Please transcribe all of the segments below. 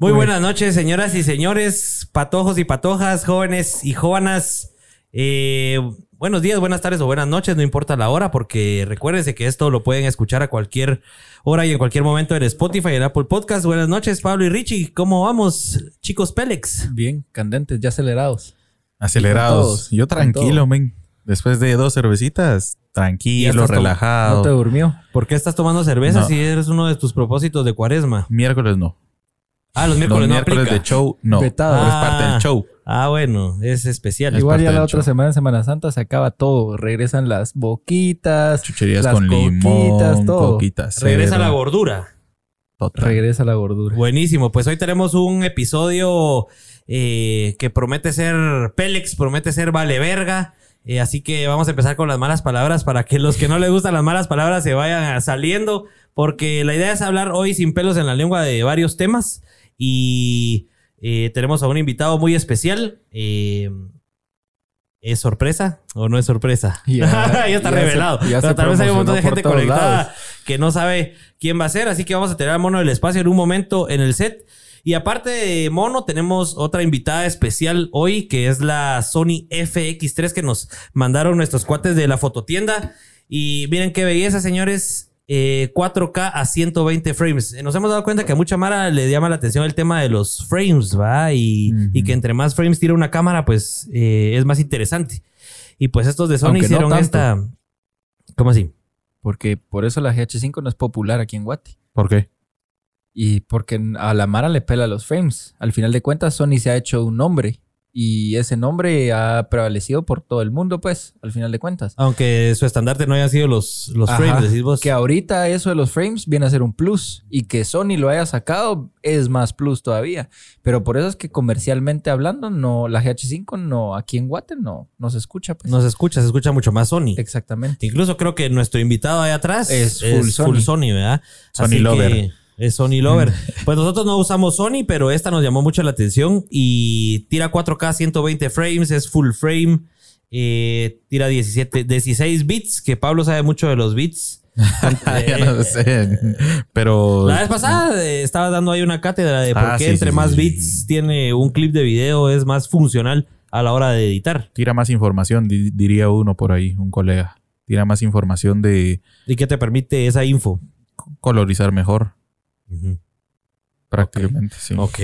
Muy buenas noches, señoras y señores, patojos y patojas, jóvenes y jóvenes. Eh, buenos días, buenas tardes o buenas noches, no importa la hora, porque recuérdense que esto lo pueden escuchar a cualquier hora y en cualquier momento en Spotify y en Apple Podcast. Buenas noches, Pablo y Richie. ¿Cómo vamos, chicos Pélex? Bien, candentes, ya acelerados. Acelerados. Yo tranquilo, men. Después de dos cervecitas, tranquilo, relajado. ¿No te durmió? ¿Por qué estás tomando cerveza si eres uno de tus propósitos de cuaresma? Miércoles no. Ah, los miércoles Los no miércoles aplica. de show no. Vetado. Es Ah. parte del show. Ah, bueno, es especial. Es Igual ya la otra show. semana, Semana Santa, se acaba todo. Regresan las boquitas, Chucherías las con limón, coquitas, todo. coquitas. Regresa la gordura. Total. regresa la gordura. Buenísimo, pues hoy tenemos un episodio eh, que promete ser Pélex, promete ser vale verga. Eh, así que vamos a empezar con las malas palabras para que los que no les gustan las malas palabras se vayan saliendo. Porque la idea es hablar hoy sin pelos en la lengua de varios temas. Y eh, tenemos a un invitado muy especial. Eh, ¿Es sorpresa o no es sorpresa? Ya- ya está ya se- revelado. ya Pero tal vez hay un montón de gente conectada lados. que no sabe quién va a ser. Así que vamos a tener a Mono del Espacio en un momento en el set. Y aparte de Mono, tenemos otra invitada especial hoy, que es la Sony FX3 que nos mandaron nuestros cuates de la fototienda. Y miren qué belleza, señores. Eh, 4K a 120 frames. Eh, Nos hemos dado cuenta que a mucha Mara le llama la atención el tema de los frames, ¿va? Y, que entre más frames tira una cámara, pues eh, es más interesante. Y pues estos de Sony Aunque hicieron esta. ¿Cómo así? Porque por eso la GH5 no es popular aquí en Guati. ¿Por qué? Y porque a la Mara le pela los frames. Al final de cuentas, Sony se ha hecho un nombre. Y ese nombre ha prevalecido por todo el mundo, pues, al final de cuentas. Aunque su estandarte no haya sido los, los Ajá. frames, decís vos. Que ahorita eso de los frames viene a ser un plus. Y que Sony lo haya sacado es más plus todavía. Pero por eso es que comercialmente hablando, no, la GH5 no, aquí en Guate no, no se escucha, pues. No se escucha, se escucha mucho más Sony. Exactamente. Incluso creo que nuestro invitado ahí atrás Es es full full, Sony. Sony, ¿verdad? Sony Así que lover. Es Sony Lover. Pues nosotros no usamos Sony, pero esta nos llamó mucho la atención y tira 4K 120 frames, es full frame, eh, tira 17, 16 bits, que Pablo sabe mucho de los bits. ya no sé. Pero. La vez pasada eh, estaba dando ahí una cátedra de por Ah, qué sí, entre sí, más sí, bits tiene un clip de video es más funcional a la hora de editar. Tira más información, di- diría uno por ahí, un colega. Tira más información de ¿Y qué te permite esa info? colorizar mejor, prácticamente, sí. Ok.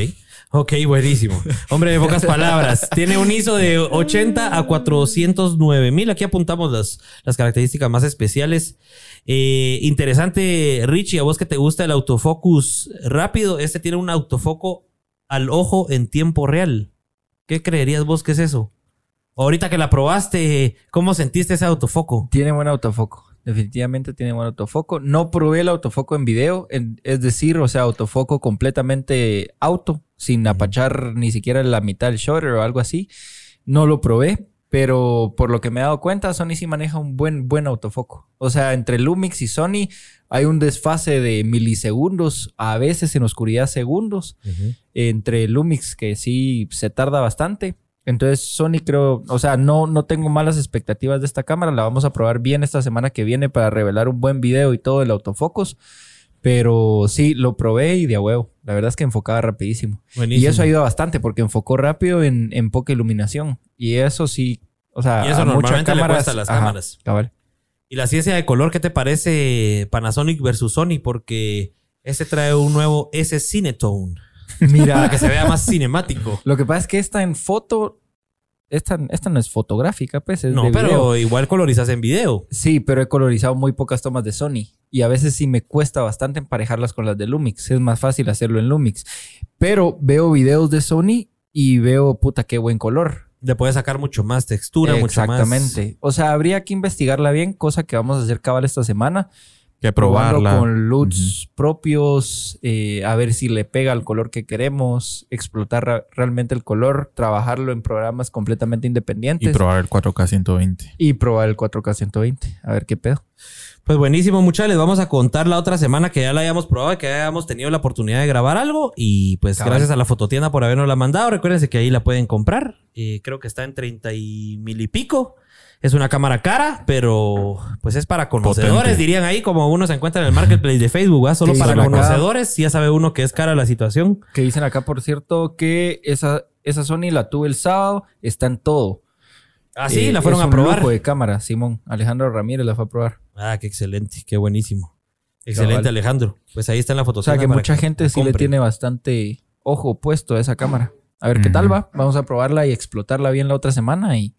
Ok, buenísimo. Hombre, de pocas palabras. Tiene un ISO de 80 a 409 mil. Aquí apuntamos las, las características más especiales. Eh, interesante, Richie, a vos que te gusta el autofocus rápido, este tiene un autofoco al ojo en tiempo real. ¿Qué creerías vos que es eso? Ahorita que la probaste, ¿cómo sentiste ese autofoco? Tiene buen autofoco. Definitivamente tiene buen autofoco. No probé el autofoco en video, en- es decir, o sea, autofoco completamente auto, sin apachar ni siquiera la mitad del shutter o algo así. No lo probé, pero por lo que me he dado cuenta, Sony sí maneja un buen, buen autofoco. O sea, entre Lumix y Sony hay un desfase de milisegundos, a veces en oscuridad segundos, entre Lumix que sí se tarda bastante. Entonces Sony creo, o sea, no, no tengo malas expectativas de esta cámara. La vamos a probar bien esta semana que viene para revelar un buen video y todo el autofocus. Pero sí, lo probé y de a huevo. La verdad es que enfocaba rapidísimo. Buenísimo. Y eso ayuda bastante porque enfocó rápido en, en poca iluminación. Y eso sí, o sea, Y eso normalmente le cámaras- cuesta a las Ajá, cámaras. cabal. Y la ciencia de color, ¿qué te parece Panasonic versus Sony? Porque este trae un nuevo S Cinetone. Para Mira, que se vea más cinemático. lo que pasa es que esta en foto, esta, esta no es fotográfica, pues, es No, de pero video. igual colorizas en video. Sí, pero he colorizado muy pocas tomas de Sony. Y a veces sí me cuesta bastante emparejarlas con las de Lumix. Es más fácil hacerlo en Lumix. Pero veo videos de Sony y veo, puta, qué buen color. Le puedes sacar mucho más textura, mucho más. Exactamente. O sea, habría que investigarla bien, cosa que vamos a hacer cabal esta semana. Que probarla. con LUTs propios, eh, a ver si le pega al color que queremos, explotar realmente el color, trabajarlo en programas completamente Y independientes probar el 4K 120. y probar el 4K 120. A ver qué pedo. Pues buenísimo, muchachos. Les vamos a contar la otra semana que ya la hayamos probado, que ya hayamos tenido la oportunidad de grabar algo. Y pues Cabal. gracias a la fototienda por habernos la mandado. Recuérdense que ahí la pueden comprar. Eh, creo que está en 30 y mil y pico. Es una cámara cara, pero pues es para conocedores, Potente. dirían ahí, como uno se encuentra en el marketplace de Facebook, ¿va? Solo para acá. conocedores, ya sabe uno que es cara la situación. Que dicen acá, por cierto, que esa, esa Sony la tuve el sábado, está en todo. Ah, sí, Eh, la fueron es a un probar. lujo de cámara, Simón. Alejandro Ramírez la fue a probar. Ah, qué excelente, qué buenísimo. Excelente, Cabal. Alejandro. Pues ahí está en la foto. O sea que mucha gente sí le tiene bastante ojo puesto a esa cámara. A ver qué tal va. Vamos a probarla y explotarla bien la otra semana y,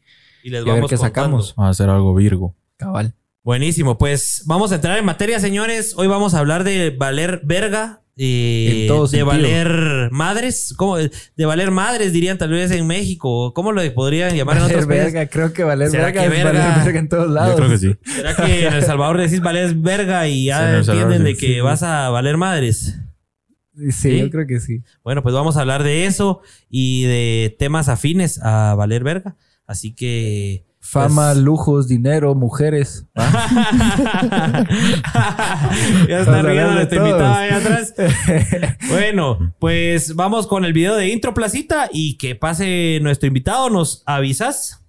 Y les y a ver vamos qué contando. sacamos. Vamos a hacer algo virgo. Cabal. Buenísimo, pues vamos a entrar en materia, señores. Hoy vamos a hablar de valer verga. eh, En todo de sentido. valer madres, ¿cómo? de valer madres dirían tal vez en México. ¿Cómo lo podrían llamar en Valer otros países? verga, creo que valer ¿Será verga que es verga? valer verga en todos lados. Yo creo que sí. ¿Será que en El Salvador decís valer verga y Sí, ya en Salvador entienden de sí, que sí. vas a valer madres? Sí, ¿Sí? yo creo que sí. Bueno, pues vamos a hablar de eso y de temas afines a valer verga. Así que. Fama, pues- lujos, dinero, mujeres. ya está riendo todos. invitado ahí atrás. Bueno, pues vamos con el video de intro placita y que pase nuestro invitado. ¿Nos avisas?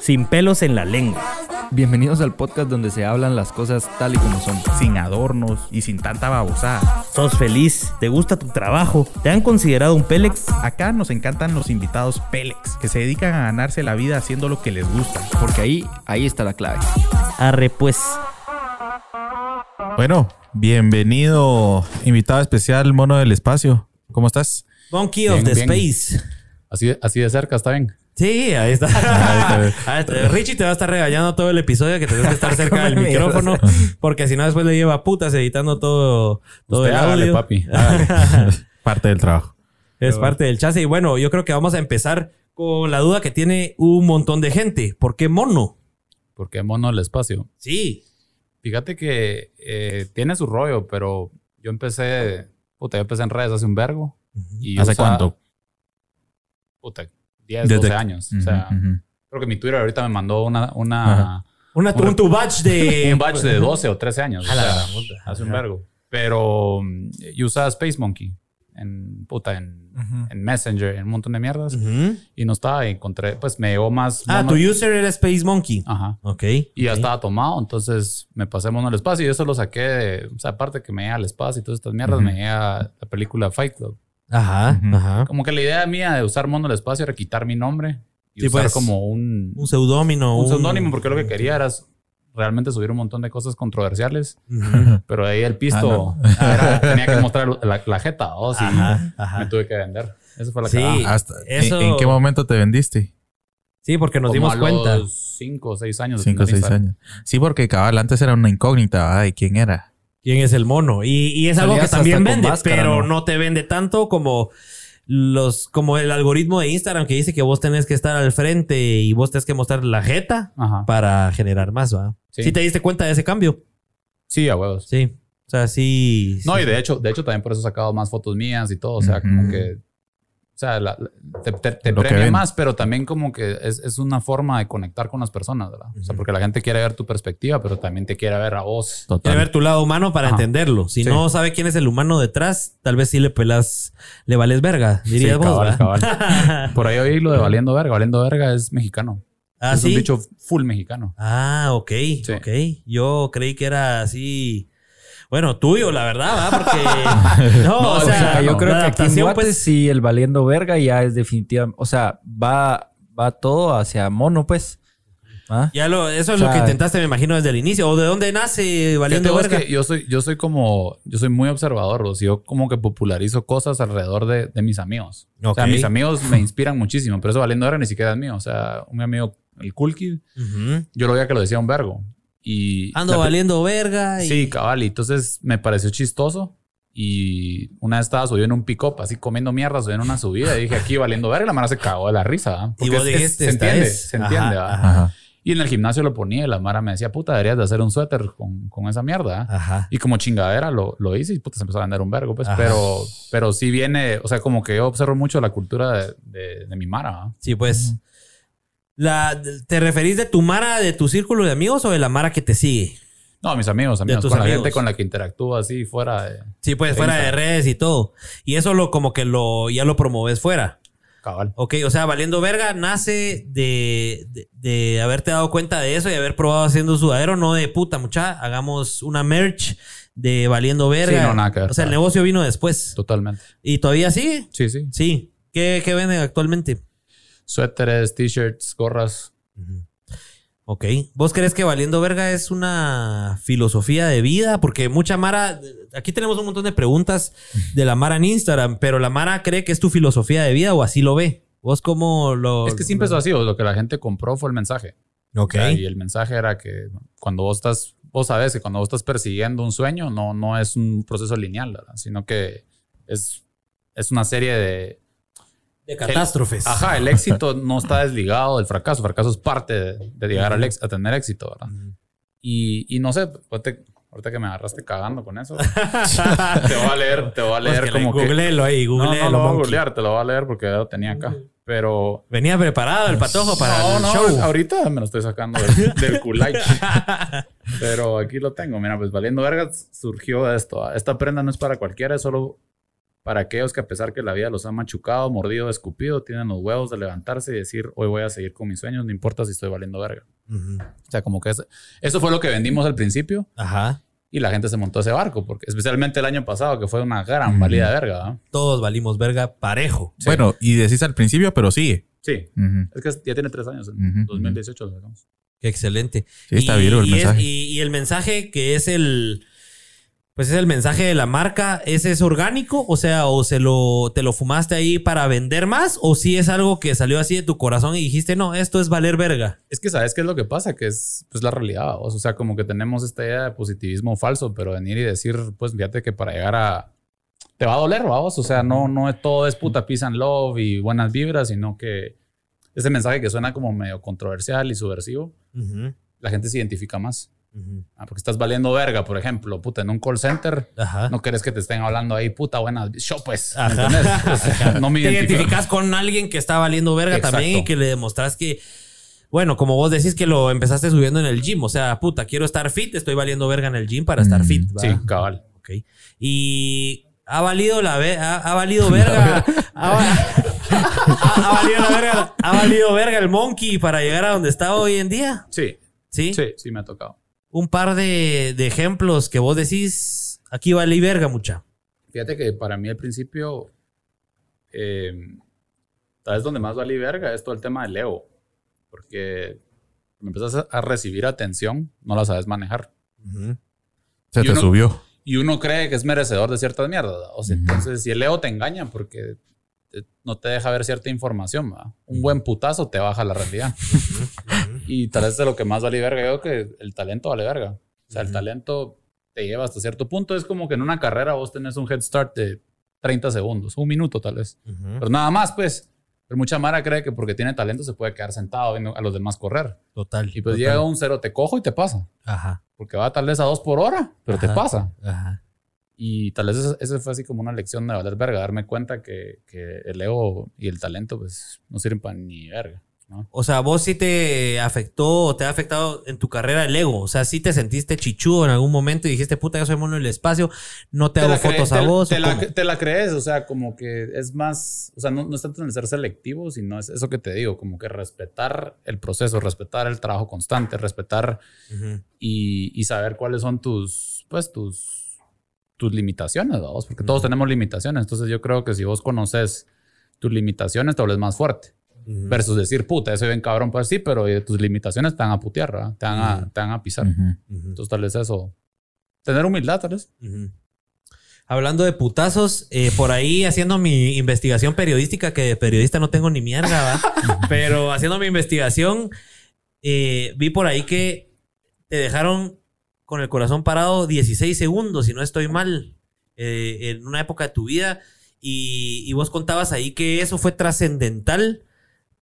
Sin pelos en la lengua. Bienvenidos al podcast donde se hablan las cosas tal y como son. Sin adornos y sin tanta babosada. ¿Sos feliz? ¿Te gusta tu trabajo? ¿Te han considerado un Pélex? Acá nos encantan los invitados Pélex, que se dedican a ganarse la vida haciendo lo que les gusta. Porque ahí, ahí está la clave. Arre, pues. Bueno, bienvenido, invitado especial, mono del espacio. ¿Cómo estás? Monkey of Bien, the bien. Space. Así así de cerca está bien. Sí, ahí está. Ahí está. Richie te va a estar regañando todo el episodio que tenés que estar cerca del micrófono. Porque si no, después le lleva putas editando todo, todo Usted el hágale, audio. papi. Parte del trabajo. Es parte del chance. Y bueno, yo creo que vamos a empezar con la duda que tiene un montón de gente. ¿Por qué mono? Porque mono el espacio. Sí. Fíjate que eh, tiene su rollo, pero yo empecé, puta, yo empecé en redes hace un vergo. Y ¿Hace cuánto? Puta, 10, Desde- 12 años. o sea, creo que mi Twitter ahorita me mandó una, una un tu batch de... un batch de 12 o 13 años. o A la sea, hace un vergo. Pero yo usaba Space Monkey en, puta, en, en Messenger, en un montón de mierdas. Y no estaba, y encontré, pues me llegó más. Ah, mono- tu user era Space Monkey. Ajá. Ok. Y ya estaba tomado, entonces me pasé mono al espacio y eso lo saqué de, o sea, aparte que me llega al espacio y todas estas mierdas, Ujú. me llega la película Fight Club. Ajá, ajá. Como que la idea mía de usar mono al espacio era quitar mi nombre y Sí, usar pues, como un, Un seudónimo. un seudónimo porque lo que quería era realmente subir un montón de cosas controversiales, pero ahí el pisto Ah, era- tenía que mostrar la, la jeta, o sí, Ajá, ajá. me tuve que vender. Esa fue la Sí. cagada. Hasta- Eso- ¿en, en qué momento te vendiste? Sí, porque nos Como dimos a cuenta. los cinco o seis años. de Cinco o seis años. Sí, porque cabal antes era una incógnita, ¿verdad? ¿Y quién era? Quién es el mono. Y, y es algo que también vende, máscara, pero ¿no? ¿no? te vende tanto como los como el algoritmo de Instagram que dice que vos tenés que estar al frente y vos tenés que mostrar la jeta Ajá. para generar más, ¿va? Sí. Sí. te diste cuenta de ese cambio? Sí, a huevos. Sí. O sea, sí. No, sí. y de hecho, de hecho también por eso he sacado más fotos mías y todo. O sea, como que. O sea, la- la- te, premia más, pero también como que es, es una forma de conectar con las personas, ¿verdad? O sea, porque la gente quiere ver tu perspectiva, pero también te quiere ver a vos. Total. Quiere ver tu lado humano para Ajá. entenderlo. Si Sí. no sabe quién es el humano detrás, tal vez sí le pelas, le vales verga, dirías Sí, vos. cabal, ¿va? Por ahí oí lo de Valiendo Verga. Valiendo Verga es mexicano. ah, es sí. un dicho full mexicano. Ah, ok, ok. Yo creí que era así. Bueno, tuyo, la verdad, ¿va? Porque. No, No, o o sea, yo la creo que aquí en Guate pues, sí el valiendo verga ya es definitivamente, o sea, va, va todo hacia mono, pues. ¿Ah? Ya lo, eso es O lo que intentaste, me imagino, desde el inicio. ¿O de dónde nace valiendo verga? que yo soy, yo soy como, yo soy muy observador, o sea, yo como que popularizo cosas alrededor de, de mis amigos. O sea, mis amigos me inspiran muchísimo, pero eso valiendo verga ni siquiera es mío. O sea, un amigo, el Cool Ujú. yo lo veía que lo decía un vergo. Y Ando la- valiendo verga. Y... Sí, cabal. Y entonces me pareció chistoso. Y una vez estaba subido en un pick-up, así comiendo mierda, subiendo en una subida. Y dije, aquí valiendo verga, la mara se cagó de la risa. Y vos es- es- dijiste, se entiende, es. se entiende. Ajá, ajá. Y en el gimnasio lo ponía y la mara me decía, puta, deberías de hacer un suéter con, con esa mierda. Ajá. Y como chingadera lo, lo hice y puta, se empezó a vender un vergo, pues. Ajá. Pero, pero sí viene, o sea, como que yo observo mucho la cultura de, de, de mi mara. Sí, pues. La, ¿Te referís de tu Mara, de tu círculo de amigos o de la Mara que te sigue? No, mis amigos, amigos. tus con la gente con la que interactúo así fuera de... Sí, pues De fuera de redes y todo. Y eso lo como que lo ya lo promoves fuera. Cabal. Ok, o sea, Valiendo Verga nace de, de, de haberte dado cuenta de eso y haber probado haciendo sudadero, no de puta, mucha, hagamos una merch de Valiendo Verga. Sí, no, nada que ver, O sea, el negocio vino después. Totalmente. ¿Y todavía sigue? Sí, sí. Sí. ¿Qué, qué venden actualmente? Suéteres, t-shirts, gorras. Ok. ¿Vos crees que Valiendo Verga es una filosofía de vida? Porque mucha Mara, aquí tenemos un montón de preguntas de la Mara en Instagram, pero la Mara cree que es tu filosofía de vida o así lo ve. ¿Vos cómo lo...? Es que siempre es así. Lo que la gente compró fue el mensaje. Ok. O sea, y el mensaje era que cuando vos estás, vos sabes que cuando vos estás persiguiendo un sueño, no, no es un proceso lineal, ¿verdad? sino que es, es una serie de... De catástrofes. Ajá, el éxito no está desligado del fracaso. El fracaso es parte de, de llegar al ex- a tener éxito, ¿verdad? Y, y no sé, ahorita, ahorita que me agarraste cagando con eso, te voy a leer, te voy a leer Pues que como que... Googleelo ahí, No, no googleelo, lo voy a googlear, te lo voy a leer porque ya lo tenía acá. Pero Venía preparado el patojo para no, el no, show. ahorita me lo estoy sacando del, del culay. Pero aquí lo tengo. Mira, pues valiendo vergas surgió esto. Esta prenda no es para cualquiera, es solo para aquellos que a pesar que la vida los ha machucado, mordido, escupido, tienen los huevos de levantarse y decir, hoy voy a seguir con mis sueños, no importa si estoy valiendo verga. O sea, como que es- eso fue lo que vendimos al principio Ajá. y la gente se montó ese barco, porque especialmente el año pasado, que fue una gran valida de verga. Todos valimos verga parejo. Sí. Bueno, y decís al principio, pero sigue. Sí, es que ya tiene tres años, en Ujú, 2018 lo sacamos. Qué excelente. Sí, está Y- el y es- mensaje. y, y el mensaje que es el. Pues es el mensaje de la marca. ¿Ese es orgánico? O sea, o se lo, te lo fumaste ahí para vender más, o si es algo que salió así de tu corazón y dijiste, no, esto es valer verga. Es que sabes qué es lo que pasa, que es pues, la realidad. O sea, como que tenemos esta idea de positivismo falso, pero venir y decir, pues fíjate que para llegar a. Te va a doler, vamos. O sea, no, no es- todo es puta peace and love y buenas vibras, sino que ese mensaje que suena como medio controversial y subversivo, la gente se identifica más. Ah, porque estás valiendo verga, por ejemplo, puta, en un call center. Ajá. No querés que te estén hablando ahí, puta, buenas. Yo, pues, no me te identificas con alguien que está valiendo verga Exacto. también y que le demostrás que, bueno, como vos decís que lo empezaste subiendo en el gym, o sea, puta, quiero estar fit, estoy valiendo verga en el gym para estar Mm, fit. Sí, cabal. Ok. Y ha valido la ve- ha, ha valido verga. ha valido la verga. Ha valido verga el monkey para llegar a donde está hoy en día. Sí, Sí. sí, sí, me ha tocado. Un par de, de ejemplos que vos decís. Aquí vale verga mucha. Fíjate que para mí al principio, eh, tal vez donde más valí verga es todo el tema del ego. Porque me empezás a- recibir atención, no la sabes manejar. Se Y te uno- subió. Y uno cree que es merecedor de ciertas mierdas. O sea, Ujú. entonces, si el ego te engaña porque te- no te deja ver cierta información, ¿verdad? un buen putazo te baja la realidad. Y tal vez de lo que más vale verga, yo que el talento vale verga. O sea, el talento te lleva hasta cierto punto. Es como que en una carrera vos tenés un head start de 30 segundos, un minuto tal vez. Pero nada más, pues. Pero mucha Mara cree que porque tiene talento se puede quedar sentado viendo a los demás correr. Total. Y pues total. llega un cero, te cojo y te pasa. Ajá. Porque va tal vez a dos por hora, pero te pasa. Ajá. Y tal vez ese fue así como una lección de valer verga, darme cuenta que, que el ego y el talento pues no sirven para ni verga. ¿No? O sea, vos sí te afectó o te ha afectado en tu carrera el ego. O sea, sí te sentiste chichudo en algún momento y dijiste, puta, yo soy mono del espacio, no te, hago fotos a te- vos. Te, ¿o la, cómo? te la crees, o sea, como que es más, o sea, no, no es tanto en el ser selectivo, sino es eso que te digo, como que respetar el proceso, respetar el trabajo constante, respetar y, y saber cuáles son tus, pues, tus, tus limitaciones, vamos, porque todos tenemos limitaciones. Entonces yo creo que si vos conoces tus limitaciones, te vuelves más fuerte. Versus decir, puta, eso bien cabrón, pues sí, pero eh, tus limitaciones te van a putear, ¿verdad? Te van a, te van a pisar. Entonces tal vez eso. Tener humildad, tal vez. Hablando de putazos, eh, por ahí haciendo mi investigación periodística, que de periodista no tengo ni mierda, ¿va? pero haciendo mi investigación, eh, vi por ahí que te dejaron con el corazón parado 16 segundos, si no estoy mal, eh, en una época de tu vida, y, y vos contabas ahí que eso fue trascendental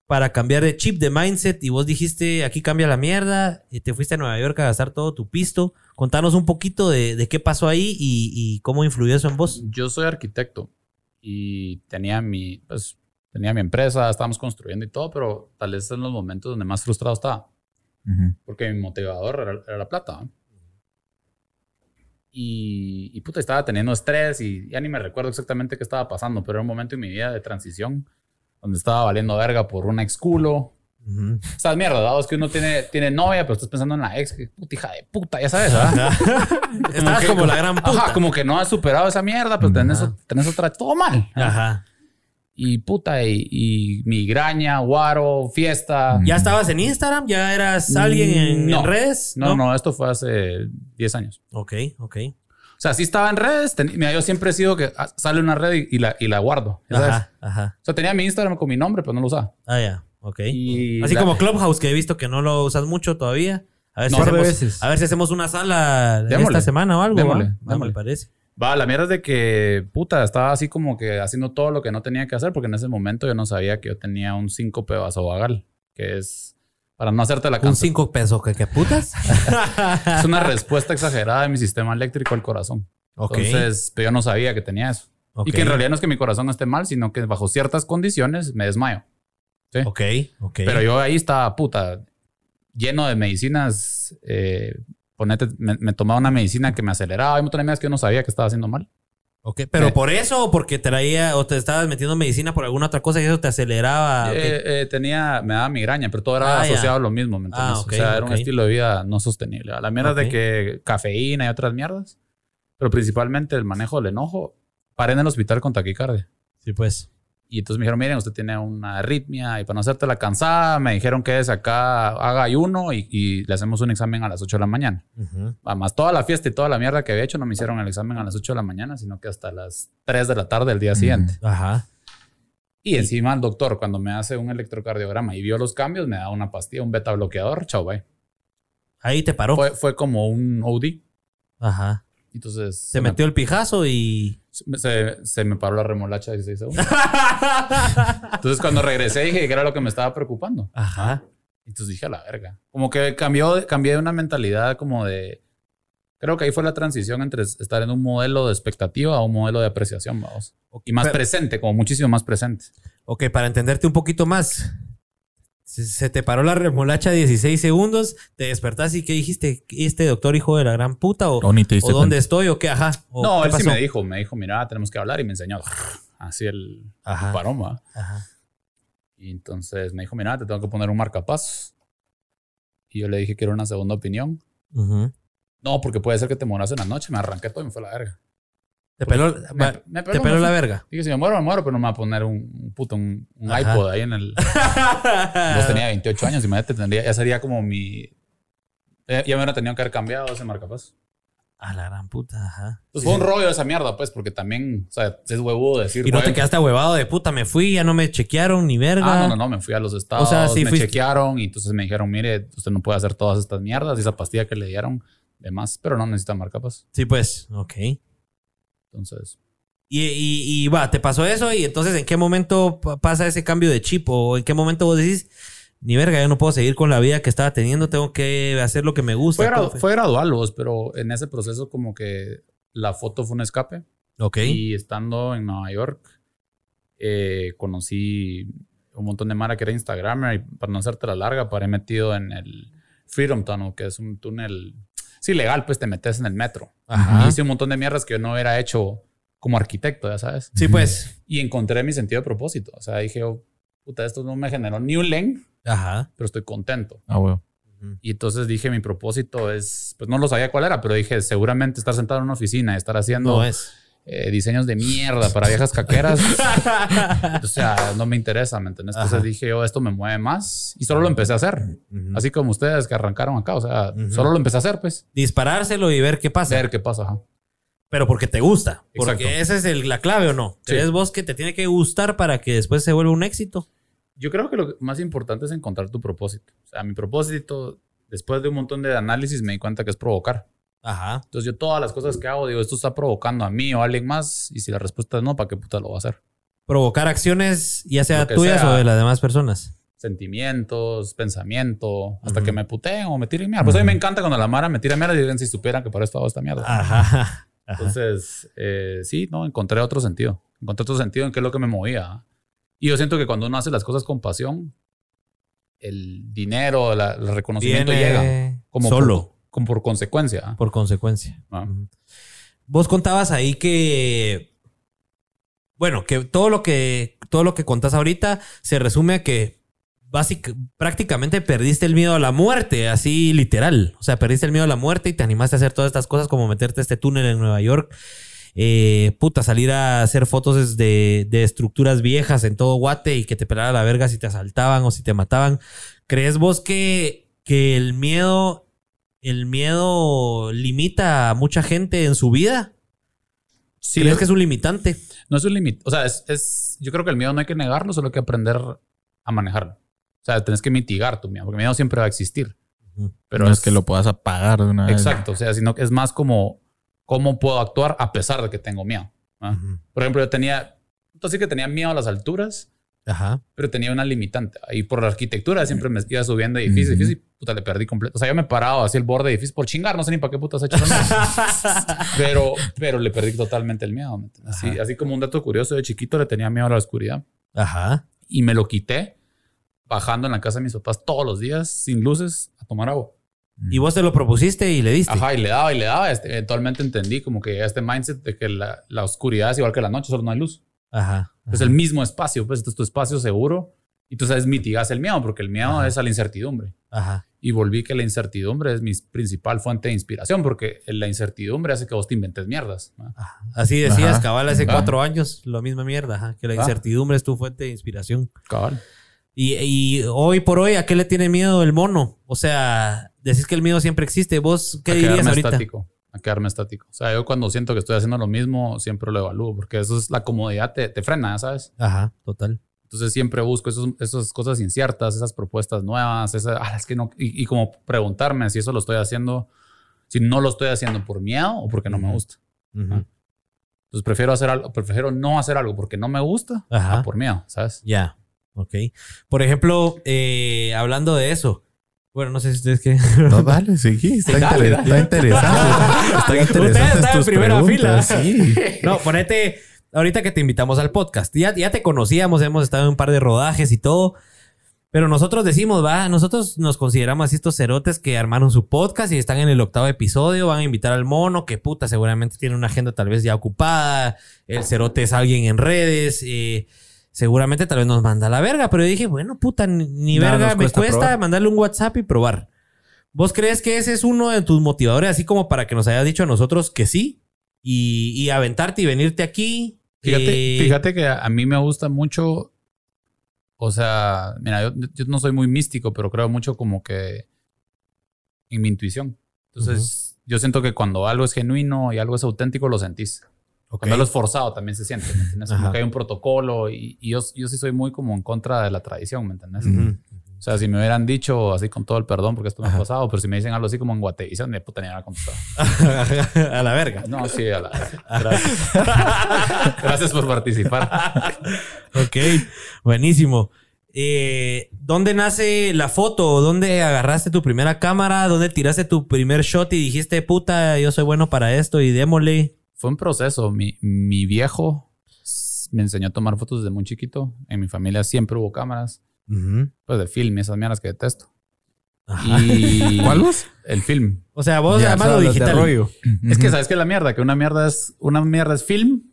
para cambiar de chip, de mindset, y vos dijiste, aquí cambia la mierda, y te fuiste a Nueva York a gastar todo tu pisto. Contanos un poquito de, de qué pasó ahí y, y cómo influyó eso en vos. Yo soy arquitecto y tenía mi, pues, tenía mi empresa, estábamos construyendo y todo, pero tal vez en los momentos donde más frustrado estaba. Porque mi motivador era, era la plata. Y, y puta, estaba teniendo estrés y ya ni me recuerdo exactamente qué estaba pasando, pero era un momento en mi vida de transición donde estaba valiendo verga por un ex culo. Ujú. Esas mierdas, ¿verdad? Es que uno tiene, tiene novia, pero estás pensando en la ex, que puta hija de puta, ya sabes, ¿verdad? Estabas como la gran puta. Ajá, como que no has superado esa mierda, pero tenés, tenés otra, todo mal. Ajá. Y puta, y, y migraña, guaro, fiesta. ¿Ya estabas en Instagram? ¿Ya eras alguien en, No. en redes? No, no, esto fue hace 10 años. Ok, ok. O sea, sí estaba en redes. ten- mira, yo siempre he sido que ah, sale una red y, y la, y la guardo. sabes. Ajá, ajá. O sea, tenía mi Instagram con mi nombre, pero no lo usaba. Ah, ya. Ok. Y Así la- como Clubhouse, que he visto que no lo usas mucho todavía. A ver, si, No, de hacemos, veces. a ver si hacemos una sala Démosle. esta semana o algo. Démosle, ¿va? Me parece. Va, la mierda es de que, puta, estaba así como que haciendo todo lo que no tenía que hacer, porque en ese momento yo no sabía que yo tenía un síncope vasovagal, que es para no hacerte la Un canción. 5 pesos, ¿qué, qué putas? Es una respuesta exagerada de mi sistema eléctrico al corazón. ok. Entonces, pero yo no sabía que tenía eso. Y que en realidad no es que mi corazón esté mal, sino que bajo ciertas condiciones me desmayo. ¿sí? Ok, ok. Pero yo ahí estaba, puta, lleno de medicinas. eh, ponete, me, me tomaba una medicina que me aceleraba. Hay un de mierdas que yo no sabía que estaba haciendo mal. Ok, ¿Pero Me- por eso o porque traía o te estabas metiendo medicina por alguna otra cosa y eso te aceleraba? Eh, eh, tenía, me daba migraña, pero todo era Ah, asociado a lo mismo, ¿me entiendes? Ah, o sea, era un estilo de vida no sostenible. La mierda de que cafeína y otras mierdas, pero principalmente el manejo del enojo. Paré en el hospital con taquicardia. Sí, pues. Y entonces me dijeron, miren, usted tiene una arritmia y para no hacerte la cansada, me dijeron que es acá, haga ayuno y, y le hacemos un examen a las 8 de la mañana. Ujú. Además, toda la fiesta y toda la mierda que había hecho no me hicieron el examen a las 8 de la mañana, sino que hasta las 3 de la tarde del día siguiente. Ajá. Y encima el doctor, cuando me hace un electrocardiograma y vio los cambios, me da una pastilla, un beta bloqueador, chao, bye. Ahí te paró. Fue, fue como un OD. Ajá. Entonces Se metió el pijazo y. se, se me paró la remolacha de 16 segundos. Entonces cuando regresé dije que era lo que me estaba preocupando. Ajá. Entonces dije a la verga. Como que cambió, cambié de una mentalidad como de... Creo que ahí fue la transición entre estar en un modelo de expectativa a un modelo de apreciación, vamos. Y más Pero- presente, como muchísimo más presente. Ok, para entenderte un poquito más. Se, te paró la remolacha 16 segundos, te despertaste y ¿qué dijiste? ¿Este doctor hijo de la gran puta? ¿O, O ni te diste o dónde estoy? ¿O qué? Ajá. ¿O no, qué él sí me dijo, me dijo, mira, tenemos que hablar y me enseñó así el Ajá. paroma. Ajá. Y entonces me dijo, mira, te tengo que poner un marcapasos. Y yo le dije, quiero una segunda opinión. Ujú. No, porque puede ser que te mueras en la noche. Me arranqué todo y me fue a la verga. Te peló, Me- me te peló, la verga. Dije, si me muero, me muero, pero no me va a poner un, un puto, un, iPod ahí en el... Vos tenía 28 años, imagínate, tendría, ya sería como mi... Ya, ya me hubiera tenido que haber cambiado ese marcapasos. A la gran puta, ajá. Pues fue un rollo esa mierda, pues, porque también, o sea, es huevudo decir... Y no te "Güey, quedaste huevado de puta, me fui, ya no me chequearon ni verga. Ah, no, no, no, me fui a los estados, O sea, sí me fuiste. chequearon y entonces me dijeron, mire, usted no puede hacer todas estas mierdas y esa pastilla que le dieron, demás, pero no necesita marcapasos. Sí, pues, ok. Entonces, Y, y, y va, te pasó eso y entonces ¿en qué momento pa- pasa ese cambio de chip? ¿O en qué momento vos decís, ni verga, yo no puedo seguir con la vida que estaba teniendo, tengo que hacer lo que me gusta? fue, gra- ¿Cómo fue? fue gradual, vos, pero en ese proceso como que la foto fue un escape. Ok. Y estando en Nueva York, eh, conocí un montón de mara que era Instagramer y para no hacerte la larga, paré metido en el Freedom Tunnel, que es un túnel, sí, legal, pues te metes en el metro. Ajá. Hice un montón de mierdas que yo no hubiera hecho como arquitecto, ya sabes. Sí, pues. Y encontré mi sentido de propósito. O sea, dije, oh, puta, esto no me generó ni un len, Ajá. pero estoy contento. Ah, huevo. Y entonces dije, mi propósito es, pues no lo sabía cuál era, pero dije, seguramente estar sentado en una oficina y estar haciendo No es. Eh, diseños de mierda para viejas caqueras. o sea, no me interesa, ¿me entiendes? Entonces Ajá. dije, yo, esto me mueve más. Y solo lo empecé a hacer. Así como ustedes que arrancaron acá. O sea, solo lo empecé a hacer, pues. Disparárselo y ver qué pasa. Ver qué pasa. ajá. Pero porque te gusta. Porque Exacto. esa es el- la clave o no. Sí. Es vos que te tiene que gustar para que después se vuelva un éxito. Yo creo que lo más importante es encontrar tu propósito. O sea, mi propósito, después de un montón de análisis, me di cuenta que es provocar. Ajá. Entonces, yo todas las cosas que hago, digo, esto está provocando a mí o a alguien más. Y si la respuesta es no, ¿para qué puta lo va a hacer? Provocar acciones, ya sea tuyas sea. o de las demás personas. Sentimientos, pensamiento, hasta Ujú. que me puteen o me tiren mierda. Pues a mí me encanta cuando la Mara me tira mierda y digan si supieran que para esto hago esta mierda. Ajá. Ajá. Entonces, eh, sí, no, encontré otro sentido. Encontré otro sentido en qué es lo que me movía. Y yo siento que cuando uno hace las cosas con pasión, el dinero, la- el reconocimiento Viene llega como solo, por, como por consecuencia. ¿ah? por consecuencia. Ah. Vos contabas ahí que bueno, que todo lo que, todo lo que contás ahorita se resume a que básic, prácticamente perdiste el miedo a la muerte, así literal. O sea, perdiste el miedo a la muerte y te animaste a hacer todas estas cosas como meterte a este túnel en Nueva York. Eh, puta, salir a hacer fotos de, de estructuras viejas en todo Guate y que te pelara la verga si te asaltaban o si te mataban. ¿Crees vos que, que el miedo, el miedo limita a mucha gente en su vida? Sí, ¿Crees es- que es un limitante? No es un límite. O sea, es, es- yo creo que el miedo no hay que negarlo, solo hay que aprender a manejarlo. O sea, tenés que mitigar tu miedo, porque el miedo siempre va a existir. Pero no es que lo puedas apagar de una vez. Exacto. O sea, sino que es más como cómo puedo actuar a pesar de que tengo miedo. ¿ah? Por ejemplo, yo tenía, entonces que tenía miedo a las alturas, Ajá. pero tenía una limitante. Y por la arquitectura siempre me iba subiendo edificio, Ujú. edificio y puta, le perdí completo. O sea, yo me paraba hacia el borde de edificio por chingar, no sé ni para qué putas he hecho pero, pero le perdí totalmente el miedo. Así, así como un dato curioso, de chiquito le tenía miedo a la oscuridad Ajá. y me lo quité bajando en la casa de mis papás todos los días sin luces a tomar agua. Y vos te lo propusiste y le diste. Ajá, y le daba y le daba. Este, eventualmente entendí como que este mindset de que la, la oscuridad es igual que la noche, solo no hay luz. Ajá. Es el mismo espacio, pues este es tu espacio seguro y tú sabes mitigas el miedo porque el miedo Ajá. es a la incertidumbre. Ajá. Y volví que la incertidumbre es mi principal fuente de inspiración porque la incertidumbre hace que vos te inventes mierdas. ¿no? Ajá. Así decías, Ajá. cabal, hace Ajá. cuatro años, lo misma mierda, ajá, que la Ah. incertidumbre es tu fuente de inspiración. Cabal. Y, y hoy por hoy, ¿a qué le tiene miedo el mono? O sea, decís que el miedo siempre existe. ¿Vos qué a dirías ahorita? estático. A quedarme estático. O sea, yo cuando siento que estoy haciendo lo mismo, siempre lo evalúo porque eso es la comodidad, te, te frena, ¿sabes? Ajá, total. Entonces siempre busco esos, esas cosas inciertas, esas propuestas nuevas, esa, ah, es que no, y, y como preguntarme si eso lo estoy haciendo, si no lo estoy haciendo por miedo o porque no me gusta. Ujú. Entonces prefiero hacer algo, prefiero no hacer algo porque no me gusta Ajá. a por miedo, ¿sabes? Ya, ok. Por ejemplo, eh, hablando de eso. Bueno, no sé si ustedes qué. No, dale, sí, está, Dale, inter- dale. está interesante. Ustedes están en primera preguntas, fila. Sí. No, ponete, ahorita que te invitamos al podcast, ya, ya te conocíamos, hemos estado en un par de rodajes y todo, pero nosotros decimos, va, nosotros nos consideramos así estos cerotes que armaron su podcast y están en el octavo episodio, van a invitar al mono, que puta, seguramente tiene una agenda tal vez ya ocupada, el cerote es alguien en redes, eh, seguramente tal vez nos manda a la verga, pero yo dije, bueno, puta, ni, ni verga me cuesta mandarle un WhatsApp y probar. ¿Vos crees que ese es uno de tus motivadores, así como para que nos hayas dicho a nosotros que sí? Y, y aventarte y venirte aquí. Fíjate, Eh, fíjate que a mí me gusta mucho, o sea, mira, yo, yo no soy muy místico, pero creo mucho como que en mi intuición. Entonces, yo siento que cuando algo es genuino y algo es auténtico, lo sentís. Ok. Cuando algo es forzado también se siente, ¿me entiendes? Como que hay un protocolo y, y yo, yo sí soy muy como en contra de la tradición, ¿me entiendes? O sea, si me hubieran dicho así con todo el perdón, porque esto me ha pasado, pero si me dicen algo así como en Guatevisión, de puta ni me contestado. a la verga. No, sí, a la... Gracias. Gracias por participar. Ok, buenísimo. Eh, ¿Dónde nace la foto? ¿Dónde agarraste tu primera cámara? ¿Dónde tiraste tu primer shot y dijiste, puta, yo soy bueno para esto y démosle? Fue un proceso. Mi, mi viejo me enseñó a tomar fotos desde muy chiquito. En mi familia siempre hubo cámaras, pues de film esas mierdas que detesto. Ajá. Y ¿Cuál vos? El film. O sea, vos Ya, además o sea, lo digital. Es que sabes que la mierda, que una mierda es una mierda es film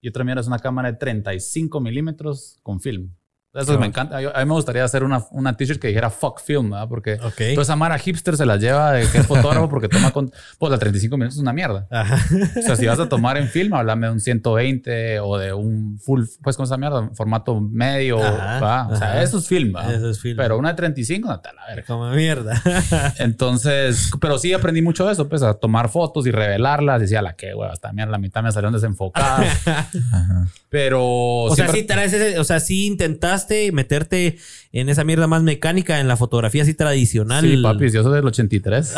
y otra mierda es una cámara de 35 milímetros con film. Eso me encanta. Yo- a mí me gustaría hacer una, una t-shirt que dijera fuck film, ¿verdad? Porque Ok. toda esa mara hipster se la lleva de que es fotógrafo porque toma con. Pues la 35 minutos es una mierda. Ajá. O sea, si vas a tomar en film, háblame de un 120 o de un full, pues con esa mierda, formato medio. Ajá, ¿va? O sea, ajá. eso es film, ¿va? Eso es film. Pero una de 35, no te la verga. Como mierda. Entonces, pero sí aprendí mucho de eso, pues a tomar fotos y revelarlas. Decía, la que, güey, esta mierda, la mitad me salieron desenfocadas. Pero. O sea, sí traes ese, o sea, sí intentaste meterte en esa mierda más mecánica, en la fotografía así tradicional. Sí, papi, yo soy del 83.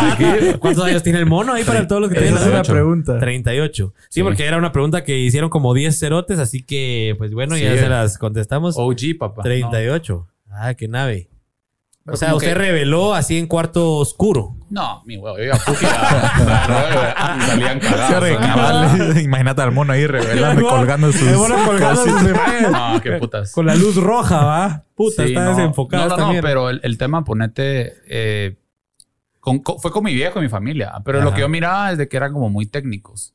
¿Cuántos años tiene el mono ahí para todos los que tienen es una 38. pregunta. 38. Sí, Sí. porque era una pregunta que hicieron como 10 cerotes, así que, pues bueno, ya Sí. se las contestamos. OG, papá. 38. Ah, qué nave. Pero o sea, como usted que- reveló así en cuarto oscuro. No, mi huevo, yo iba a Puki a- salían cagados. Imagínate al mono ahí revelando colgando sus. No, qué putas. Con la luz roja, va. Puta, está desenfocada No, no, pero el, tema, ponete. eh, fue con mi viejo y mi familia. Pero lo que yo miraba es de que eran como muy técnicos.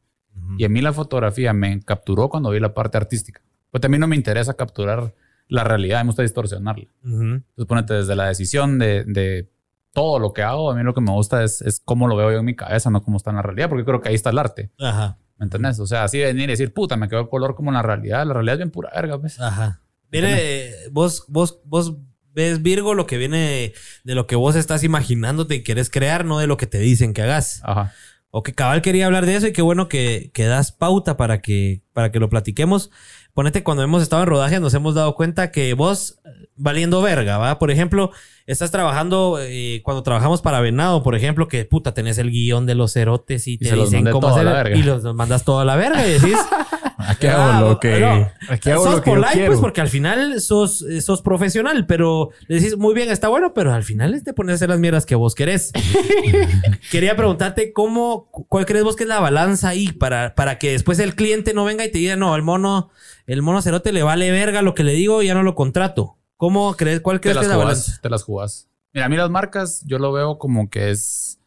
Y a mí la fotografía me capturó cuando vi la parte artística. Pues a mí no me interesa capturar la realidad, me gusta distorsionarla. Entonces, ponete desde la decisión de, de todo lo que hago, a mí lo que me gusta es, es cómo lo veo yo en mi cabeza, no cómo está en la realidad, porque creo que ahí está el arte. Ajá. ¿Me entendés? O sea, así venir y decir, puta, me quedó el color como en la realidad. La realidad es bien pura verga, pues. Ajá. Viene, vos, vos, vos ves Virgo lo que viene de, de lo que vos estás imaginándote y querés crear, no de lo que te dicen que hagas. Ajá. O que cabal quería hablar de eso y qué bueno que, que das pauta para que, para que lo platiquemos. Ponete, cuando hemos estado en rodaje nos hemos dado cuenta que vos, valiendo verga, ¿va? Por ejemplo, estás trabajando, eh, cuando trabajamos para Venado, por ejemplo, que puta, tenés el guion de los cerotes y te dicen cómo hacer y los mandas todo a la verga y decís... Aquí Ah, hago lo que. no. Aquí hago sos lo que yo polite, quiero. pues, porque al final sos, eh, sos profesional, pero le decís muy bien, está bueno, pero al final es de poner a hacer las mierdas que vos querés. Quería preguntarte cómo, cuál crees vos que es la balanza ahí para, para que después el cliente no venga y te diga, no, el mono, el mono cerote le vale verga lo que le digo, ya no lo contrato. ¿Cómo crees, cuál Te crees que es la jugás, balanza? te las jugás. Mira, a mí las marcas, yo lo veo como que es.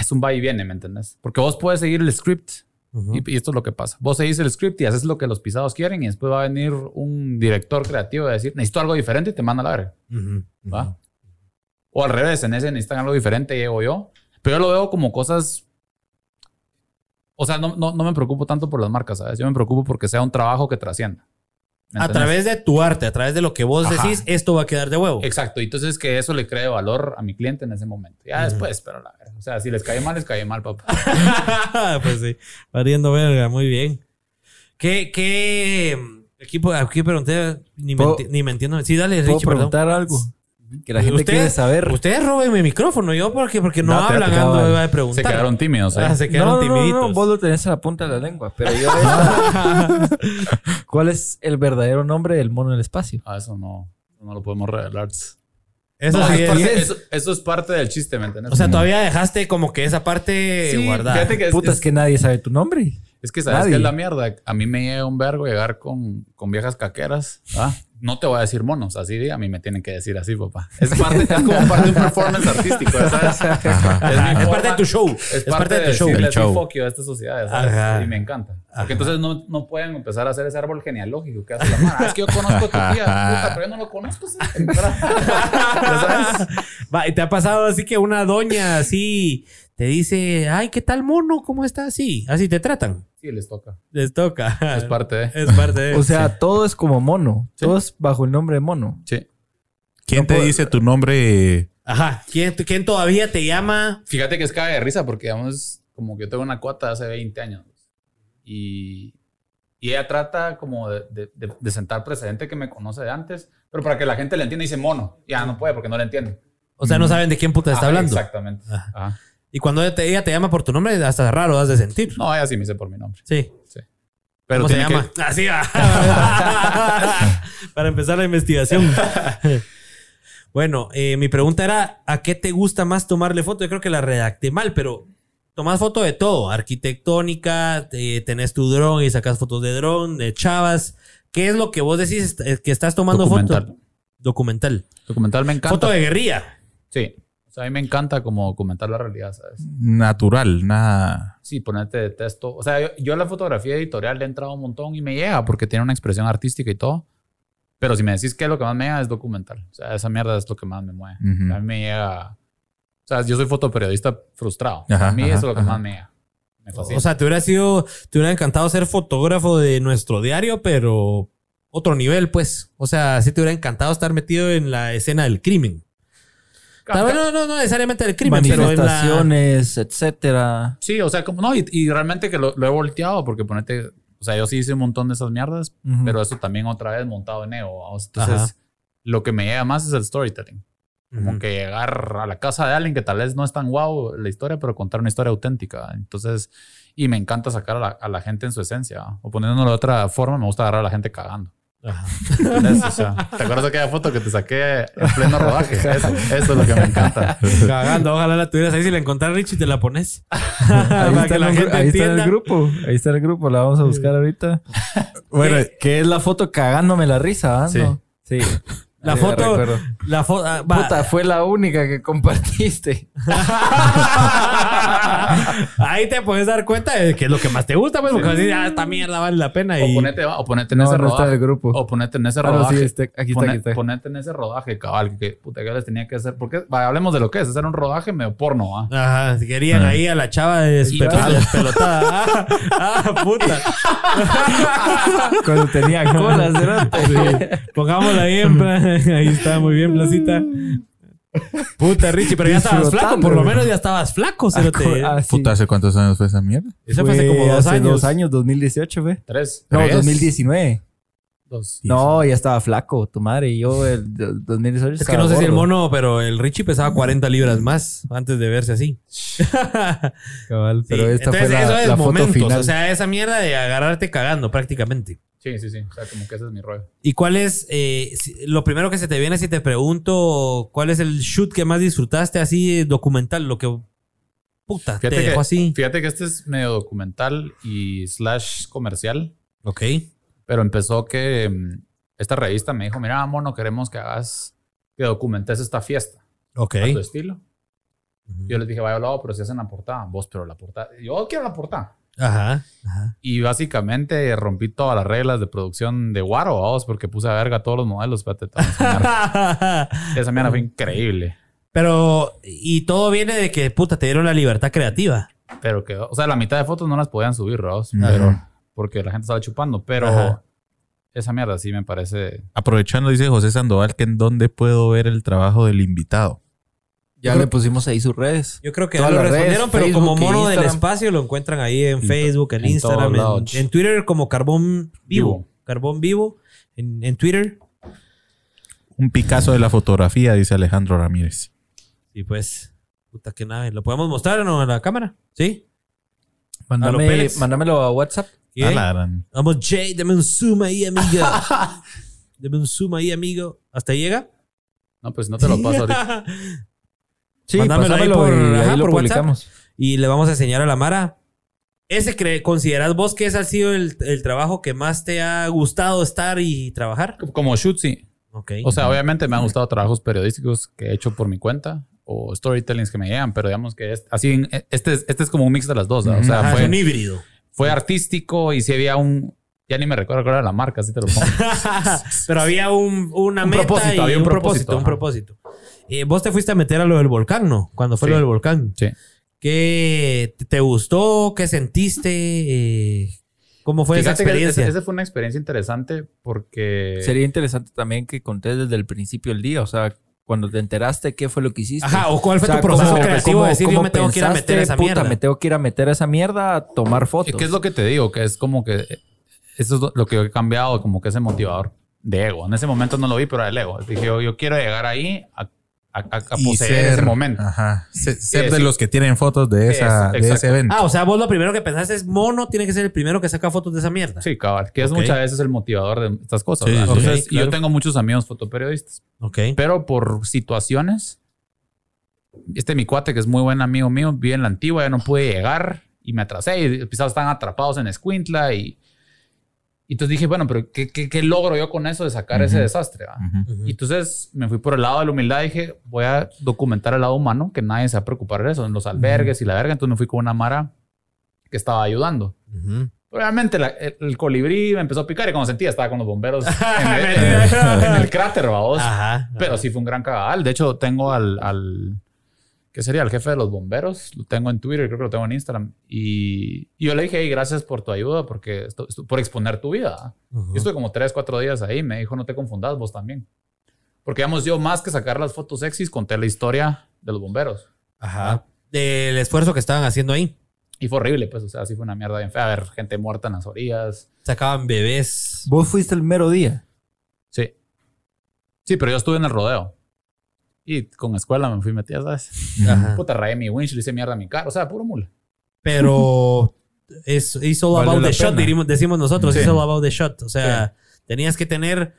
Es un va y viene, ¿me entendés? Porque vos puedes seguir el script Ujú. y, y esto es lo que pasa. Vos seguís el script y haces lo que los pisados quieren y después va a venir un director creativo a decir, necesito algo diferente y te manda a la verga. ¿Va? O al revés, en ese necesitan algo diferente, llego yo. Pero yo lo veo como cosas. O sea, no, no, no me preocupo tanto por las marcas, ¿sabes? Yo me preocupo porque sea un trabajo que trascienda. ¿Me A través de tu arte, a través de lo que vos Ajá. decís, esto va a quedar de huevo. Exacto. Y entonces que eso le cree valor a mi cliente en ese momento. Ya después, pero la verdad. O sea, si les cae mal, les cae mal, papá. pues sí, variando verga, muy bien. ¿Qué, qué equipo? Aquí pregunté, ni me, ¿Puedo- enti- ni me entiendo. Sí, dale, ¿Puedo Richie, perdón. preguntar algo? Que la gente Usted- quiere saber. Ustedes roben mi micrófono, yo porque, porque no Date, hablan, ando de preguntar. Se quedaron tímidos. ¿eh? Ah, se no, quedaron no, no, timiditos. no, vos lo tenés a la punta de la lengua. Pero yo... ¿Cuál es el verdadero nombre del mono del espacio? Ah, eso no, no lo podemos revelar. Eso No, sí es es- parte- eso, eso es parte del chiste, ¿me entiendes? O sea, todavía dejaste como que esa parte Sí, guardada. fíjate que es, Puta, es es- que nadie sabe tu nombre. Es que sabes que es la mierda. A mí me llega un vergo llegar con, con viejas caqueras. ¿ah? No te voy a decir monos, así a mí me tienen que decir así, papá. Es, parte, es como parte de un performance artístico, ¿sabes? Es, mi Es forma- parte de tu show. Es parte, de, tu show. El show. a esta sociedad, ¿sabes? Ajá. Y me encanta. Ajá. Porque entonces no, no pueden empezar a hacer ese árbol genealógico que hace la mano. Es que yo conozco a tu tía, puta, pero yo no lo conozco. ¿sí? ¿Ya sabes? Va, y te ha pasado así que una doña así te dice, ay, ¿qué tal mono? ¿Cómo está? Así, así te tratan. Sí, les toca. Les toca. Es parte de. Es parte de. O sea, todo es como mono. Todo es bajo el nombre de mono. Sí. ¿Quién no te puedo- dice tu nombre? Ajá. ¿Quién, quién todavía te llama? Fíjate que es caga de risa porque, digamos, como que yo tengo una cuota de hace 20 años. Y, y ella trata como de, de- de- de sentar precedente que me conoce de antes, pero para que la gente le entienda dice mono. Ya no puede porque no le entiende. O sea, no saben de quién puta está Ajá, hablando. Exactamente. Ajá. Ajá. Y cuando ella te, ella te llama por tu nombre, hasta raro has de sentir. No, ella sí me dice por mi nombre. Sí. Sí. Pero ¿Cómo se que- llama? Así va. Para empezar la investigación. bueno, eh, mi pregunta era: ¿a qué te gusta más tomarle foto? Yo creo que la redacté mal, pero tomas foto de todo: arquitectónica, eh, tenés tu dron y sacas fotos de dron, de chavas. ¿Qué es lo que vos decís que estás tomando Documental. foto? Documental. Documental me encanta. Foto de guerrilla. Sí. O sea, a mí me encanta como documentar la realidad, ¿sabes? Natural, nada. Sí, ponerte de texto. O sea, yo, yo a la fotografía editorial le he entrado un montón y me llega porque tiene una expresión artística y todo. Pero si me decís que lo que más me llega es documental. O sea, esa mierda es lo que más me mueve. Ujú. A mí me llega... O sea, yo soy fotoperiodista frustrado. Ajá, a mí ajá, eso es lo que ajá. más me llega. Me. O sea, te hubiera sido, te hubiera encantado ser fotógrafo de nuestro diario, pero otro nivel, pues. O sea, sí te hubiera encantado estar metido en la escena del crimen. Tal vez no, no, no necesariamente del crimen, pero en la... Manifestaciones, etcétera. Sí, o sea, como no, y, y realmente que lo, lo he volteado porque ponete, o sea, yo sí hice un montón de esas mierdas, pero eso también otra vez montado en ego. vamos. Entonces, Ajá. lo que me llega más es el storytelling. Como que llegar a la casa de alguien que tal vez no es tan guau la historia, pero contar una historia auténtica. Entonces, y me encanta sacar a la, a la gente en su esencia. ¿va? O poniéndolo de otra forma, me gusta agarrar a la gente cagando. Ajá. ¿Entendés? O sea, ¿te acuerdas de aquella foto que te saqué en pleno rodaje? Eso, eso es lo que me encanta. Cagando, ojalá la tuvieras ahí. Si la encontrás, Richie, te la pones. Ahí, está, la ahí está el grupo. Ahí está el grupo. La vamos a buscar ahorita. Bueno, que, es la foto cagándome la risa, ¿ah? Sí. Sí. La Ahí foto-. La foto... ah. Puta, fue la única que compartiste. Ahí te puedes dar cuenta de que es lo que más te gusta, pues, porque vas a decir, ah, esta mierda vale la pena. O Y... ponete, o ponete en No, ese no rodaje. el grupo. O ponete en ese no, rodaje. sí, este- aquí está, Pone- aquí está. Ponete en ese rodaje, cabal, que puta, que les tenía que hacer. Porque, vaya, hablemos de lo que es. Hacer un rodaje medio porno, ¿ah? Ajá, si querían Ah. ahí a la chava despelotada. Ah, ah, puta. Cuando tenía colas, ¿verdad? Pongámosla ahí en plan. Ahí está, muy bien, Placita. Puta, Richie, pero ya estabas flaco. Por lo menos ya estabas flaco. Ah, sí. Puta, ¿hace cuántos años fue esa mierda? Eso fue hace como dos hace años. dos años, 2018, ¿ve? Tres. No, ¿Tres? 2019. No, ya estaba flaco, tu madre. Y yo, el de- 2018. Es que no sé si el mono, pero el Richie pesaba 40 libras más antes de verse así. Cabal, pero Sí, esta entonces fue la, eso es la foto momentos. final. O sea, esa mierda de agarrarte cagando prácticamente. Sí, sí, sí. O sea, como que ese es mi rollo. ¿Y cuál es eh, lo primero que se te viene si te pregunto cuál es el shoot que más disfrutaste así documental? Lo que puta te Fíjate dejó que, así. fíjate que este es medio documental y slash comercial. Ok. Pero empezó que mm, esta revista me dijo, mira, mono, queremos que hagas, que documentes esta fiesta Ok. a tu estilo. Yo les dije, vaya hablado, pero si hacen la portada. Vos, pero la portada. Yo quiero la portada. Ajá. Ajá. Y básicamente rompí todas las reglas de producción de Waro, vamos, porque puse a verga todos los modelos. Espérate. Esa mierda fue increíble. Pero, y todo viene de que puta te dieron la libertad creativa. Pero quedó, o sea, la mitad de fotos no las podían subir, Ajá. pero porque la gente estaba chupando. Pero Ajá. esa mierda sí me parece. Aprovechando, dice José Sandoval, que en dónde puedo ver el trabajo del invitado. Ya le pusimos ahí sus redes. Yo creo que Todas ya lo redes, respondieron, pero Facebook como mono del espacio lo encuentran ahí en Facebook, en, en Instagram, en, Twitter como Carbón Vivo. Vivo. Carbón Vivo. En, en Twitter. Un Picasso de la fotografía, dice Alejandro Ramírez. Y pues, puta que nave. ¿Lo podemos mostrar o no en la cámara? ¿Sí? A Mándame, mándamelo a WhatsApp. ¿Qué? A la gran- Vamos, Jay, dame un zoom ahí, amigo. dame un zoom ahí, amigo. ¿Hasta ahí llega? No, pues no te lo paso ahorita. Sí, Mándamelo ahí pásamelo por- y ahí lo por WhatsApp. publicamos. y le vamos a enseñar a la Mara. ¿Ese cre- consideras vos que ese ha sido el, el trabajo que más te ha gustado estar y trabajar? Como shoot, sí. Ok. O sea, obviamente me han gustado trabajos periodísticos que he hecho por mi cuenta o storytellings que me llegan, pero digamos que es, así, este, es- este es como un mix de las dos. ¿no? O sea, Ajá, es fue, un híbrido. Fue artístico y si había un. Ya ni me recuerdo cuál era la marca, así te lo pongo. Pero había un, una Un meta propósito, y había un un propósito, propósito, un propósito. Eh, vos te fuiste a meter a lo del volcán, ¿no? Cuando fue Sí. lo del volcán. Sí. ¿Qué te- gustó? ¿Qué sentiste? Eh, ¿Cómo fue esa Fíjate experiencia? Esa fue una experiencia interesante porque. Sería interesante también que contés desde el principio del día. O sea, cuando te enteraste, ¿qué fue lo que hiciste? Ajá, o cuál fue O sea, tu proceso ¿cómo- creativo cómo- de decir yo me tengo que ir a meter a esa pensaste, mierda? Puta, me tengo que ir a meter a esa mierda a tomar fotos. ¿Qué es lo que te digo? Que es como que. Eso es lo- lo que he cambiado, como que ese motivador de ego. En ese momento no lo vi, pero era el ego. Dije, yo, yo quiero llegar ahí a, a, a- Y poseer ese momento. Ajá. Se- Ser, Sí, de sí. los que tienen fotos de, esa, de ese evento. Ah, o sea, vos lo primero que pensaste es mono tiene que ser el primero que saca fotos de esa mierda. Sí, cabal. Que es Ok. muchas veces el motivador de estas cosas. Sí, Entonces, sí, y yo claro. tengo muchos amigos fotoperiodistas. Ok. Pero por situaciones, este mi cuate, que es muy buen amigo mío, vive en la antigua, ya no pude llegar y me atrasé y pisados están atrapados en Escuintla y, y entonces dije, bueno, pero ¿qué, qué, qué logro yo con eso de sacar ese desastre? Ujú. Y entonces me fui por el lado de la humildad y dije, voy a documentar el lado humano, que nadie se va a preocupar de eso, en los albergues y la verga. Entonces me fui con una mara que estaba ayudando. Obviamente la- el, el colibrí me empezó a picar y como sentía estaba con los bomberos en el, en el cráter, vamos. Ajá. Pero sí fue un gran cagadal. De hecho, tengo al, al ¿qué sería? El jefe de los bomberos. Lo tengo en Twitter, creo que lo tengo en Instagram. Y, y yo le dije, hey, gracias por tu ayuda, porque esto- esto- por exponer tu vida. Yo estuve como tres, cuatro días ahí. Me dijo, no te confundas, vos también. Porque, digamos, yo más que sacar las fotos sexys, conté la historia de los bomberos. Ajá. Del esfuerzo que estaban haciendo ahí. Y fue horrible, pues, o sea, sí fue una mierda bien fea. A ver, gente muerta en las orillas. Sacaban bebés. Vos fuiste el mero día. Sí. Sí, pero yo estuve en el rodeo. Y con escuela me fui metida, ¿sabes? Ajá. Puta, rayé mi winch, le hice mierda a mi carro. O sea, puro mula. Pero es it's all Valió about the shot, dirimos- decimos nosotros. Sí. It's all about the shot. O sea, tenías que tener.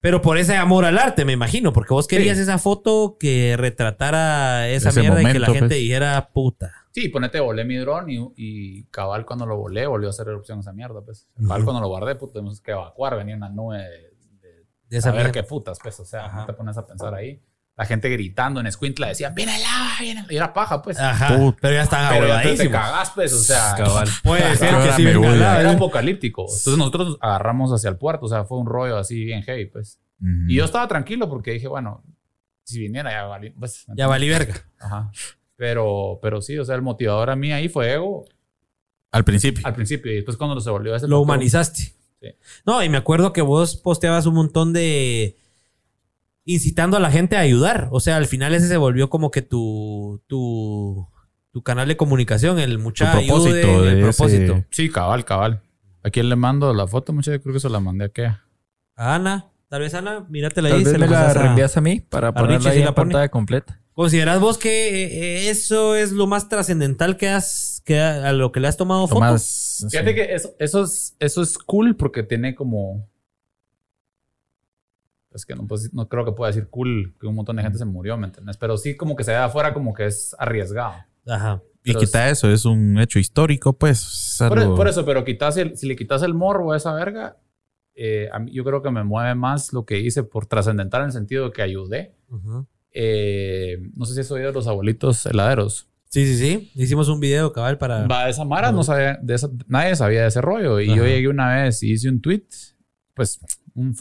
Pero por ese amor al arte, me imagino. Porque vos querías Sí. esa foto que retratara esa Ese mierda y que la momento, gente pues. dijera puta. Sí, ponete, volé mi dron y, y cabal cuando lo volé volvió a hacer erupción esa mierda, pues. Ujú. Cabal cuando lo guardé, pues tuvimos que evacuar, venía una nube de, de De esa saber mierda. qué putas, pues. O sea, Ajá. no te pones a pensar ahí. La gente gritando en Escuintla decían, viene el agua, viene el agua". Y era paja, pues. Ajá. Pero ya están Pero ya te, te cagás, pues, o sea. Cabal. Puede ser que sí me venga voy. la- Era apocalíptico. Entonces nosotros nos agarramos hacia el puerto, o sea, fue un rollo así bien heavy, pues. Y yo estaba tranquilo porque dije, bueno, si viniera ya valí, pues. Ya valí verga. Ajá. Pero, pero sí, o sea, el motivador a mí ahí fue ego Al principio. al principio y después cuando se volvió ese Lo factor- humanizaste. Sí. No, y me acuerdo que vos posteabas un montón de incitando a la gente a ayudar. O sea, al final ese se volvió como que tu, tu, tu canal de comunicación, el muchacho propósito el de propósito. ese- Sí, cabal, cabal. ¿A quién le mando la foto? Mucha yo creo que se la mandé a qué. A Ana, tal vez Ana, míratela Tal ahí. vez se me la reenvías a mí para ponerla Richie, ahí en la pone. pantalla completa. ¿Considerás vos que eh, eso es lo más trascendental que has, que a, a lo que le has tomado foto? Tomás, Fíjate sí. que eso, eso, es, eso es cool porque tiene como... Es que no, pues, no creo que pueda decir cool que un montón de gente se murió, ¿me entiendes? Pero sí como que se ve afuera como que es arriesgado. Ajá. Y pero quita eso, es un hecho histórico, pues. es Por, algo- por eso, pero quitas el, si le quitas el morbo a esa verga, eh, a mí, yo creo que me mueve más lo que hice por trascendental en el sentido de que ayudé. Ujú. Eh, no sé si has oído de los abuelitos heladeros. Sí, sí, sí. Hicimos un video cabal para. Va, de esa Mara no sabía, de esa- nadie sabía de ese rollo. Y yo Ajá. llegué una vez y hice un tweet, pues un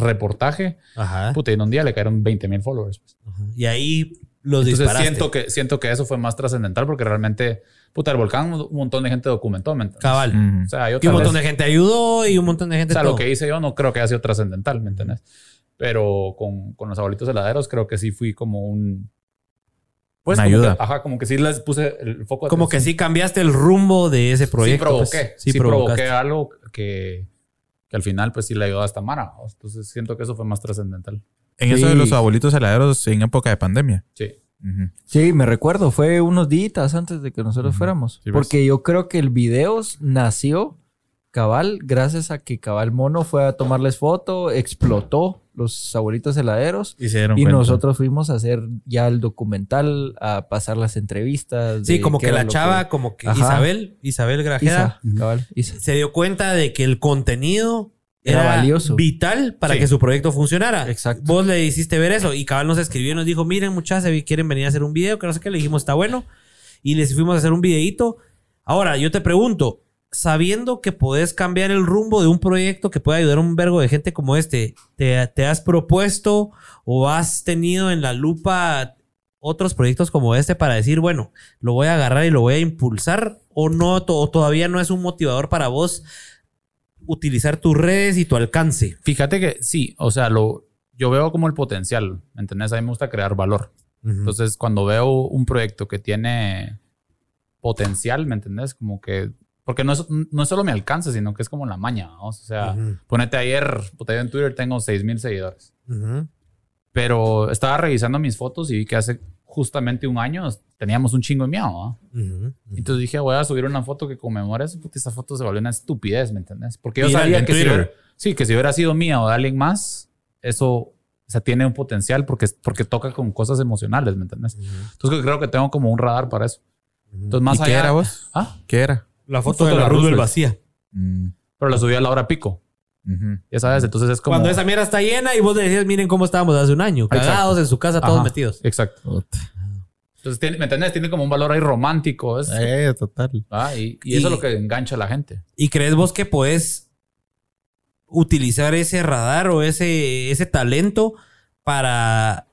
fotoreportaje. Ajá. Puta, y en un día le cayeron 20 mil followers. pues. Ajá. Y ahí los Entonces disparaste. siento que, siento que eso fue más trascendental porque realmente, puta, el volcán un montón de gente documentó. ¿me entiendes? Cabal. Ujú. O sea, yo Y un montón vez- de gente ayudó y un montón de gente. O sea, todo. lo que hice yo no creo que haya sido trascendental, ¿me entiendes? Pero con, con los abuelitos heladeros creo que sí fui como un... Pues Una como ayuda. que- ajá, como que sí les puse el foco Como que atención. sí cambiaste el rumbo de ese proyecto. sí pues. provoqué. Sí, Sí, provocaste. provoqué algo que, que al final pues sí le ayudó a esta Mara. Entonces siento que eso fue más trascendental. En eso de los abuelitos heladeros en época de pandemia. Sí. Sí, me recuerdo, fue unos días antes de que nosotros fuéramos. Sí, ves. porque yo creo que el video nació cabal gracias a que cabal mono fue a tomarles foto, explotó los abuelitos heladeros Y se dieron y nosotros fuimos a hacer ya el documental, a pasar las entrevistas. Sí, como que la chava, como que Ajá. Isabel, Isabel Grajeda, Isa, cabal, Isa. se dio cuenta de que el contenido Era era, valioso. vital para Sí. que su proyecto funcionara. Exacto. Vos le hiciste ver eso y Cabal nos escribió y nos dijo, miren muchachos, quieren venir a hacer un video, que no sé qué, le dijimos, está bueno. Y les fuimos a hacer un videíto. Ahora, yo te pregunto, sabiendo que podés cambiar el rumbo de un proyecto que puede ayudar a un vergo de gente como este, ¿te, te has propuesto o has tenido en la lupa otros proyectos como este para decir, bueno, lo voy a agarrar y lo voy a impulsar o no, to- o todavía no es un motivador para vos utilizar tus redes y tu alcance? Fíjate que sí, o sea, lo, yo veo como el potencial, ¿me entiendes? A mí me gusta crear valor. Entonces, cuando veo un proyecto que tiene potencial, ¿me entendés? Como que... Porque no es, no es solo mi alcance, sino que es como la maña, ¿no? O sea, Ujú. ponete ayer, puta, yo en Twitter tengo 6 mil seguidores. Ujú. Pero estaba revisando mis fotos y vi que hace justamente un año teníamos un chingo de miedo, ¿no? Ujú. Entonces dije, voy a subir una foto que conmemore eso, puta, esa foto se volvió una estupidez, ¿me entendés? Porque yo sabía que si, hubiera, sí, que si hubiera sido mía o de alguien más, eso o sea, tiene un potencial porque, porque toca con cosas emocionales, ¿me entendés? Entonces creo que tengo como un radar para eso. Entonces, más ¿Y allá, qué era vos? ¿Ah? ¿Qué era? La foto, de de la la Roosevelt Roosevelt. vacía. Mm, Pero la subí a la hora pico, ya sabes, entonces es como... Cuando esa mierda está llena y vos le decías, miren cómo estábamos hace un año, Exacto. cagados en su casa, todos metidos. Exacto. Entonces, ¿me entendés? Tiene como un valor ahí romántico. Es, Eh, total. ¿ah? y, y eso Y- es lo que engancha a la gente. ¿Y crees vos que podés utilizar ese radar o ese, ese talento para,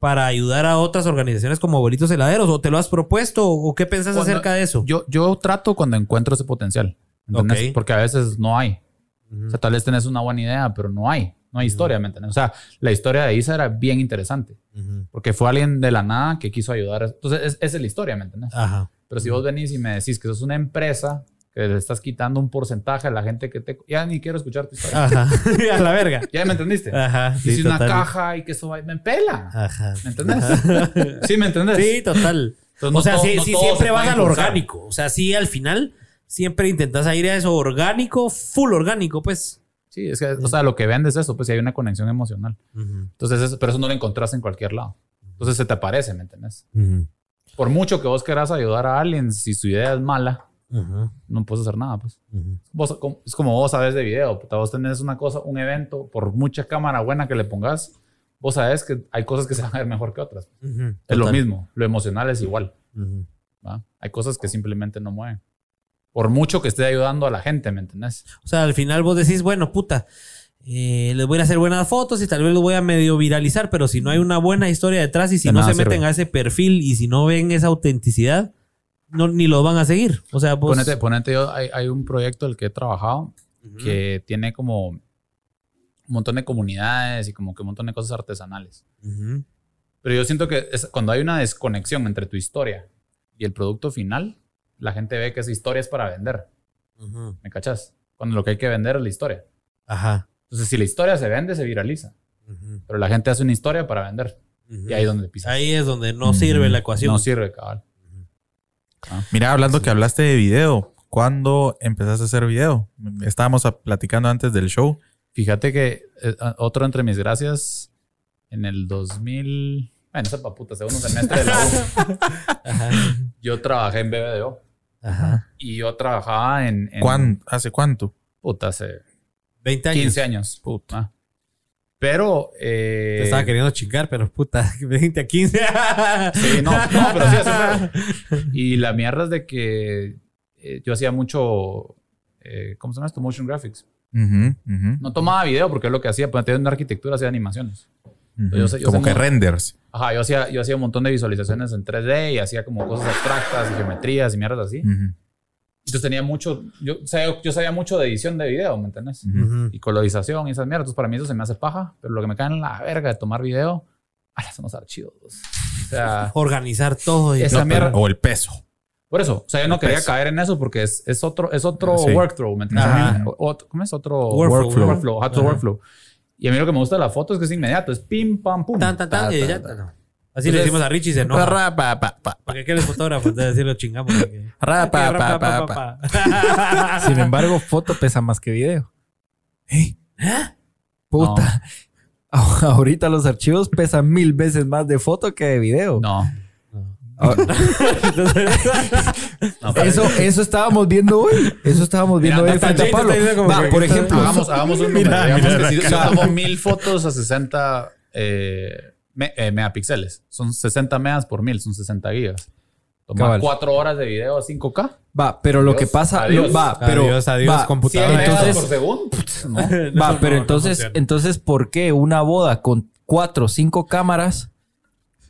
para ayudar a otras organizaciones como Abuelitos Heladeros? ¿O te lo has propuesto? ¿O qué Cuando- acerca de eso? Yo, yo trato cuando encuentro ese potencial. ¿entendés? Ok. Porque a veces no hay. Ujú. O sea, tal vez tenés una buena idea, pero no hay. No hay historia, ¿me entiendes? O sea, la historia de Isa era bien interesante. Porque fue alguien de la nada que quiso ayudar. Entonces, es- esa es la historia, ¿me entiendes? Ajá. Pero si vos venís y me decís que sos una empresa que le estás quitando un porcentaje a la gente que te... Ya ni quiero escuchar tu historia. Ajá. a la verga. ¿Ya me entendiste? Ajá. y si una caja y que eso va... Me pela. Ajá. ¿Me entendés? ¿Sí me entendés? Sí, total. Entonces, no o sea, todo- sí, no sí, siempre vas al orgánico. O sea, sí, al final siempre intentas ir a eso orgánico, full orgánico, pues. Sí, es que, o sea, lo que vendes es eso, pues si hay una conexión emocional. Entonces, eso- pero eso no lo encontrás en cualquier lado. Entonces se te aparece, ¿me entiendes? Por mucho que vos querás ayudar a alguien, si su idea es mala, no puedes hacer nada, pues. Vos, es como vos sabes de video, puta, vos tenés una cosa, un evento, por mucha cámara buena que le pongas, vos sabes que hay cosas que se van a ver mejor que otras. Es lo mismo. Lo emocional es igual. Hay cosas que simplemente no mueven. Por mucho que esté ayudando a la gente, ¿me entendés? O sea, al final vos decís, bueno, puta, eh, les voy a hacer buenas fotos y tal vez lo voy a medio viralizar, pero si no hay una buena historia detrás y si De no se meten sirve. a ese perfil y si no ven esa autenticidad, no, ni lo van a seguir. O sea, vos... Ponete, ponete yo, hay, hay un proyecto el que he trabajado que tiene como un montón de comunidades y como que un montón de cosas artesanales. Ujú. Pero yo siento que es- cuando hay una desconexión entre tu historia y el producto final, la gente ve que esa historia es para vender. Ujú. ¿Me cachas? Cuando lo que hay que vender es la historia. Ajá. Entonces, si la historia se vende, se viraliza. Pero la gente hace una historia para vender. Y ahí es donde pisa. Ahí es donde no sirve la ecuación. No sirve, cabal. Mira, hablando que hablaste de video, ¿cuándo empezaste a hacer video? Estábamos platicando antes del show. Fíjate que eh, otro entre mis gracias en el 2000. Bueno, esa pa' puta, segundo semestre de la U. Ajá. Yo trabajé en BBDO. Ajá. Y yo trabajaba en. en ¿Cuán- ¿Hace cuánto? Puta, hace 20 años. 15 años. Puta. Pero. eh, Te estaba queriendo chingar, pero puta, 20 a 15. Sí, no, no, pero sí, así fue. Y la mierda es de que eh, yo hacía mucho. eh, ¿Cómo se llama esto? Motion graphics. No tomaba video porque es lo que hacía. Pues tenía una arquitectura, hacía animaciones. yo yo Como que renders. Ajá, yo hacía, yo hacía un montón de visualizaciones en 3D y hacía como cosas abstractas y geometrías y mierdas así. Entonces tenía mucho. Yo, sabía- yo sabía mucho de edición de video, ¿me entendés? ujú. Ujú. Y colorización y esas mierdas. Entonces para mí eso se me hace paja. Pero lo que me cae en la verga de tomar video. Ah, son los archivos. O sea. Organizar todo. Y Esa No, pero- mierda- O el peso. Por eso, o sea, yo no El quería peso. caer en eso porque es, es otro, es otro Sí. workflow, ¿me entiendes? Ajá. A mí- o- ¿Cómo es? Otro Workflow. workflow. otro Ajá. workflow. Y a mí lo que me gusta de la foto es que es inmediato, es pim, pam, pum. Tan, tan, tan, Ta, ta, ta. No. Así le Entonces- decimos a Richie y se enoja. Ra, pa, pa, pa, Porque aquel es fotógrafo, entonces decirlo chingamos. porque- ra, pa, pa, pa, pa. pa. Sin embargo, foto pesa más que video. ¿Eh? Puta. Ahorita los archivos pesan mil veces más de foto que de video. No. Ah, no Eso, eso estábamos viendo hoy. Eso estábamos viendo Mira, hoy frente a Pablo. Va, por ejemplo, hagamos, hagamos un número. Mira, mira si, si tomo mil fotos a 60 eh, me- eh, megapíxeles, son 60 megas por mil, son 60 gigas. Cabal. 4 horas de video a 5K. va, pero lo Adiós, que pasa, adiós. va, pero Adiós, adiós, va, computadora. 100 megas entonces- por segundo. Putz, ¿no? Va, No, pero no entonces, funciona. entonces, ¿por qué una boda con cuatro o cinco cámaras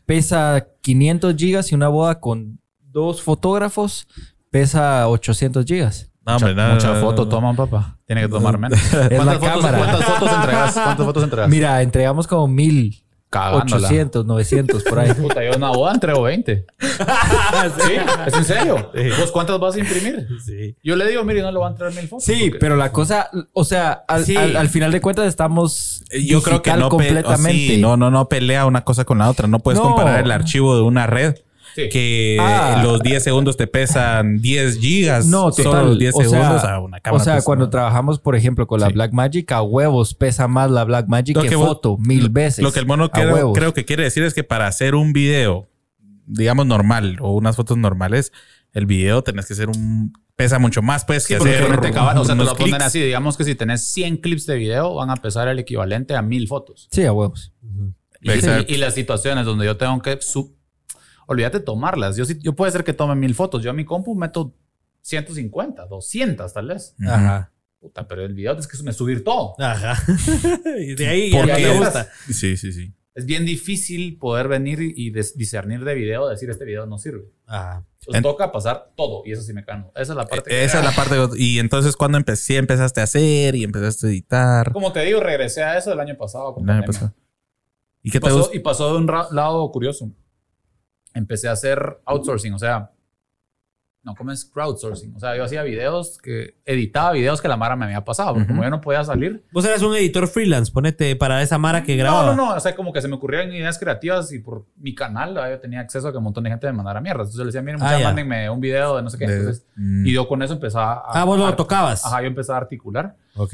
pesa 500 gigas y una boda con dos fotógrafos pesa 800 gigas? No, hombre, mucha no, mucha no, no, foto no. toman, papá. Tiene que tomar menos. la ¿Cuántas, fotos, cámara. ¿Cuántas fotos entregas? ¿Cuántas fotos entregas? Mira, entregamos como 1000, Cagándola. 800, 900 por ahí. Puta, yo en una boda entrego 20. sí, es en serio. Sí. ¿Vos cuántas vas a imprimir? Sí. Yo le digo, mire, no le voy a entregar mil fotos. Sí, porque- pero la cosa, o sea, al, Sí. al- al final de cuentas estamos Yo creo que no, completamente. sí, no, no, no pelea una cosa con la otra. No puedes No. comparar el archivo de una red Sí. que Ah. los 10 segundos te pesan 10 gigas. No, solo total. los 10 o sea, segundos a una cámara. O sea, pesa- cuando trabajamos, por ejemplo, con la Sí. Blackmagic, a huevos pesa más la Blackmagic Lo que, que vos- foto, mil veces. Lo que el mono creo, huevos. creo que quiere decir es que para hacer un video, digamos normal o unas fotos normales, el video tenés que hacer un pesa mucho más, pues, Sí, que hacer cabal, o sea, te lo ponen clics. así. Digamos que si tenés 100 clips de video, van a pesar el equivalente a mil fotos. Sí, a huevos. Y, Exacto. y- y las situaciones donde yo tengo que... Olvídate de tomarlas. Yo, sí- yo puede ser que tome mil fotos. Yo a mi compu meto 150, 200 tal vez. Ajá. Puta, pero el video es que me subir todo. Ajá. y de ahí ya Porque gusta. Sí, sí, sí. Es bien difícil poder venir y discernir de video, decir este video no sirve. Ajá. Entonces En- toca pasar todo y eso sí me cano. Esa es la parte que- Esa es la parte. Y entonces, cuando empecé, empezaste a hacer y empezaste a editar. Como te digo, regresé a eso el año pasado. con El año pasado. ¿Y Y qué te pasó, y pasó de un lado curioso. Empecé a hacer outsourcing, o sea, no, ¿cómo es crowdsourcing? O sea, yo hacía videos que editaba videos que la Mara me había pasado, porque Ujú. como yo no podía salir. Vos eras un editor freelance, ponete para esa mara que No, grababa. no, no, o sea, como que se me ocurrían ideas creativas y por mi canal ¿verdad? yo tenía acceso a que un montón de gente me mandara mierda. Entonces yo le decía, miren, Ah, muchachos, mándenme un video de no sé qué. Entonces, Mm. y yo con eso empezaba a. Ah, vos lo tocabas. Ajá, yo empezaba a articular. Ok.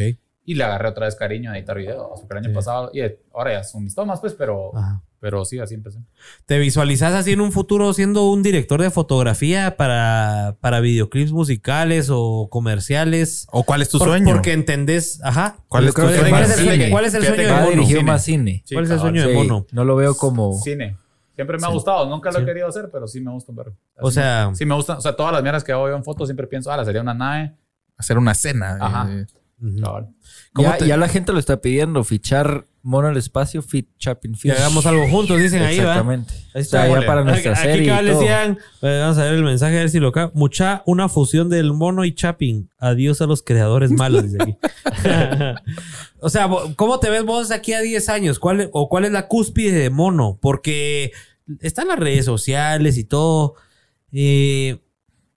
Y le agarré otra vez cariño a editar videos. Porque el año Sí. pasado, y ahora ya son mis tomas, pues, pero, Ajá. pero sí, así empecé. ¿Te visualizas así en un futuro siendo un director de fotografía para, para videoclips musicales o comerciales? ¿O cuál es tu Por- sueño? Porque entendés, ajá. ¿Cuál es tu sueño? ¿Cuál es el sueño, cuál es el sueño de Va mono? Cine. más cine. Sí, ¿Cuál es el sueño de mono? No lo veo como... Cine. Siempre me ha gustado. Nunca lo he querido hacer, pero sí me gusta ver. O sea, Sí me gusta. O sea, todas las mierdas que hago yo en fotos siempre pienso, ah, sería una nave. Hacer una cena. Ajá. eh, ¿Cómo Ya, te- ya la gente lo está pidiendo, fichar mono al espacio, fit Chapin que Fish. hagamos algo juntos, dicen ahí. Exactamente. Ahí O sea, está. ya para nuestra Aquí serie todo. decían, eh, vamos a ver el mensaje a ver si lo acá. Mucha una fusión del mono y Chapin. Adiós a los creadores malos, dice aquí. o sea, ¿cómo te ves vos aquí a 10 años? ¿Cuál, es- ¿O cuál es la cúspide de mono? Porque están las redes sociales y todo. eh,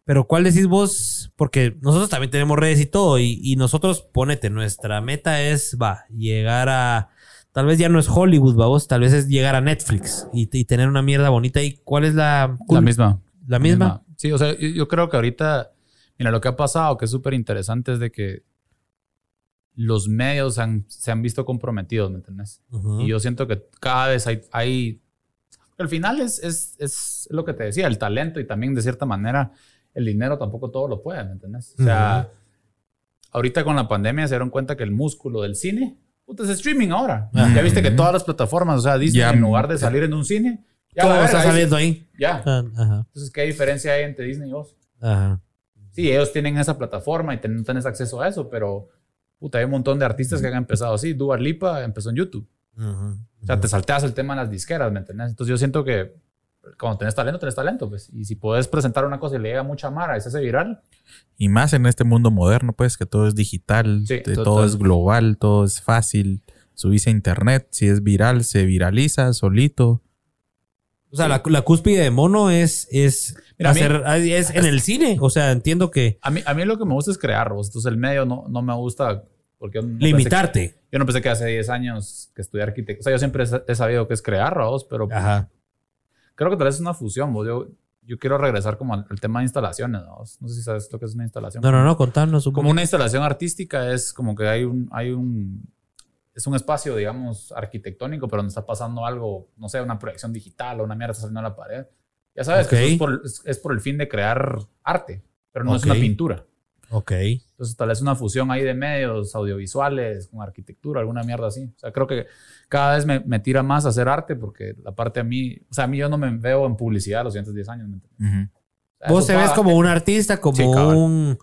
pero ¿cuál decís vos? Porque nosotros también tenemos redes y todo. Y, y nosotros, ponete, nuestra meta es, va, llegar a... Tal vez ya no es Hollywood, vamos. Tal vez es llegar a Netflix y, y tener una mierda bonita. ¿Y cuál es la... La misma. ¿La misma? Sí, o sea, yo, yo creo que ahorita, mira, lo que ha pasado, que es súper interesante, es de que los medios han- se han visto comprometidos, ¿me entiendes? Ujú. Y yo siento que cada vez hay... hay al final es, es, es lo que te decía, el talento y también de cierta manera el dinero tampoco todo lo puede, ¿me entiendes? O sea, ahorita con la pandemia se dieron cuenta que el músculo del cine, puta, es streaming ahora. Ajá. Ya viste que todas las plataformas, o sea, Disney Ya, en lugar de salir en un cine, ya Todo está saliendo ahí. Ya. Ah, Ajá. Entonces, ¿qué diferencia hay entre Disney y vos? Ajá. Sí, ellos tienen esa plataforma y ten- no tenés acceso a eso, pero puta, hay un montón de artistas que han empezado así. Dua Lipa empezó en YouTube. O sea, te salteas el tema de las disqueras, ¿me entendés? Entonces yo siento que cuando tenés talento, tenés talento, pues. Y si puedes presentar una cosa y le llega mucha mara y se hace viral, Y más en este mundo moderno, pues, que todo es digital, Sí, de- total. todo es global, todo es fácil. Subís a internet, si es viral, se viraliza solito. O sea, la, la cúspide de mono es, es, Mira, a mí- hacer- es en el cine. O sea, entiendo que a mí, a mí lo que me gusta es crear, vos. Entonces el medio no, no me gusta porque yo no pensé limitarte. que- yo no pensé que hace 10 años que estudié arquitectura. O sea, yo siempre he sabido que es crear, vos, pero Ajá. Creo que tal vez es una fusión, vos. Yo, yo quiero regresar como al, al tema de instalaciones, vos. No sé si sabes lo que es una instalación. No, no, no, contanos un Como una instalación artística es como que hay un, hay un, es un espacio, digamos, arquitectónico, pero donde está pasando algo, no sé, una proyección digital o una mierda está saliendo a la pared. Ya sabes Ok. que eso es por, es, es por el fin de crear arte, pero no es Ok. una pintura. Ok. Entonces tal vez una fusión ahí de medios audiovisuales con arquitectura, alguna mierda así. O sea, creo que cada vez me, me tira más a hacer arte porque la parte a mí, o sea, a mí yo no me veo en publicidad los siguientes 10 años. ¿me entiendes? Vos te ves como un artista, como Sí, un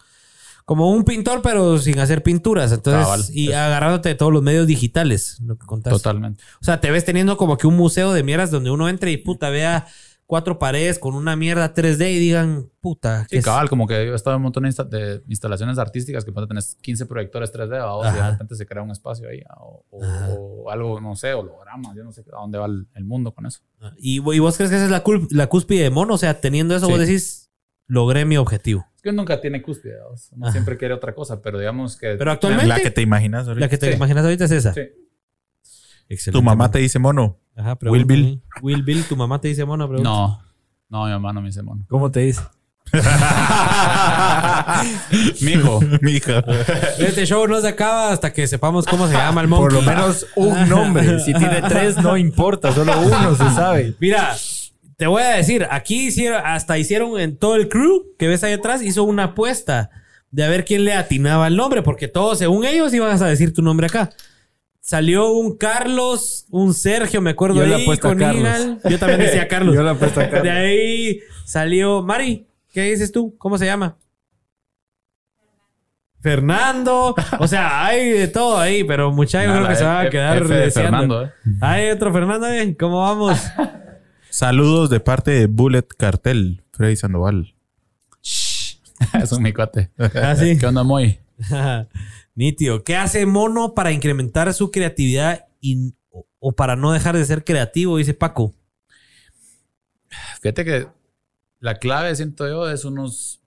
como un pintor, pero sin hacer pinturas. Entonces, Cabal. y Eso. agarrándote de todos los medios digitales, lo que contaste. Totalmente. O sea, te ves teniendo como que un museo de mierdas donde uno entre y puta vea cuatro paredes con una mierda 3D y digan, puta, Sí, cabal, como que yo he estado en un montón de, insta- de instalaciones artísticas que pueden tener 15 proyectores 3D ¿va? o Ajá. de repente se crea un espacio ahí o, o- Ajá. o algo, no sé, hologramas, yo no sé a dónde va el, el mundo con eso. ¿Y, y vos crees que esa es la, la cúspide de mono? O sea, teniendo eso, Sí. vos decís, logré mi objetivo. Es que uno nunca tiene cúspide, ¿va? uno Ajá. siempre quiere otra cosa, pero digamos que... Pero actualmente- La que te imaginas ahorita. La que te Sí. imaginas ahorita es esa. Sí. Excelente. Tu mamá te dice mono. Ajá, Will. Bill. Will Bill, tu mamá te dice mono, pregunta. No, no, mi mamá no me dice mono. ¿Cómo te dice? Mijo. Mija. Este show no se acaba hasta que sepamos cómo se llama el monkey. Por lo menos un nombre. Si tiene tres, no importa. Solo uno se sabe. Mira, te voy a decir, aquí hicieron, hasta hicieron en todo el crew que ves ahí atrás, hizo una apuesta de a ver quién le atinaba el nombre, porque todos, según ellos, iban a decir tu nombre acá. Salió un Carlos, un Sergio, me acuerdo Yo le ahí, a con Carlos. Yo también decía Carlos. Yo la apuesto a Carlos. De ahí salió Mari. ¿Qué dices tú? ¿Cómo se llama? Fernando. O sea, hay de todo ahí, pero muchachos creo que se van a quedar F de deseando. Fernando, ¿eh? Hay otro Fernando, ¿eh? ¿cómo vamos? Saludos de parte de Bullet Cartel, Freddy Sandoval. es un mi cuate. Ah, sí. ¿Qué onda, Moy? Nítido. ¿Qué hace Mono para incrementar su creatividad y- o, o para no dejar de ser creativo? Dice Paco. Fíjate que la clave, siento yo, es unos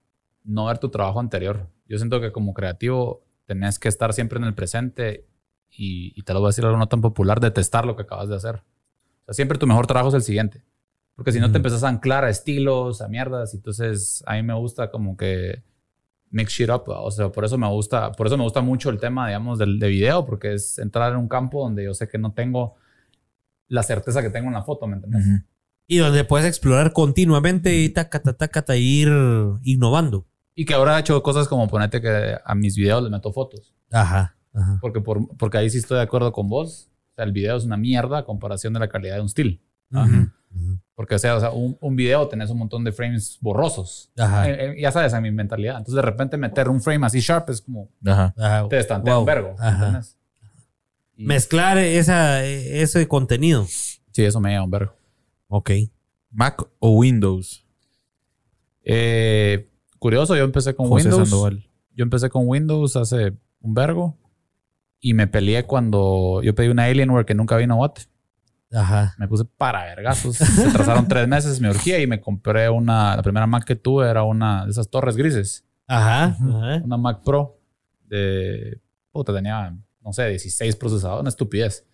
no ver tu trabajo anterior. Yo siento que como creativo tenés que estar siempre en el presente y, y te lo voy a decir algo no tan popular, detestar lo que acabas de hacer. O sea, siempre tu mejor trabajo es el siguiente. Porque si no te empezás a anclar a estilos, a mierdas, entonces a mí me gusta como que mix shit up. ¿va? O sea, por eso me gusta, por eso me gusta mucho el tema, digamos, del de video, porque es entrar en un campo donde yo sé que no tengo la certeza que tengo en la foto, ¿me entiendes? Ujú. Y donde puedes explorar continuamente y taca, taca, taca, ir innovando. Y que ahora he hecho cosas como ponerte que a mis videos les meto fotos. Ajá. Ajá. Porque, por, porque ahí sí estoy de acuerdo con vos. O sea, el video es una mierda a comparación de la calidad de un still. Porque, o sea, o sea, un, un video tenés un montón de frames borrosos. Ajá. Eh, eh, ya sabes, a mi mentalidad. Entonces, de repente meter un frame así sharp es como Ajá. Ajá. te estantea Wow. un vergo. Ajá. ¿entendés? Y- Mezclar esa, ese contenido. Sí, eso me lleva un vergo. Ok. Mac o Windows. Eh, curioso, yo empecé con José Windows. Sandoval. Yo empecé con Windows hace un vergo. Y me peleé cuando yo pedí una Alienware que nunca vino a Watt. Ajá. Me puse para vergazos. Se atrasaron tres meses, me urgía y me compré una. La primera Mac que tuve era una de esas torres grises. Ajá. Ajá. Una Mac Pro de. Puta, tenía, no sé, 16 procesadores, una estupidez.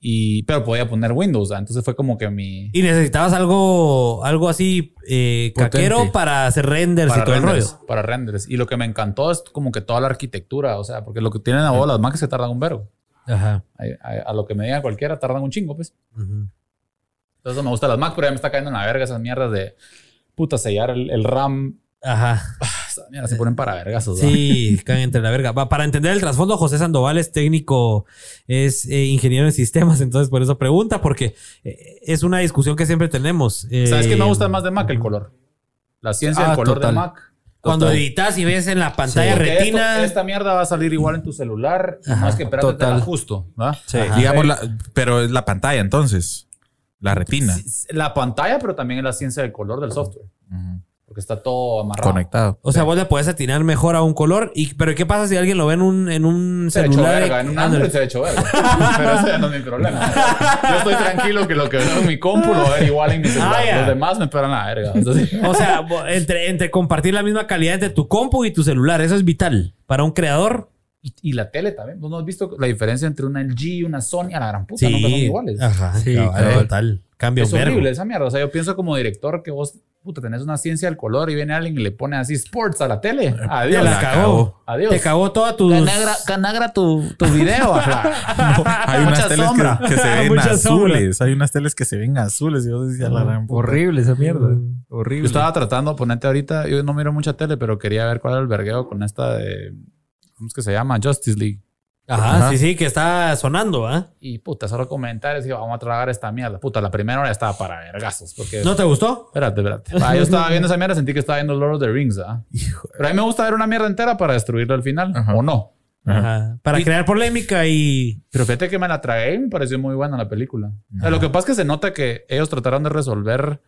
Y, pero podía poner Windows, ¿ah? entonces fue como que mi. Y necesitabas algo, algo así eh, caquero para hacer renders y todo el renders, rollo. para renders. Y lo que me encantó es como que toda la arquitectura, o sea, porque lo que tienen a vos las Macs que tardan un vergo. Ajá. A, a- a lo que me diga cualquiera, tardan un chingo, pues. Ujú. Entonces me gustan las Mac, pero ya me está cayendo en la verga esas mierdas de puta sellar el, el RAM. Ajá. Esas mierdas se ponen para vergazos. ¿va? Sí, caen entre la verga. Para entender el trasfondo, José Sandoval es técnico, es eh, ingeniero en sistemas, entonces por eso pregunta, porque eh, es una discusión que siempre tenemos. Eh, ¿Sabes qué me gusta más de Mac? El color. La ciencia Ah, del color total. de Mac. Cuando Total. editas y ves en la pantalla esto- retina. esta mierda va a salir igual en tu celular. Ajá, es que ajusto. ¿va? Sí. Digamos, la- pero es la pantalla entonces. La retina. La pantalla, pero también es la ciencia del color del software. Ujú. Porque está todo amarrado. Conectado. O sea, vos le puedes atinar mejor a un color. Y, pero ¿qué pasa si alguien lo ve en un, en un Se ha hecho celular? verga. En un. Android se ha hecho verga. Pero ese ya no es mi problema. Yo estoy tranquilo que lo que veo en mi compu lo veo igual en mi celular. Ah, ya. Los demás me esperan la verga. Entonces, O sea, entre, entre compartir la misma calidad entre tu compu y tu celular, eso es vital. Para un creador, y, y la tele también. ¿Vos no has visto la diferencia entre una LG y una Sony? A la gran puta, nunca son iguales. Ajá, Sí, total. Cambia Es verbo. horrible esa mierda. O sea, yo pienso como director que vos, puta, tenés una ciencia del color y viene alguien y le pone así sports a la tele. Te Adiós. la cagó. Adiós. Te cagó toda tu. Canagra, canagra tu, tu video. ajá. Hay unas Mucha teles sombra. que, que se ven Mucha sombra. azules. Hay unas teles que se ven azules. Y yo decía, la gran. Horrible esa mierda. Yo Horrible. estaba tratando de ponerte ahorita, yo no miro mucha tele, pero quería ver cuál era el vergueo con esta de, ¿cómo es que se llama? Justice League. Ajá, Ajá. sí, sí, que está sonando, ¿ah? Y puta, solo comentarios y vamos a tragar esta mierda. Puta, la primera hora estaba para vergazos, porque... ¿No te gustó? Espérate, espérate. Ah, yo estaba viendo esa mierda, sentí que estaba viendo Lord of the Rings, ¿ah? Pero a mí me gusta ver una mierda entera para destruirlo al final, Ajá. o no. Ajá. Para Y- crear polémica y. Pero fíjate que me la tragué y me pareció muy buena la película. O sea, lo que pasa es que se nota que ellos trataron de resolver.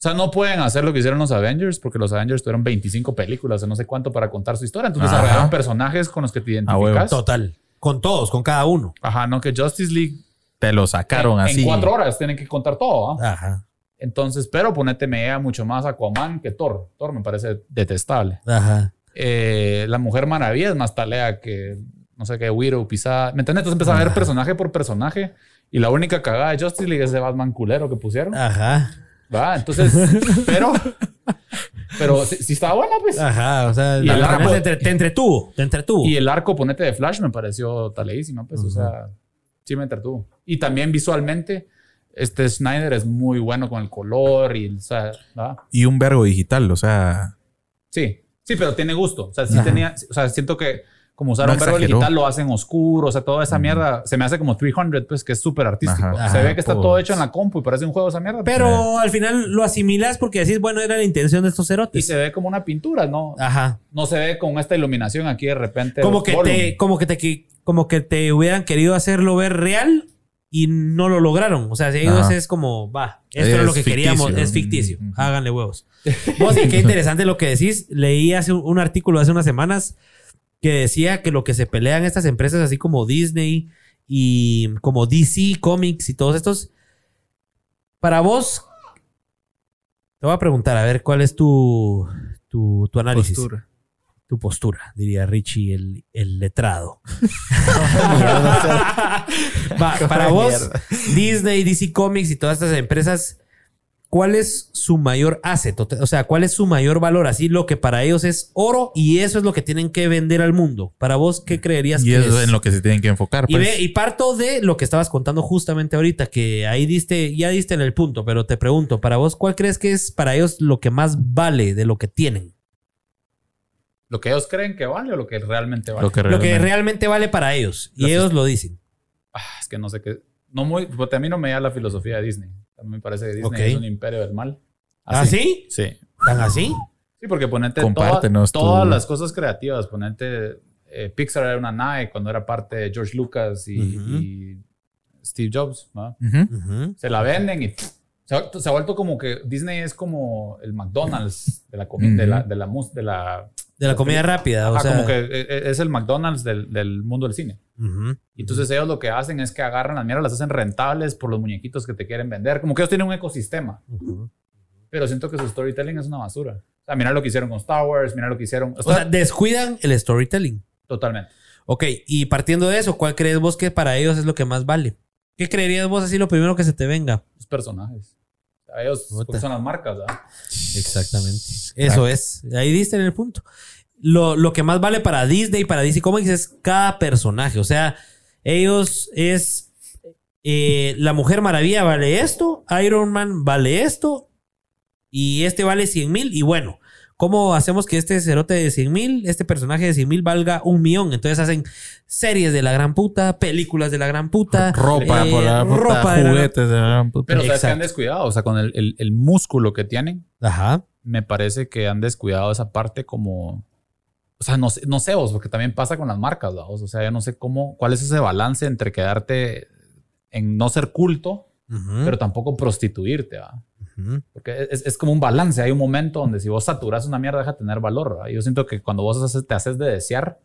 O sea, no pueden hacer lo que hicieron los Avengers porque los Avengers tuvieron 25 películas o no sé cuánto para contar su historia. Entonces desarrollaron personajes con los que te Ah, identificas. Total. Con todos, con cada uno. Ajá, no que Justice League Te lo sacaron en, así. en cuatro horas tienen que contar todo. ¿ah? Ajá. Entonces, pero ponete me mucho más Aquaman que Thor. Thor me parece detestable. Ajá. Eh, la Mujer Maravilla es más talea que no sé qué, Widow, pisada. ¿Me entiendes? Entonces empiezas a ver personaje por personaje y la única cagada de Justice League es ese Batman culero que pusieron. Ajá. Va, entonces, pero, pero sí, sí estaba buena, pues. Ajá. O sea, Y el verdad arco- te, te entretuvo. Te entretuvo. Y el arco, ponete de Flash, me pareció taleísima, pues. O sea, sí me entretuvo. Y también visualmente, este Snyder es muy bueno con el color y, o sea, ¿va? Y un verbo digital. O sea, Sí, sí, pero tiene gusto. O sea, sí Ajá. tenía, o sea, siento que como usar No un verbo digital lo hacen oscuro, o sea, toda esa mierda se me hace como 300, pues, que es súper artístico. Ajá. se Ajá, ve que está pues. todo hecho en la compu y parece un juego esa mierda. Pero al final lo asimilas porque decís, bueno, era la intención de estos y cerotes. se ve como una pintura, ¿no? Ajá. No se ve con esta iluminación aquí de repente. Como que te, como que te, como que te hubieran querido hacerlo ver real y no lo lograron. O sea, si ellos Ajá. es como, va, esto Es es lo que ficticio. queríamos, es ficticio. Háganle huevos. Vos, y qué interesante lo que decís. Leí hace un, un artículo hace unas semanas que decía que lo que se pelean estas empresas así como Disney y como DC Comics y todos estos. Para vos, te voy a preguntar, a ver cuál es tu, tu, tu análisis. Postura. Tu postura, diría Richie, el, el letrado. Va, para vos, Disney, DC Comics y todas estas empresas, ¿cuál es su mayor asset? O sea, ¿cuál es su mayor valor? Así lo que para ellos es oro y eso es lo que tienen que vender al mundo. Para vos, ¿qué creerías Y que eso es? en lo que se tienen que enfocar. Y, pues. ve- y parto de lo que estabas contando justamente ahorita, que ahí diste, ya diste en el punto, pero te pregunto, para vos, ¿cuál crees que es para ellos lo que más vale de lo que tienen? Lo que ellos creen que vale o lo que realmente vale. Lo que Lo que realmente- vale para ellos. Y ellos lo dicen. Ah, es que no sé qué. No muy, porque a mí no me da la filosofía de Disney. A mí me parece que Disney es un imperio del mal. ¿Ah, sí? Sí. ¿Tan así? Sí, porque ponente toda- tu- todas las cosas creativas. Ponente eh, Pixar era una nave cuando era parte de George Lucas y, Steve Jobs. Se la venden y pff, se ha, se ha vuelto como que Disney es como el McDonald's de la comida, de la, de la, mus- de la De la comida rápida. O sea, como que eh, eh, es el McDonald's del, del mundo del cine. Y entonces ellos lo que hacen es que agarran las mierdas, las hacen rentables por los muñequitos que te quieren vender. Como que ellos tienen un ecosistema. Pero siento que su storytelling es una basura. O sea, mira lo que hicieron con Star Wars, mira lo que hicieron. O sea, descuidan el storytelling. totalmente. Ok, y partiendo de eso, ¿cuál crees vos que para ellos es lo que más vale? ¿Qué creerías vos así lo primero que se te venga? Los personajes. Sea, ellos porque son las marcas, ¿verdad? Exactamente. Eso es. Ahí diste en el punto. Lo, lo que más vale para Disney y para DC Comics es cada personaje. O sea, ellos es. eh, la Mujer Maravilla vale esto, Iron Man vale esto, y este vale 100 mil. Y bueno, ¿cómo hacemos que este cerote de 100 mil, este personaje de 100 mil valga un millón? Entonces hacen series de la gran puta, películas de la gran puta, Ropa, eh, por la puta, ropa de la- juguetes de la gran puta. Pero ¿sabes que han descuidado? O sea, con el, el- el músculo que tienen, Ajá. me parece que han descuidado esa parte como... O sea, no sé, no sé vos, porque también pasa con las marcas, ¿verdad? O sea, yo no sé cómo, cuál es ese balance entre quedarte en no ser culto, pero tampoco prostituirte, ¿verdad? Porque es, es como un balance. Hay un momento donde si vos saturas una mierda, deja de tener valor. ¿verdad? Yo siento que cuando vos haces- te haces de desear,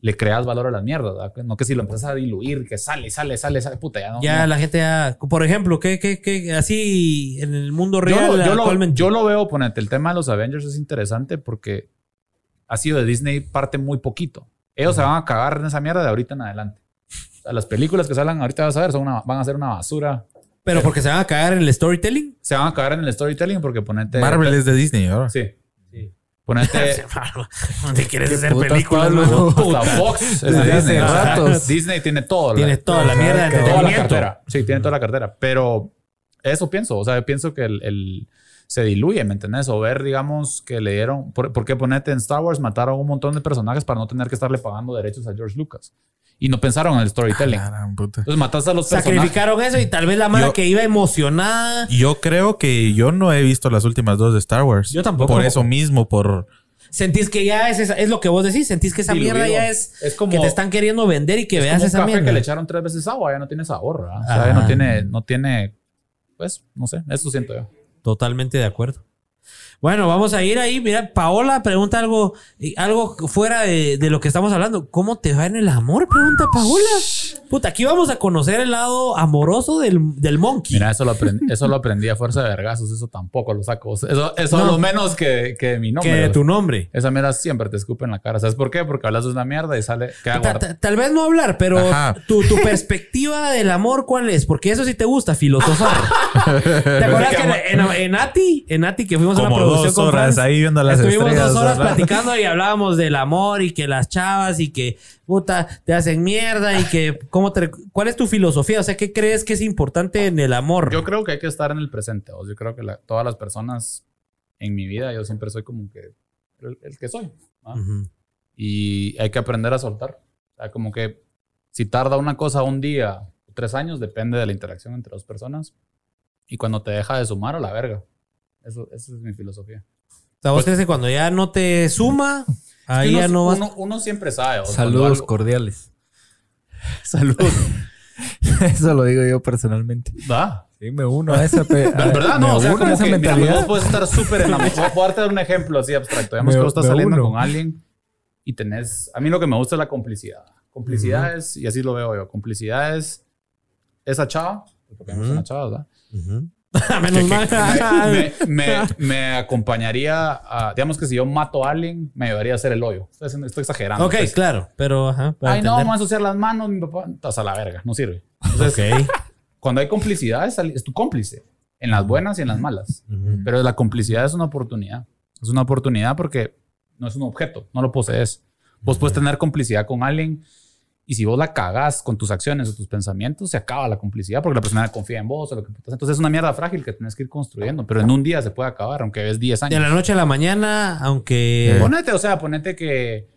le creas valor a las mierdas. ¿verdad? No que si lo empiezas a diluir, que sale, sale, sale, sale, puta, ya no. Ya no. la gente ya, por ejemplo, ¿qué, qué, qué, así en el mundo Yo, real lo, yo, lo, actualmente? yo lo veo, ponete, el tema de los Avengers es interesante porque ha sido de Disney parte muy poquito. Ellos se van a cagar en esa mierda de ahorita en adelante. O sea, las películas que salen ahorita vas a ver son una, van a ser una basura. Pero porque se van a cagar en el storytelling. Se van a cagar en el storytelling porque ponete... Marvel es de Disney ahora. Sí. Ponete... ¿Dónde quieres ¿Qué hacer películas, mano? Hasta Fox es de Disney. ratos. Disney tiene todo. Tiene la, toda la mierda de Toda la cartera. Sí, tiene toda la cartera. Pero eso pienso. O sea, yo pienso que el, el- se diluye, ¿me entendés? O ver, digamos, que le dieron... ¿Por, por qué ponete en Star Wars mataron un montón de personajes para no tener que estarle pagando derechos a George Lucas? Y no pensaron en el storytelling. Puta. Entonces mataste a los personajes. Sacrificaron eso y tal vez la mala Yo- que iba emocionada. Yo creo que yo no he visto las últimas dos de Star Wars. Yo tampoco. Por eso mismo, por... Sentís que ya es, esa- es lo que vos decís. Sentís que esa Diluido. mierda ya es, Es como- que te están queriendo vender y que es veas como un esa café mierda. que le echaron tres veces agua, ya no tiene sabor, ¿verdad? O sea, ya no tiene, no tiene, pues, no sé, eso siento yo. Totalmente de acuerdo. Bueno, vamos a ir ahí. Mira, Paola pregunta algo, algo fuera de, de lo que estamos hablando. ¿Cómo te va en el amor? Pregunta Paola. Puta, aquí vamos a conocer el lado amoroso del, del monkey. Mira, eso lo aprendí, eso lo aprendí a fuerza de vergazos, eso tampoco lo saco. Eso, eso No. es lo menos que, que mi nombre. que tu nombre. Esa mierda siempre te escupe en la cara. ¿Sabes por qué? Porque hablas de una mierda y sale. Queda Ta- guardado. ta- Tal vez no hablar, pero Ajá. tu, tu perspectiva del amor, ¿cuál es? Porque eso sí te gusta, filosofar. ¿Te acuerdas que en, en, en Ati, en Ati, que fuimos a una Como producción dos con horas Franz, ahí viendo las Estuvimos estrellas. dos horas ¿verdad? platicando y hablábamos del amor y que las chavas y que puta te hacen mierda y que cómo te, cuál es tu filosofía, o sea, ¿qué crees que es importante en el amor? Yo creo que hay que estar en el presente. o sea, Yo creo que la- todas las personas en mi vida, yo siempre soy como que el, el que soy. ¿va? Ujú. Y hay que aprender a soltar. O sea, como que si tarda una cosa un día o tres años, depende de la interacción entre dos personas. Y cuando te deja de sumar a la verga. Eso, esa es mi filosofía. O sea, vos crees que cuando ya no te suma, ahí uno, ya no vas. uno, uno siempre sabe. o sea, Saludos algo- cordiales. Salud. Eso lo digo yo personalmente. ¿Va? Sí, me uno a esa. pe- En verdad, no. O sea, como esa que mira, mentalidad. vos puedes estar súper enamorado. Voy a darte un ejemplo así abstracto. Digamos Me- que vos estás saliendo uno. con alguien y tenés... A mí lo que me gusta es la complicidad. Complicidad es, y así lo veo yo, complicidad es esa chava, porque me gusta Ujú. una chava, ¿verdad? Ujú. Menos mal. me, me- me acompañaría a, digamos que si yo mato a alguien, me ayudaría a hacer el hoyo. Estoy, estoy exagerando. ok, pues. claro, pero ajá. Ay, no, entender. vamos a ensuciar las manos, mi papá. Estás a la verga, no sirve. Entonces, Ok. cuando hay complicidad, es, es tu cómplice. En las buenas y en las malas. Ujú. Pero la complicidad es una oportunidad. Es una oportunidad porque no es un objeto, no lo posees. Vos puedes tener complicidad con alguien y si vos la cagás con tus acciones o tus pensamientos, se acaba la complicidad porque la persona confía en vos o lo que putas. Entonces es una mierda frágil que tienes que ir construyendo, pero en un día se puede acabar, aunque ves 10 De años. la noche a la mañana, aunque... Ponete, o sea, ponete que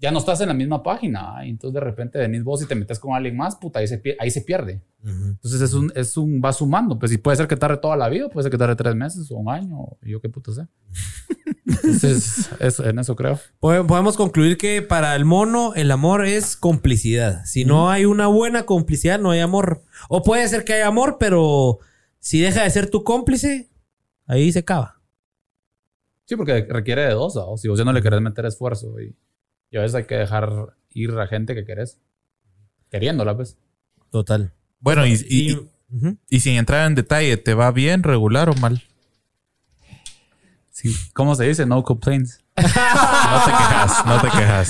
ya no estás en la misma página y entonces de repente venís vos y te metes con alguien más, puta, ahí se, ahí se pierde. Ujú. Entonces es un, es un, va sumando. Pues y puede ser que tarde toda la vida, puede ser que tarde tres meses o un año, o yo qué puta sé. Entonces, eso, en eso creo. Pode- Podemos concluir que para el mono el amor es complicidad. Si no hay una buena complicidad, no hay amor. O puede ser que haya amor, pero si deja de ser tu cómplice, ahí se acaba. Sí, porque requiere de dos, ¿no? Si vos ya no le querés meter esfuerzo y, y a veces hay que dejar ir a gente que querés. Queriéndola, pues. Total. Bueno, y, y- Y- y- Ujú. y sin entrar en detalle, ¿te va bien, regular o mal? Sí. ¿Cómo se dice? No complaints. No te quejas,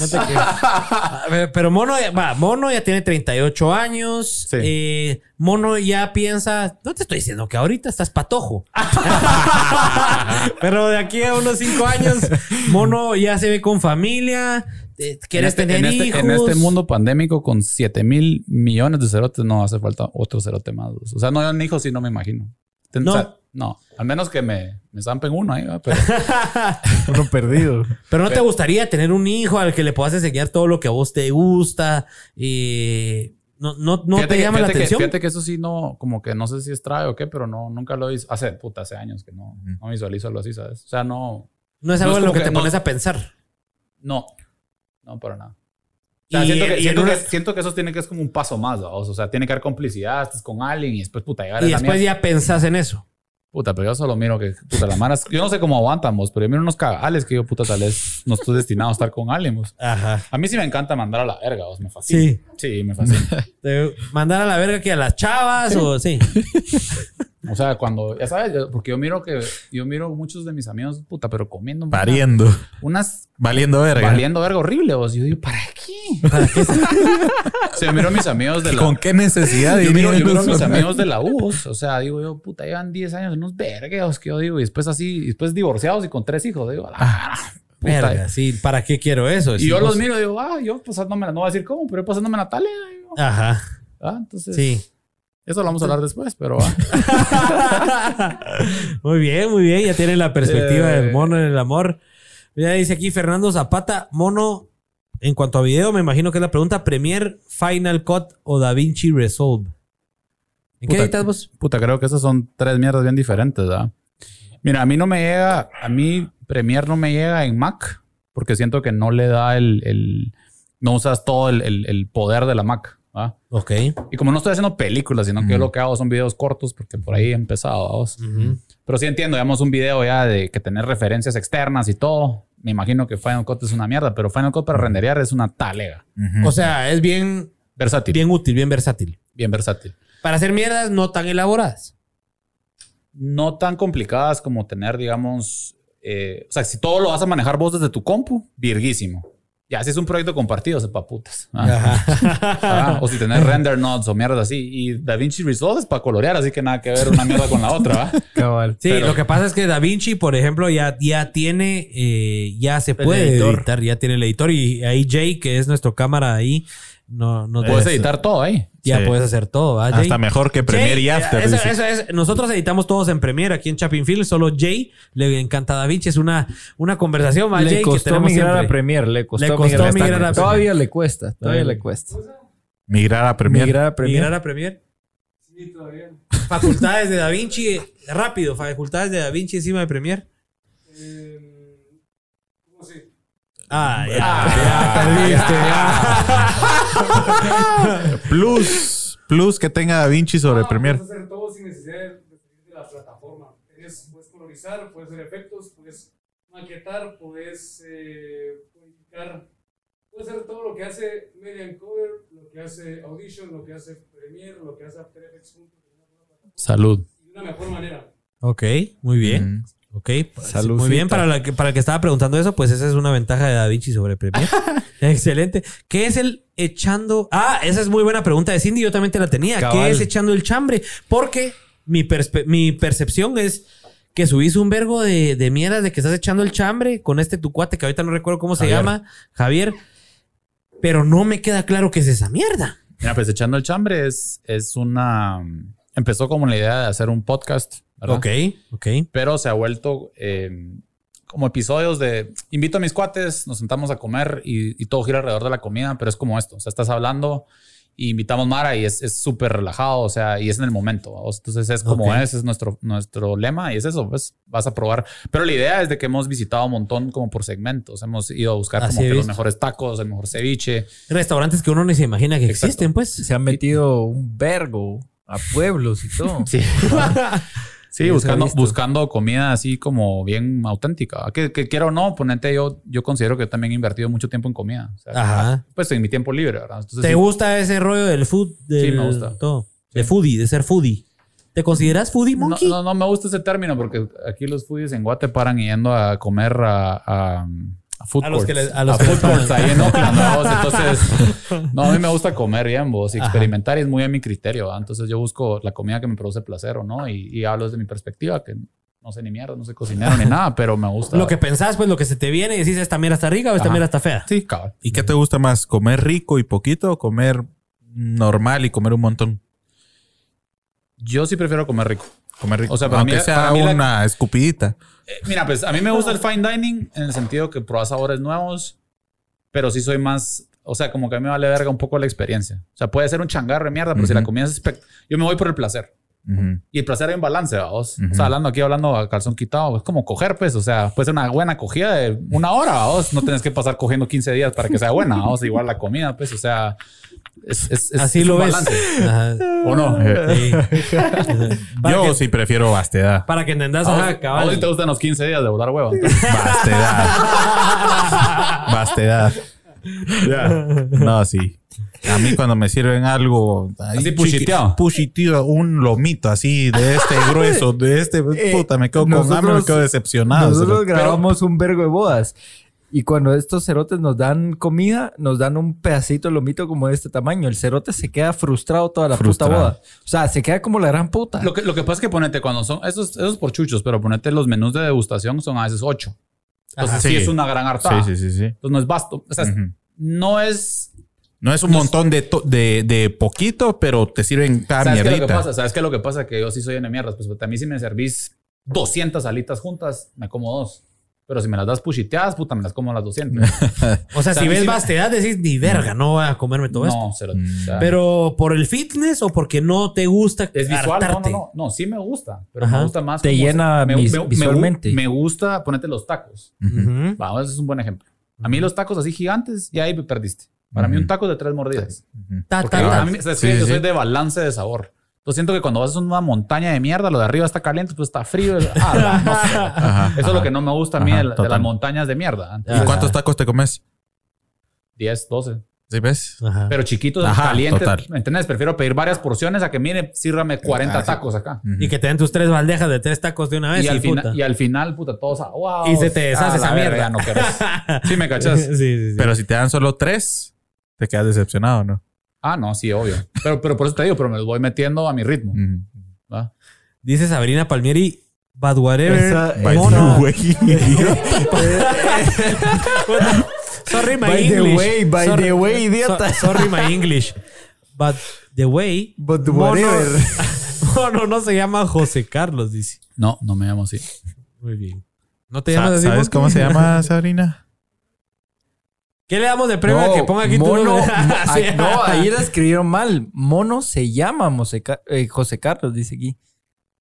no te quejas. A ver, Pero Mono, ya- va, Mono ya tiene 38 años. Sí. Eh, Mono ya piensa, no te estoy diciendo que ahorita estás patojo. Pero de aquí a unos 5 años, Mono ya se ve con familia. Eh, Quieres este, tener en este- hijos. en este mundo pandémico con 7 mil millones de cerotes no hace falta otro cerote más. O sea, no, yo en hijos sí no me imagino. Ten- No. o sea, no. Al menos que me, me zampen uno ahí, ¿va? pero Uno perdido. Pero no te gustaría tener un hijo al que le puedas enseñar todo lo que a vos te gusta. Y no, no, no Fíjate te que- llama la fíjate que- atención. fíjate que eso sí no, como que no sé si es trae o qué, pero no, nunca lo hice. Hace, puta, hace años que no, no visualizo algo así, ¿sabes? O sea, no, no es no algo es en lo que que te no- pones a pensar. no, no, para nada. O sea, siento, que, en siento, una- que, siento que eso tiene que es como un paso más. O sea, tiene que haber complicidad, estás con alguien y después, puta, llegar a Y esa después ya pensás en eso. Puta, pero yo solo miro que, puta, la mara, yo no sé cómo aguantamos, pero yo miro unos cagales que yo, puta, tal vez no estoy destinado a estar con alguien, vos. Ajá. A mí sí me encanta mandar a la verga, vos, me fascina. Sí. Sí, me fascina. Mandar a la verga que a las chavas o sí. O sea, cuando, ya sabes, yo- porque yo miro que, yo miro muchos de mis amigos, puta, pero comiendo Pariendo. unas Valiendo verga. valiendo verga horrible, vos. Yo digo, ¿para qué? Yo miro a mis amigos de la... ¿Con qué necesidad? Yo miro, yo miro a mis amigos de la U, o sea, digo yo, puta, llevan 10 años en unos vergueos que yo digo, y después así, y después divorciados y con tres hijos, digo, ah, puta. Verga, sí. ¿Para qué quiero eso? Y yo los miro y digo, ah, yo pasándome, no voy a decir cómo, pero yo pasándome Natalia. digo. Ajá. Ah, entonces, Sí. Eso lo vamos a hablar después, pero muy bien, muy bien. Ya tienen la perspectiva Eh. del mono en el amor. Ya dice aquí Fernando Zapata, mono. En cuanto a video, me imagino que es la pregunta: ¿Premiere, Final Cut o DaVinci Resolve? ¿En qué editas vos? Puta, creo que esas son tres mierdas bien diferentes, ¿verdad? Mira, a mí no me llega, a mí Premiere no me llega en Mac, porque siento que no le da el, el- no usas todo el, el- el poder de la Mac, ¿va? Ok. Y como no estoy haciendo películas, sino que yo lo que hago son videos cortos, porque por ahí he empezado, vamos. Ujú. Pero sí entiendo, digamos, un video ya de que tener referencias externas y todo. Me imagino que Final Cut es una mierda, pero Final Cut para renderear es una talega. O sea, es bien, Versátil. Bien, bien útil, bien versátil. versátil. Para hacer mierdas no tan elaboradas. no tan complicadas como tener, digamos, eh, o sea, si todo lo vas a manejar vos desde tu compu, virguísimo. Ya, si es un proyecto compartido, sepa putas. Ah. Ah, o si tenés render nodes o mierdas así. Y DaVinci Resolve es para colorear, así que nada que ver una mierda con la otra, ¿va? Sí, Pero- lo que pasa es que DaVinci, por ejemplo, ya, ya tiene, eh, ya se puede editor. editar, ya tiene el editor y ahí Jay, que es nuestro cámara ahí, no, no Puedes editar todo ahí. Ya Sí. puedes hacer todo, ¿va, Jay? Hasta mejor que Premiere Jay, y After. eso- eso es- nosotros editamos todos en Premiere aquí en Chapin Film, solo Jay le encanta DaVinci, es una, una conversación, ¿va, Le Jay, que costó tenemos migrar siempre. a Premiere. Le costó, Le costó migrar, migrar a Premiere. Todavía le cuesta. Todavía le cuesta. Migrar a Premiere. Migrar a Premiere. Migrar a Premiere. Sí, todavía. Facultades de DaVinci, rápido, facultades de DaVinci encima de Premiere. Ah, ya, ya perdiste, ya. Plus, plus que tenga Da Vinci sobre Premiere. Puedes hacer todo sin necesidad de la plataforma. Tienes- puedes colorizar, puedes hacer efectos, puedes maquetar, puedes eh, codificar. Puedes hacer todo lo que hace Media Encoder, lo que hace Audition, lo que hace Premiere, lo que hace After Effects Salud. de una mejor manera. Ok, muy bien. Mm. Ok, pues, Saludcita. muy bien. Para, la que, para el que estaba preguntando eso, pues esa es una ventaja de DaVinci sobre Premiere. Excelente. ¿Qué es el echando? Ah, esa es muy buena pregunta de Cindy. Yo también te la tenía. ¿Qué es echando el chambre? Porque mi, perspe- mi percepción es que subís un vergo de, de mierda de que estás echando el chambre con este tu cuate que ahorita no recuerdo cómo se Javier. llama, Javier. Pero no me queda claro qué es esa mierda. Mira, pues echando el chambre es, es una. Empezó como la idea de hacer un podcast, ¿verdad? Ok, ok. Pero se ha vuelto eh, como episodios de invito a mis cuates, nos sentamos a comer y, y todo gira alrededor de la comida, pero es como esto. O sea, estás hablando y invitamos Mara y es súper relajado, o sea, y es en el momento. ¿va? Entonces es como Ok. es, es nuestro, nuestro lema y es eso, pues vas a probar. Pero la idea es de que hemos visitado un montón como por segmentos. Hemos ido a buscar Así como que los mejores tacos, el mejor ceviche. Restaurantes que uno ni se imagina que Exacto. existen, pues. Se han metido un vergo a pueblos y todo. Sí. Sí, buscando, buscando comida así como bien auténtica. Que, que quiera o no, ponente, yo, yo considero que también he invertido mucho tiempo en comida. O sea, Ajá. Pues en mi tiempo libre, ¿verdad? Entonces, ¿Te sí, gusta ese rollo del food? del- me gusta. Todo. De foodie, de ser foodie. ¿Te consideras foodie, monkey? no, no me gusta ese término porque aquí los foodies en Guate paran yendo a comer a food A los que les- a los que food courts ahí en Oakland, Entonces, no, a mí me gusta comer bien, vos, y Ajá. experimentar y es muy a mi criterio. Entonces yo busco la comida que me produce placer o no y, y hablo desde mi perspectiva, que no sé ni mierda, no soy cocinero ni nada, pero me gusta. Lo que pensás, pues lo que se te viene y decís, esta mierda está rica o esta Ajá. mierda está fea. Sí, cabal. ¿Y qué te gusta más? ¿Comer rico y poquito o comer normal y comer un montón? Yo sí prefiero comer rico. Comer rico. O sea, para Aunque mí- sea para mí la- una escupidita. Eh, Mira, pues a mí me gusta el fine dining en el sentido que pruebas sabores nuevos, pero sí soy más, o sea, como que a mí me vale verga un poco la experiencia. O sea, puede ser un changarro de mierda, pero si Ujú. la comida es espect- Yo me voy por el placer. Ujú. Y el placer hay un balance, vamos. Ujú. O sea, hablando aquí, hablando a calzón quitado, es como coger, pues. O sea, puede ser una buena cogida de una hora, vamos. No tienes que pasar cogiendo 15 días para que sea buena, vamos. Igual la comida, pues. O sea, es, es- es- Así es lo un ves. Ajá. ¿O no? Sí. Yo que- sí prefiero vastedad. Para que entendas, ¿A vos, ajá, a vos cabal. sí te gustan los 15 días de botar huevo? entonces? Vastedad. vastedad. No, sí. A mí cuando me sirven algo Así puchiteado. puchiteado, un lomito así de este grueso, de este puta, me quedo con hambre, me nosotros- quedo decepcionado. Nosotros grabamos un vergo de bodas. Y cuando estos cerotes nos dan comida, nos dan un pedacito de lomito como de este tamaño. El cerote se queda frustrado toda la Frustrado. puta boda. O sea, se queda como la gran puta. Lo que, lo que pasa es que ponete cuando son esos, esos por chuchos, pero ponete los menús de degustación son a veces 8. Entonces Ajá. sí. Sí. es una gran hartada. Sí, sí, sí, sí. Entonces no es vasto. O sea, no es. No es un montón de, to- de, de poquito, pero te sirven cada ¿Sabes qué es lo que mierdita. pasa? ¿Sabes qué es lo que pasa? Que yo sí soy en mierdas. Pues a mí si me servís 200 alitas juntas, me como dos. Pero si me las das puchiteadas, puta, me las como las 200. O sea, O sea, si a ves me- vastedad, decís, ni verga, no voy a comerme todo esto. no, cero. o sea, Pero por el fitness o porque no te gusta es visual. No, no, no. No, sí me gusta. Pero Ajá. me gusta más. Te llena se- vis- me, visualmente. Me, gusta ponerte los tacos. Vamos, ese es un buen ejemplo. A mí los tacos así gigantes, ya ahí me perdiste. Para mí un taco de tres mordidas. Ta, ta, ta. a mí, ¿sabes Sí, yo soy de balance de sabor. Yo siento que cuando vas a una montaña de mierda, lo de arriba está caliente, pues está frío. es- ah, la- no sé. Ajá, Eso es lo que no me gusta a mí Ajá, de, las montañas de mierda. ¿Y cuántos tacos te comes? 10, 12. ¿Sí ves? Ajá. Pero chiquitos, Ajá, calientes. total. ¿Me entiendes? Prefiero pedir varias porciones a que, mire, sírrame 40 Ah, sí. tacos acá. Y que te den tus tres bandejas de tres tacos de una vez. Y al, puta. final, y al final, puta, todos, ah, wow. Y se te deshace ah, esa mierda. No querés. Sí, me cachas. Sí, sí, sí. Pero si te dan solo tres, te quedas decepcionado, ¿no? Ah, no, sí, obvio. Pero, pero por eso te digo, pero me los voy metiendo a mi ritmo. Dice Sabrina Palmieri, but whatever. Esa- By mono. the. Sorry, my By the English. way, by Sorry- the way, idiota. so- sorry, my English. But the way. But whatever. Mono no se llama José Carlos, dice. No, no me llamo así. Muy bien. ¿No te Sa- llamas así? ¿Sabes cómo se llama, Sabrina? ¿Qué le damos de premio al que ponga aquí tu mono. nombre? Ay, no, ahí la escribieron mal. Mono se llama eh, José Carlos, dice aquí.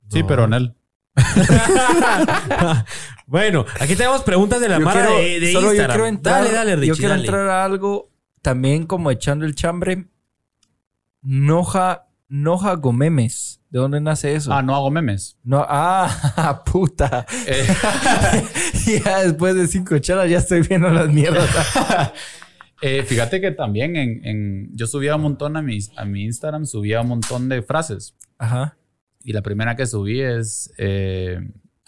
Sí, No. pero en él. bueno, aquí tenemos preguntas de la Yo Mara quiero- de, de solo yo Instagram. quiero entrar, dale, dale, Richie, Yo quiero dale. entrar a algo también como echando el chambre. Noja, Noja Gomemes. ¿De dónde nace eso? Ah, no hago memes. No, ah, puta. Eh, ya después de cinco chalas ya estoy viendo las mierdas. eh, fíjate que también en, en- yo subía un montón a mi, a mi Instagram, subía un montón de frases. Ajá. Y la primera que subí es, eh,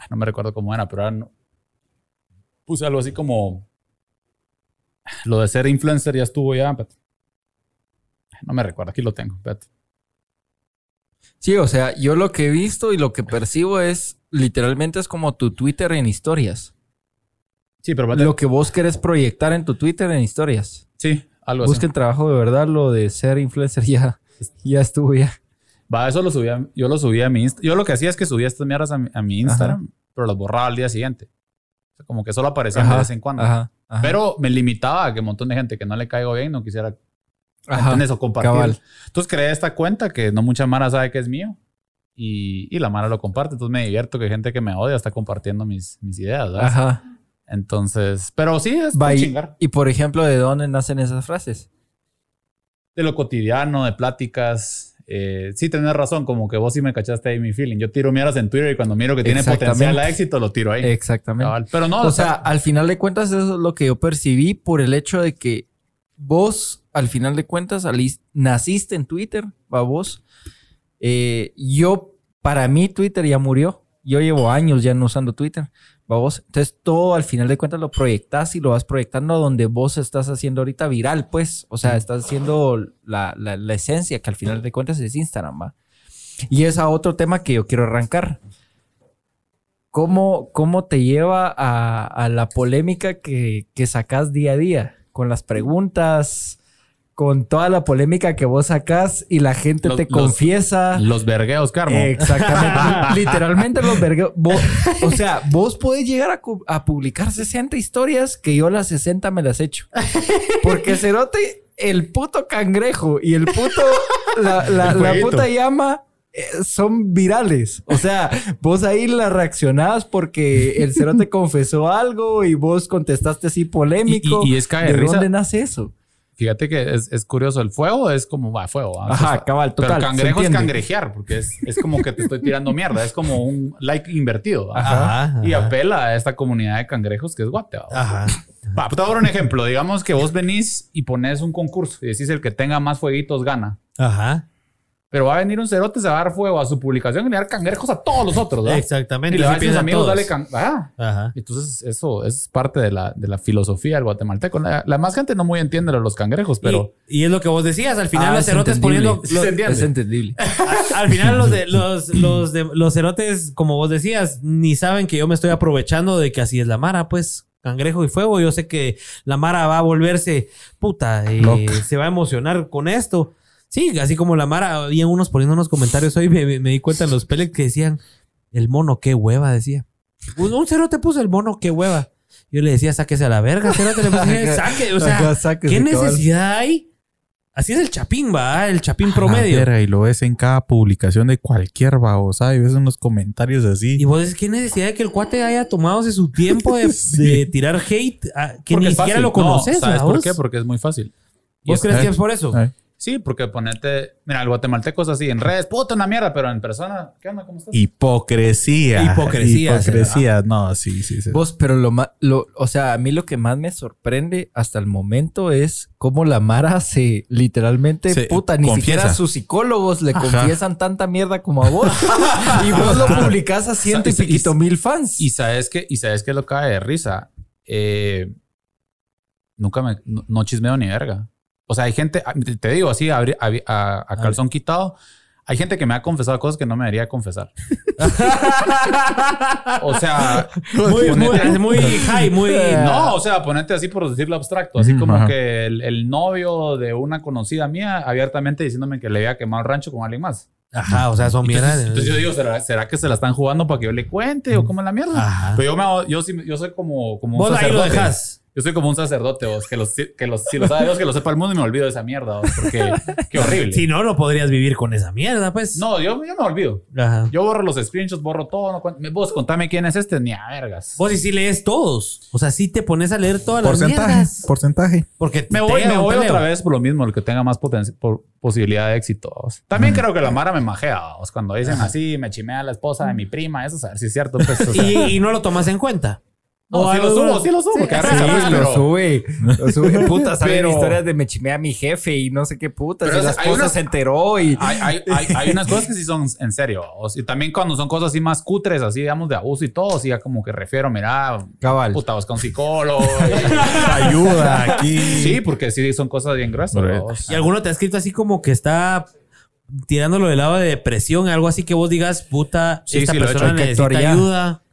no me recuerdo cómo era, pero era no- puse algo así como, lo de ser influencer ya estuvo ya. espérate. No me recuerdo, aquí lo tengo. espérate. Sí, o sea, yo lo que he visto y lo que percibo es literalmente es como tu Twitter en historias. Sí, pero Lo que vos querés proyectar en tu Twitter en historias. sí, algo así. Busquen trabajo de verdad, lo de ser influencer ya, ya estuvo ya. Va, eso lo subía, yo lo subía a mi Instagram. Yo lo que hacía es que subía estas mierdas a mi, a mi Instagram, pero las borraba al día siguiente. O sea, como que solo aparecían de vez en cuando. Ajá. Pero me limitaba a que un montón de gente que no le caigo bien no quisiera Ajá, ¿entendés? o compartir. cabal. Entonces creé esta cuenta que no mucha Mara sabe que es mío. Y, y la Mara lo comparte. Entonces me divierto que gente que me odia está compartiendo mis, mis ideas. ¿verdad? Ajá. Entonces, pero sí, es chingar. y por ejemplo, ¿de dónde nacen esas frases? De lo cotidiano, de pláticas. Eh, sí, tenés razón, como que vos sí me cachaste ahí mi feeling. Yo tiro mierdas en Twitter y cuando miro que tiene potencial a éxito, lo tiro ahí. Exactamente. Cabal. Pero no, O sea, al final de cuentas, eso es lo que yo percibí por el hecho de que vos, al final de cuentas, naciste en Twitter, va vos. Eh, yo, para mí, Twitter ya murió. Yo llevo años ya no usando Twitter, va vos. Entonces, todo al final de cuentas lo proyectas y lo vas proyectando a donde vos estás haciendo ahorita viral, pues. O sea, estás haciendo la, la- la esencia que al final de cuentas es Instagram, va. Y es a otro tema que yo quiero arrancar. ¿Cómo, cómo te lleva a, a la polémica que, que sacas día a día? Con las preguntas, con toda la polémica que vos sacás y la gente Los- te los- confiesa. los vergueos, Carmo. Exactamente. Literalmente los vergueos. Vos- O sea, vos podés llegar a, publicar 60 historias que yo las 60 me las echo. Porque Cerote, el puto cangrejo y el puto. La, la- El la fueguito. puta llama. Eh, Son virales. O sea, vos ahí la reaccionás porque el cerote confesó algo y vos contestaste así polémico. Y- y- y es cae de ¿De risa. dónde nace eso? Fíjate que es, es curioso. El fuego es como, va, fuego. ¿va? Ajá, Entonces, cabal, total, Pero cangrejo es cangrejear, porque es, es como que te estoy tirando mierda. Es como un like invertido. ¿va? Ajá, Y ajá. apela a esta comunidad de cangrejos que es guate. ¿va? Ajá. Va, te voy a dar un ejemplo. Digamos que vos venís y pones un concurso y decís el que tenga más fueguitos gana. Ajá. Pero va a venir un cerote, se va a dar fuego a su publicación y le va a dar cangrejos a todos los otros. ¿verdad? Exactamente. Y le va a decir a sus amigos, todos. dale can... Ajá. Ajá. Entonces, eso es parte de la, de la filosofía del guatemalteco. La, la más gente no muy entiende lo de los cangrejos, pero Y, y es lo que vos decías, al final Ah, los es cerotes poniendo... Los-. Es entendible. al final los, de, los, los, de, los cerotes, como vos decías, ni saben que yo me estoy aprovechando de que así es la Mara, pues. Cangrejo y fuego. Yo sé que la Mara va a volverse puta. eh, Loca. se va a emocionar con esto. Sí, así como la Mara, había unos poniendo unos comentarios hoy, me, di cuenta en los pellets que decían, el mono, qué hueva, decía. Un, un cerote puso el mono, qué hueva. Yo le decía, sáquese a la verga, cerote. Le puse, saque, o sea, sáquese, ¿qué cabal. necesidad hay? Así es el chapín, va, el chapín promedio. Verga, y lo ves en cada publicación de cualquier babosa y ves unos comentarios así. Y vos decís, ¿qué necesidad de que el cuate haya tomado su tiempo de, Sí. de tirar hate? a- que Porque ni siquiera fácil. lo conoces, No, ¿Sabes ¿va por qué? Porque es muy fácil. ¿Vos es- crees que es por eso? eh. Sí, porque ponerte... Mira, el guatemalteco es así. En redes, puta, una mierda. Pero en persona, ¿qué onda? ¿Cómo estás? Hipocresía. Hipocresía, Hipocresía. No, sí, sí, sí. Vos, pero lo más, lo, o sea, a mí lo que más me sorprende hasta el momento es cómo la Mara se literalmente, Se puta, ni confiesa. siquiera sus psicólogos le Ajá. confiesan tanta mierda como a vos. y vos lo publicás a ciento y- piquito mil fans. Y sabes que, y sabes que lo cae de risa. Eh, nunca me, no, no chismeo ni verga. O sea, hay gente, ah, te- digo así, a, a- a- a calzón quitado, hay gente que me ha confesado cosas que no me debería confesar. o sea, muy, muy, ponete- muy high, muy... no, o sea, ponete así por decirlo abstracto, así como que el, el novio de una conocida mía abiertamente diciéndome que le había quemado el rancho con alguien más. Ajá, o sea, son Entonces, mierdas. entonces yo digo, ¿será, será que se la están jugando para que yo le cuente o cómo es la mierda? Ajá. Pero yo, me, yo, yo soy como, como un Vos ahí lo dejas. Yo soy como un sacerdote, vos, que, los, que los, si lo sabe Dios, que lo sepa el mundo y me olvido de esa mierda, vos, porque qué horrible. Si no, no podrías vivir con esa mierda, pues. No, yo, yo me olvido. Ajá. Yo borro los screenshots, borro todo. No, vos contame quién es este, ni a vergas. Vos y sí lees todos. O sea, sí te pones a leer todas las mierdas. Porcentaje. Porque Me voy, me voy otra vez por lo mismo, el que tenga más por posibilidad de éxito. vos. También creo que la Mara me majea. vos, Cuando dicen así, me chimea la esposa de mi prima, eso a ver si es cierto. Pues, o sea, Y, y no lo tomas en cuenta. No, O sí lo subo, sí lo subo. Sí, risa, pues, lo pero- sube. Lo sube. Puta, salen Pero- historias de me chimé a mi jefe y no sé qué puta. Pero Y la hay esposa unas- se enteró y... Hay, hay, hay, hay unas cosas que sí son en serio. O sea, y también cuando son cosas así más cutres, así digamos de abuso y todo, sí ya como que refiero, mira, Cabal. puta, busca un psicólogo. Ayuda aquí. sí, porque sí son cosas bien gruesas. Y alguno te ha escrito así como que está tirándolo del lado de depresión, algo así que vos digas, puta, Sí, esta sí he persona necesita ya. ayuda.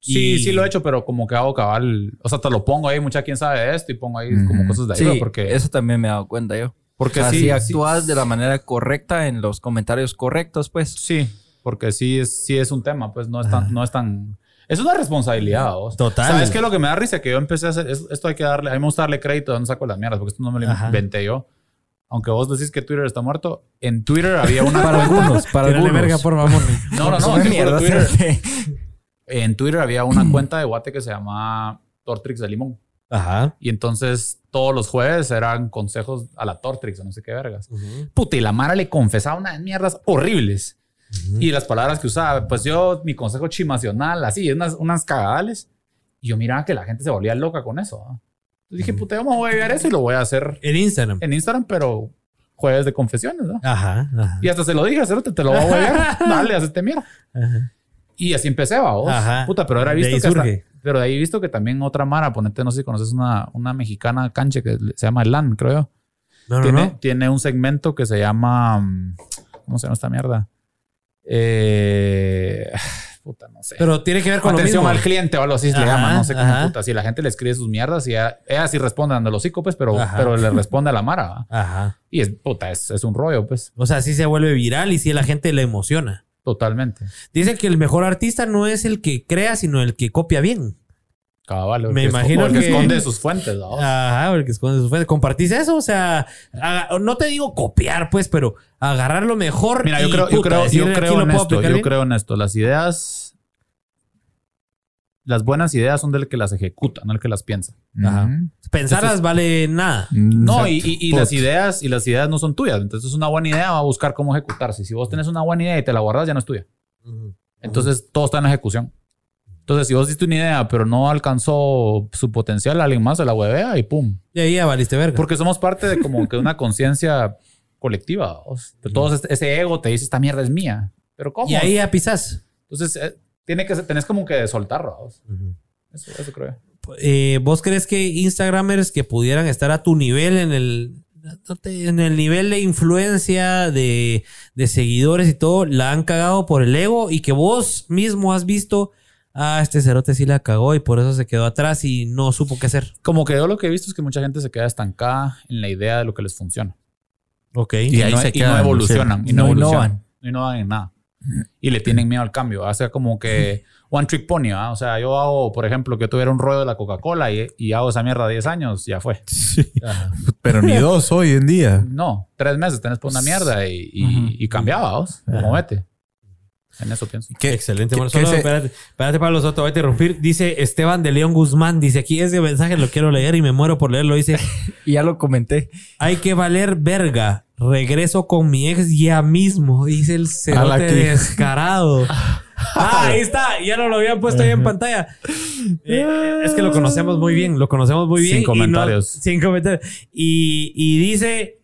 Sí, Y- sí lo he hecho, pero como que hago cabal. O sea, te lo pongo ahí, mucha quién sabe de esto y pongo ahí como cosas de ayuda. Sí, porque, eso también me he dado cuenta yo. porque o sea, sí, si sí- actúas de la manera correcta en los comentarios correctos, pues. Sí, porque sí es, sí es un tema, pues no es tan, no es tan. Es una responsabilidad, vos. Total. ¿Sabes qué es lo que me da risa? Que yo empecé a hacer. es- Esto hay que darle. A mí me gusta darle crédito de dónde saco las mierdas, porque esto no me lo Ajá. inventé yo. Aunque vos decís que Twitter está muerto, en Twitter había una. Para cuenta- algunos, para Tírale algunos. verga, por favor. No, no, no. Te juro, mierda, Twitter-. en Twitter había una cuenta de Guate que se llama Tortrix de Limón. Ajá. Y entonces todos los jueves eran consejos a la Tortrix o no sé qué vergas. Puta, y la Mara le confesaba unas mierdas horribles. Y las palabras que usaba, pues yo, mi consejo chimacional, así, unas, unas cagadales. Y yo miraba que la gente se volvía loca con eso. ¿no? Entonces dije, me voy a llegar eso y lo voy a hacer En Instagram. en Instagram, pero jueves de confesiones, ¿no? Ajá. ajá. Y hasta se lo dije, Cerote, te lo voy a huevear. Dale, hacete mierda. Ajá. Y así empecé, va, vos. Ajá. Puta, pero ahora he De visto ahí que hasta- pero de ahí he visto que también otra Mara, ponete, no sé si conoces una, una mexicana canche que se llama Elan, creo yo. No, tiene, no. tiene un segmento que se llama. mm, ¿Cómo se llama esta mierda? Eh, puta, no sé. Pero tiene que ver con Atención lo al cliente o algo así le Ajá, llama. No sé cómo ajá. puta. Si la gente le escribe sus mierdas y ella, ella sí responde dando los pues, pero, Ajá. pero le responde a la Mara. ¿va? Ajá. Y es puta, es, es un rollo, pues, O sea, sí se vuelve viral y sí a la gente le emociona. Totalmente. Dicen que el mejor artista no es el que crea, sino el que copia bien. Cabal, Me imagino el que, que- esconde sus fuentes. ¿no? Ajá, el que esconde sus fuentes. ¿Compartís eso? O sea, haga- no te digo copiar, pues, pero agarrar lo mejor. Mira, yo creo, yo creo, yo creo en esto. Yo bien. creo en esto. Las ideas, las buenas ideas son del que las ejecuta, no el que las piensa. Ajá. Ujú. Pensarlas vale nada. No, Exacto. y, y- y Put. las ideas y las ideas no son tuyas. Entonces, una buena idea va a buscar cómo ejecutarse. Si vos tenés una buena idea y te la guardas, ya no es tuya. Entonces, todo está en ejecución. Entonces, si vos diste una idea, pero no alcanzó su potencial, alguien más se la huevea y pum. Y ahí ya valiste verga. Porque somos parte de como que una conciencia colectiva. o sea, de todos este- ese ego te dice, esta mierda es mía. Pero ¿cómo? y ahí ya pisás. Entonces, eh, tiene que ser- tenés como que soltarlo. vos. Eso, eso creo. Eh, ¿Vos crees que Instagramers que pudieran estar a tu nivel en el, en el nivel de influencia, de, de seguidores y todo, la han cagado por el ego y que vos mismo has visto, ah, este cerote sí la cagó y por eso se quedó atrás y no supo qué hacer? Como que yo lo que he visto es que mucha gente se queda estancada en la idea de lo que les funciona. Ok. Y ahí no, se y quedan, no evolucionan. sí. Y no, No evolucionan. innovan. No innovan en nada. Y le tienen miedo al cambio. O sea, como que one trick pony. ¿va? O sea, yo hago, por ejemplo, que tuviera un rollo de la Coca-Cola y, y hago esa mierda 10 años, ya fue. Ajá. Pero ni dos hoy en día. No, tres meses tenés por una mierda y, y, y cambiaba, vos. Como vete. En eso pienso. ¿Qué- Excelente. qué- Bueno, qué solo se- espérate, espérate, Pablo Soto, voy a interrumpir. Dice Esteban de León Guzmán. Dice aquí ese mensaje lo quiero leer y me muero por leerlo. Dice, Y ya lo comenté. hay que valer verga. Regreso con mi ex ya mismo. Dice el cerote descarado. Ah, ahí está. Ya no lo habían puesto ahí en pantalla. Eh, es que lo conocemos muy bien. Lo conocemos muy bien. Sin y no- comentarios. sin comentarios. Y, y dice,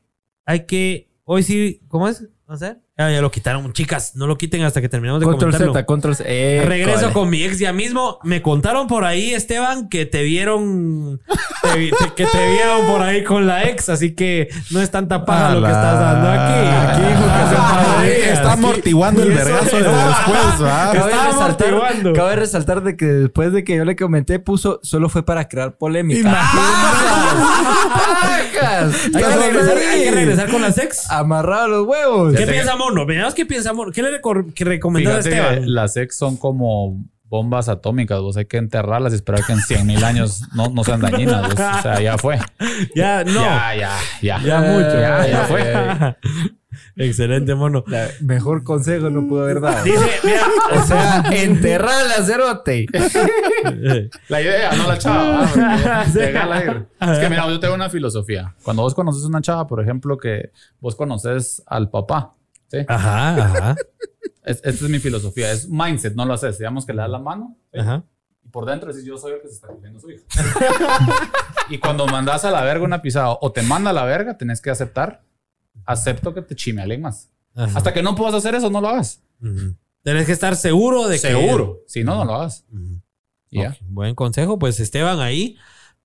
hay que... Hoy sí... ¿Cómo es? No sé. Ah, ya lo quitaron. Chicas, no lo quiten hasta que terminemos de Control comentarlo. Z, control Z. Eh, Regreso cole. con mi ex ya mismo. Me contaron por ahí, Esteban, que te vieron. te vi- te- que te vieron por ahí con la ex. Así que no es tanta paja lo que estás dando aquí. Aquí dijo que días. Está amortiguando el vergazo de después, ¿va? Cabe resaltar, amortiguando. cabe resaltar de que después de que yo le comenté, puso solo fue para crear polémica. ¡Pajas! Hay que, regresar, hay que regresar con las ex. Amarrado los huevos. ¿Qué sé piensa Mono? Veamos qué piensa Mono. ¿Qué le recor- que recomendó a Fíjate que Esteban? las ex son como bombas atómicas. Vos hay que enterrarlas y esperar que en 100 mil años no, no sean dañinas. vos. O sea, ya fue. Ya, no. Ya, ya, ya. Ya mucho. Ya, ya fue. Excelente, Mono. La- mejor consejo no pudo haber dado. Dice, mira, O sea, enterrar la cerote. La idea, no la chava. ir. Es que mira, yo tengo una filosofía. Cuando vos conoces una chava, por ejemplo, que vos conoces al papá. ¿Sí? Ajá, ajá. Es- esta es mi filosofía. Es mindset, no lo haces. Digamos que le das la mano. ¿sí? Ajá. Y por dentro decís, yo soy el que se está cogiendo su hija. y cuando mandas a la verga una pisada o te manda a la verga, tenés que aceptar. Acepto que te chime alguien más. Ajá. Hasta que no puedas hacer eso, no lo hagas. Tenés que estar seguro de que. Seguro. Si no, no lo hagas. Buen consejo, pues Esteban ahí.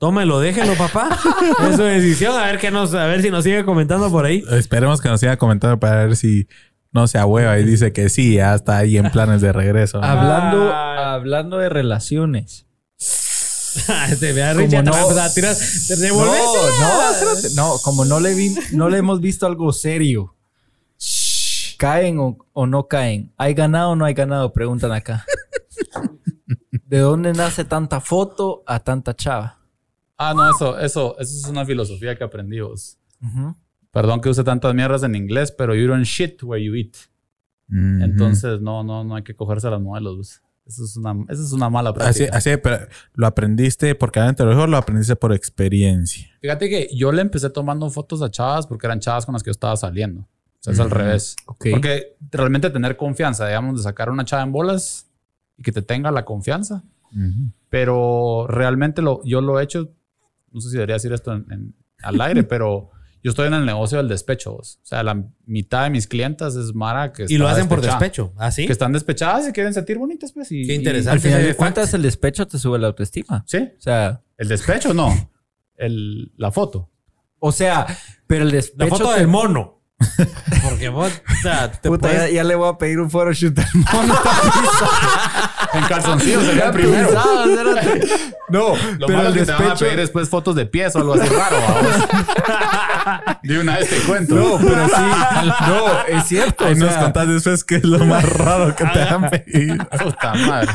Tómelo, déjelo, papá. es su decisión. A ver qué nos, a ver si nos sigue comentando por ahí. Esperemos que nos siga comentando para ver si No se ahueva y dice que sí, ya está ahí en planes de regreso. Hablando, hablando de relaciones. Te vea Como Richard, no- te a tirar- te No, no, no, como no le, vi- no le hemos visto algo serio. ¿Caen o, o no caen? ¿Hay ganado o no hay ganado? Preguntan acá. ¿De dónde nace tanta foto a tanta chava? Ah, no, eso, eso, eso es una filosofía que aprendí vos. Ujú. Perdón que use tantas mierdas en inglés, pero you don't shit where you eat. Entonces, no, no, no hay que cogerse a las modelos. Eso es una, eso es una mala Así, práctica. así, pero lo aprendiste porque te lo lo aprendiste por experiencia. Fíjate que yo le empecé tomando fotos a chavas porque eran chavas con las que yo estaba saliendo. O sea, es al revés. Ok. Porque realmente tener confianza, digamos, de sacar una chava en bolas y que te tenga la confianza. Pero realmente lo, yo lo he hecho, no sé si debería decir esto en- en- al aire, pero yo estoy en el negocio del despecho. O sea, la mitad de mis clientas es Mara que Y lo hacen por despecho. ¿Ah, ¿Así? Que están despechadas y quieren sentir bonitas, pues. Y, Qué y- interesante. Al final de cuentas, el despecho te sube la autoestima. sí, O sea, el despecho no. El, la foto. o sea, pero el La despecho. foto te- del mono. Porque vos, o sea, te Puta, puedes- ya, ya le voy a pedir un photoshoot del mono. En calzoncillos sería el primero. espérate. No, Lo pero malo el es que te van a despecho. pedir después fotos de pies o algo así raro. vamos. De una vez te cuento. No, pero sí. No, es cierto. Ahí o nos contás después qué es lo más raro que te han pedido. Puta madre.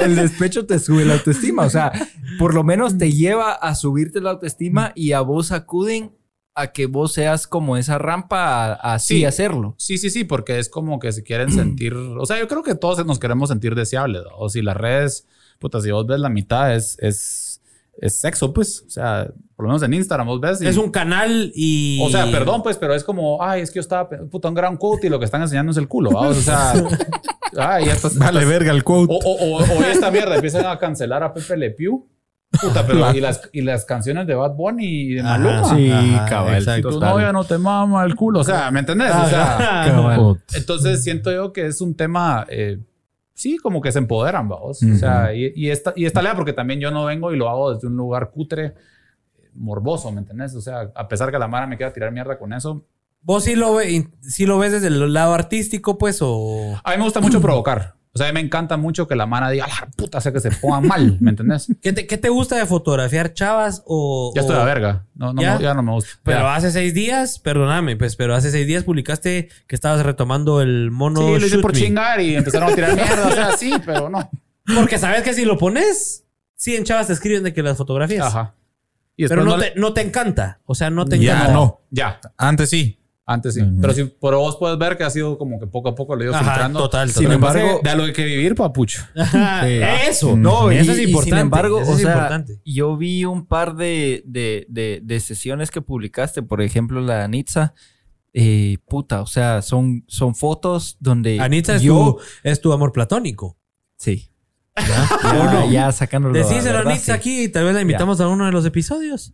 el despecho te sube la autoestima. O sea, por lo menos te lleva a subirte la autoestima y a vos acuden a que vos seas como esa rampa así Sí. hacerlo. Sí, sí, sí, porque es como que se quieren sentir. O sea, yo creo que todos nos queremos sentir deseables. ¿no? O si las redes, puta, si vos ves la mitad, es, es, es sexo, pues. O sea, por lo menos en Instagram vos ves. y- es un canal y. O sea, perdón, pues, pero es como, ay, es que yo estaba, puta, un gran quote y lo que están enseñando es el culo, ¿vamos? O sea, ay, ya estás. Vale, verga el quote. O, o, o, o esta mierda empiezan a cancelar a Pepe Le Pew. Puta, pero y las, y las canciones de Bad Bunny y de Ajá, Maluma. Sí, Ajá, cabal. Y exacto. tu novia no te mama el culo. O sea, ¿me entendés? O sea, Ajá. Cabal. entonces siento yo que es un tema, eh, sí, como que se empoderan, vamos. O sea, y, y esta, y esta lea, porque también yo no vengo y lo hago desde un lugar cutre, eh, morboso, ¿me entendés? O sea, a pesar que la Mara me quiera tirar mierda con eso, Vos sí lo, ve, sí lo ves desde el lado artístico, pues, o. a mí me gusta mucho provocar. O sea, a mí me encanta mucho que la Mara diga, "Ah, puta, sea que se pongan mal, ¿me entendés? ¿Qué te, qué te gusta de fotografiar chavas o. Ya estoy o- a verga. No, no, ¿Ya? me- ya no me gusta. Pero Ya. hace seis días, perdóname, pues, pero hace seis días publicaste que estabas retomando el mono. Sí, lo hice por Me. chingar y empezaron a tirar mierda. O sea, sí, pero no. Porque sabes que si lo pones, sí, en chavas te escriben de que las fotografías. Ajá. Y Pero no, le- te, no te encanta. O sea, no te Ya encanta. no. Ya, Antes sí. Antes sí. Pero sí, pero vos puedes ver que ha sido como que poco a poco lo he ido Ajá, filtrando. total, Sin total. embargo, de a lo que hay que vivir, papucho. Ajá, Sí. Eso. No, y, eso es importante. sin embargo, eso o es sea, importante. yo vi un par de, de, de, de sesiones que publicaste, por ejemplo, la de Anitza. Eh, puta, o sea, son, son fotos donde. Anita es, yo, tu, es tu amor platónico. Sí. Ya, ya sacándolo. a Decíselo a sí. aquí y tal vez la invitamos a uno de los episodios.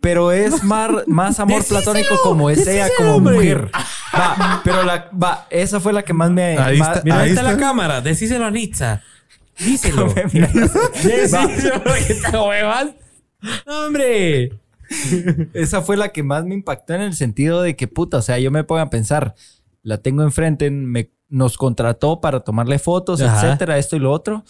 Pero es más, más amor Decíselo, platónico como es ella como hombre. mujer. Va, pero la, va, esa fue la que más me. Ahí más- está. Mira, ahí está la cámara. Decíselo a Anitza. Díselo. Decíselo que te huevas. Hombre. Esa fue la que más me impactó en el sentido de que, puta, o sea, yo me pongo a pensar, la tengo enfrente, me, nos contrató para tomarle fotos, Ajá. etcétera, esto y lo otro.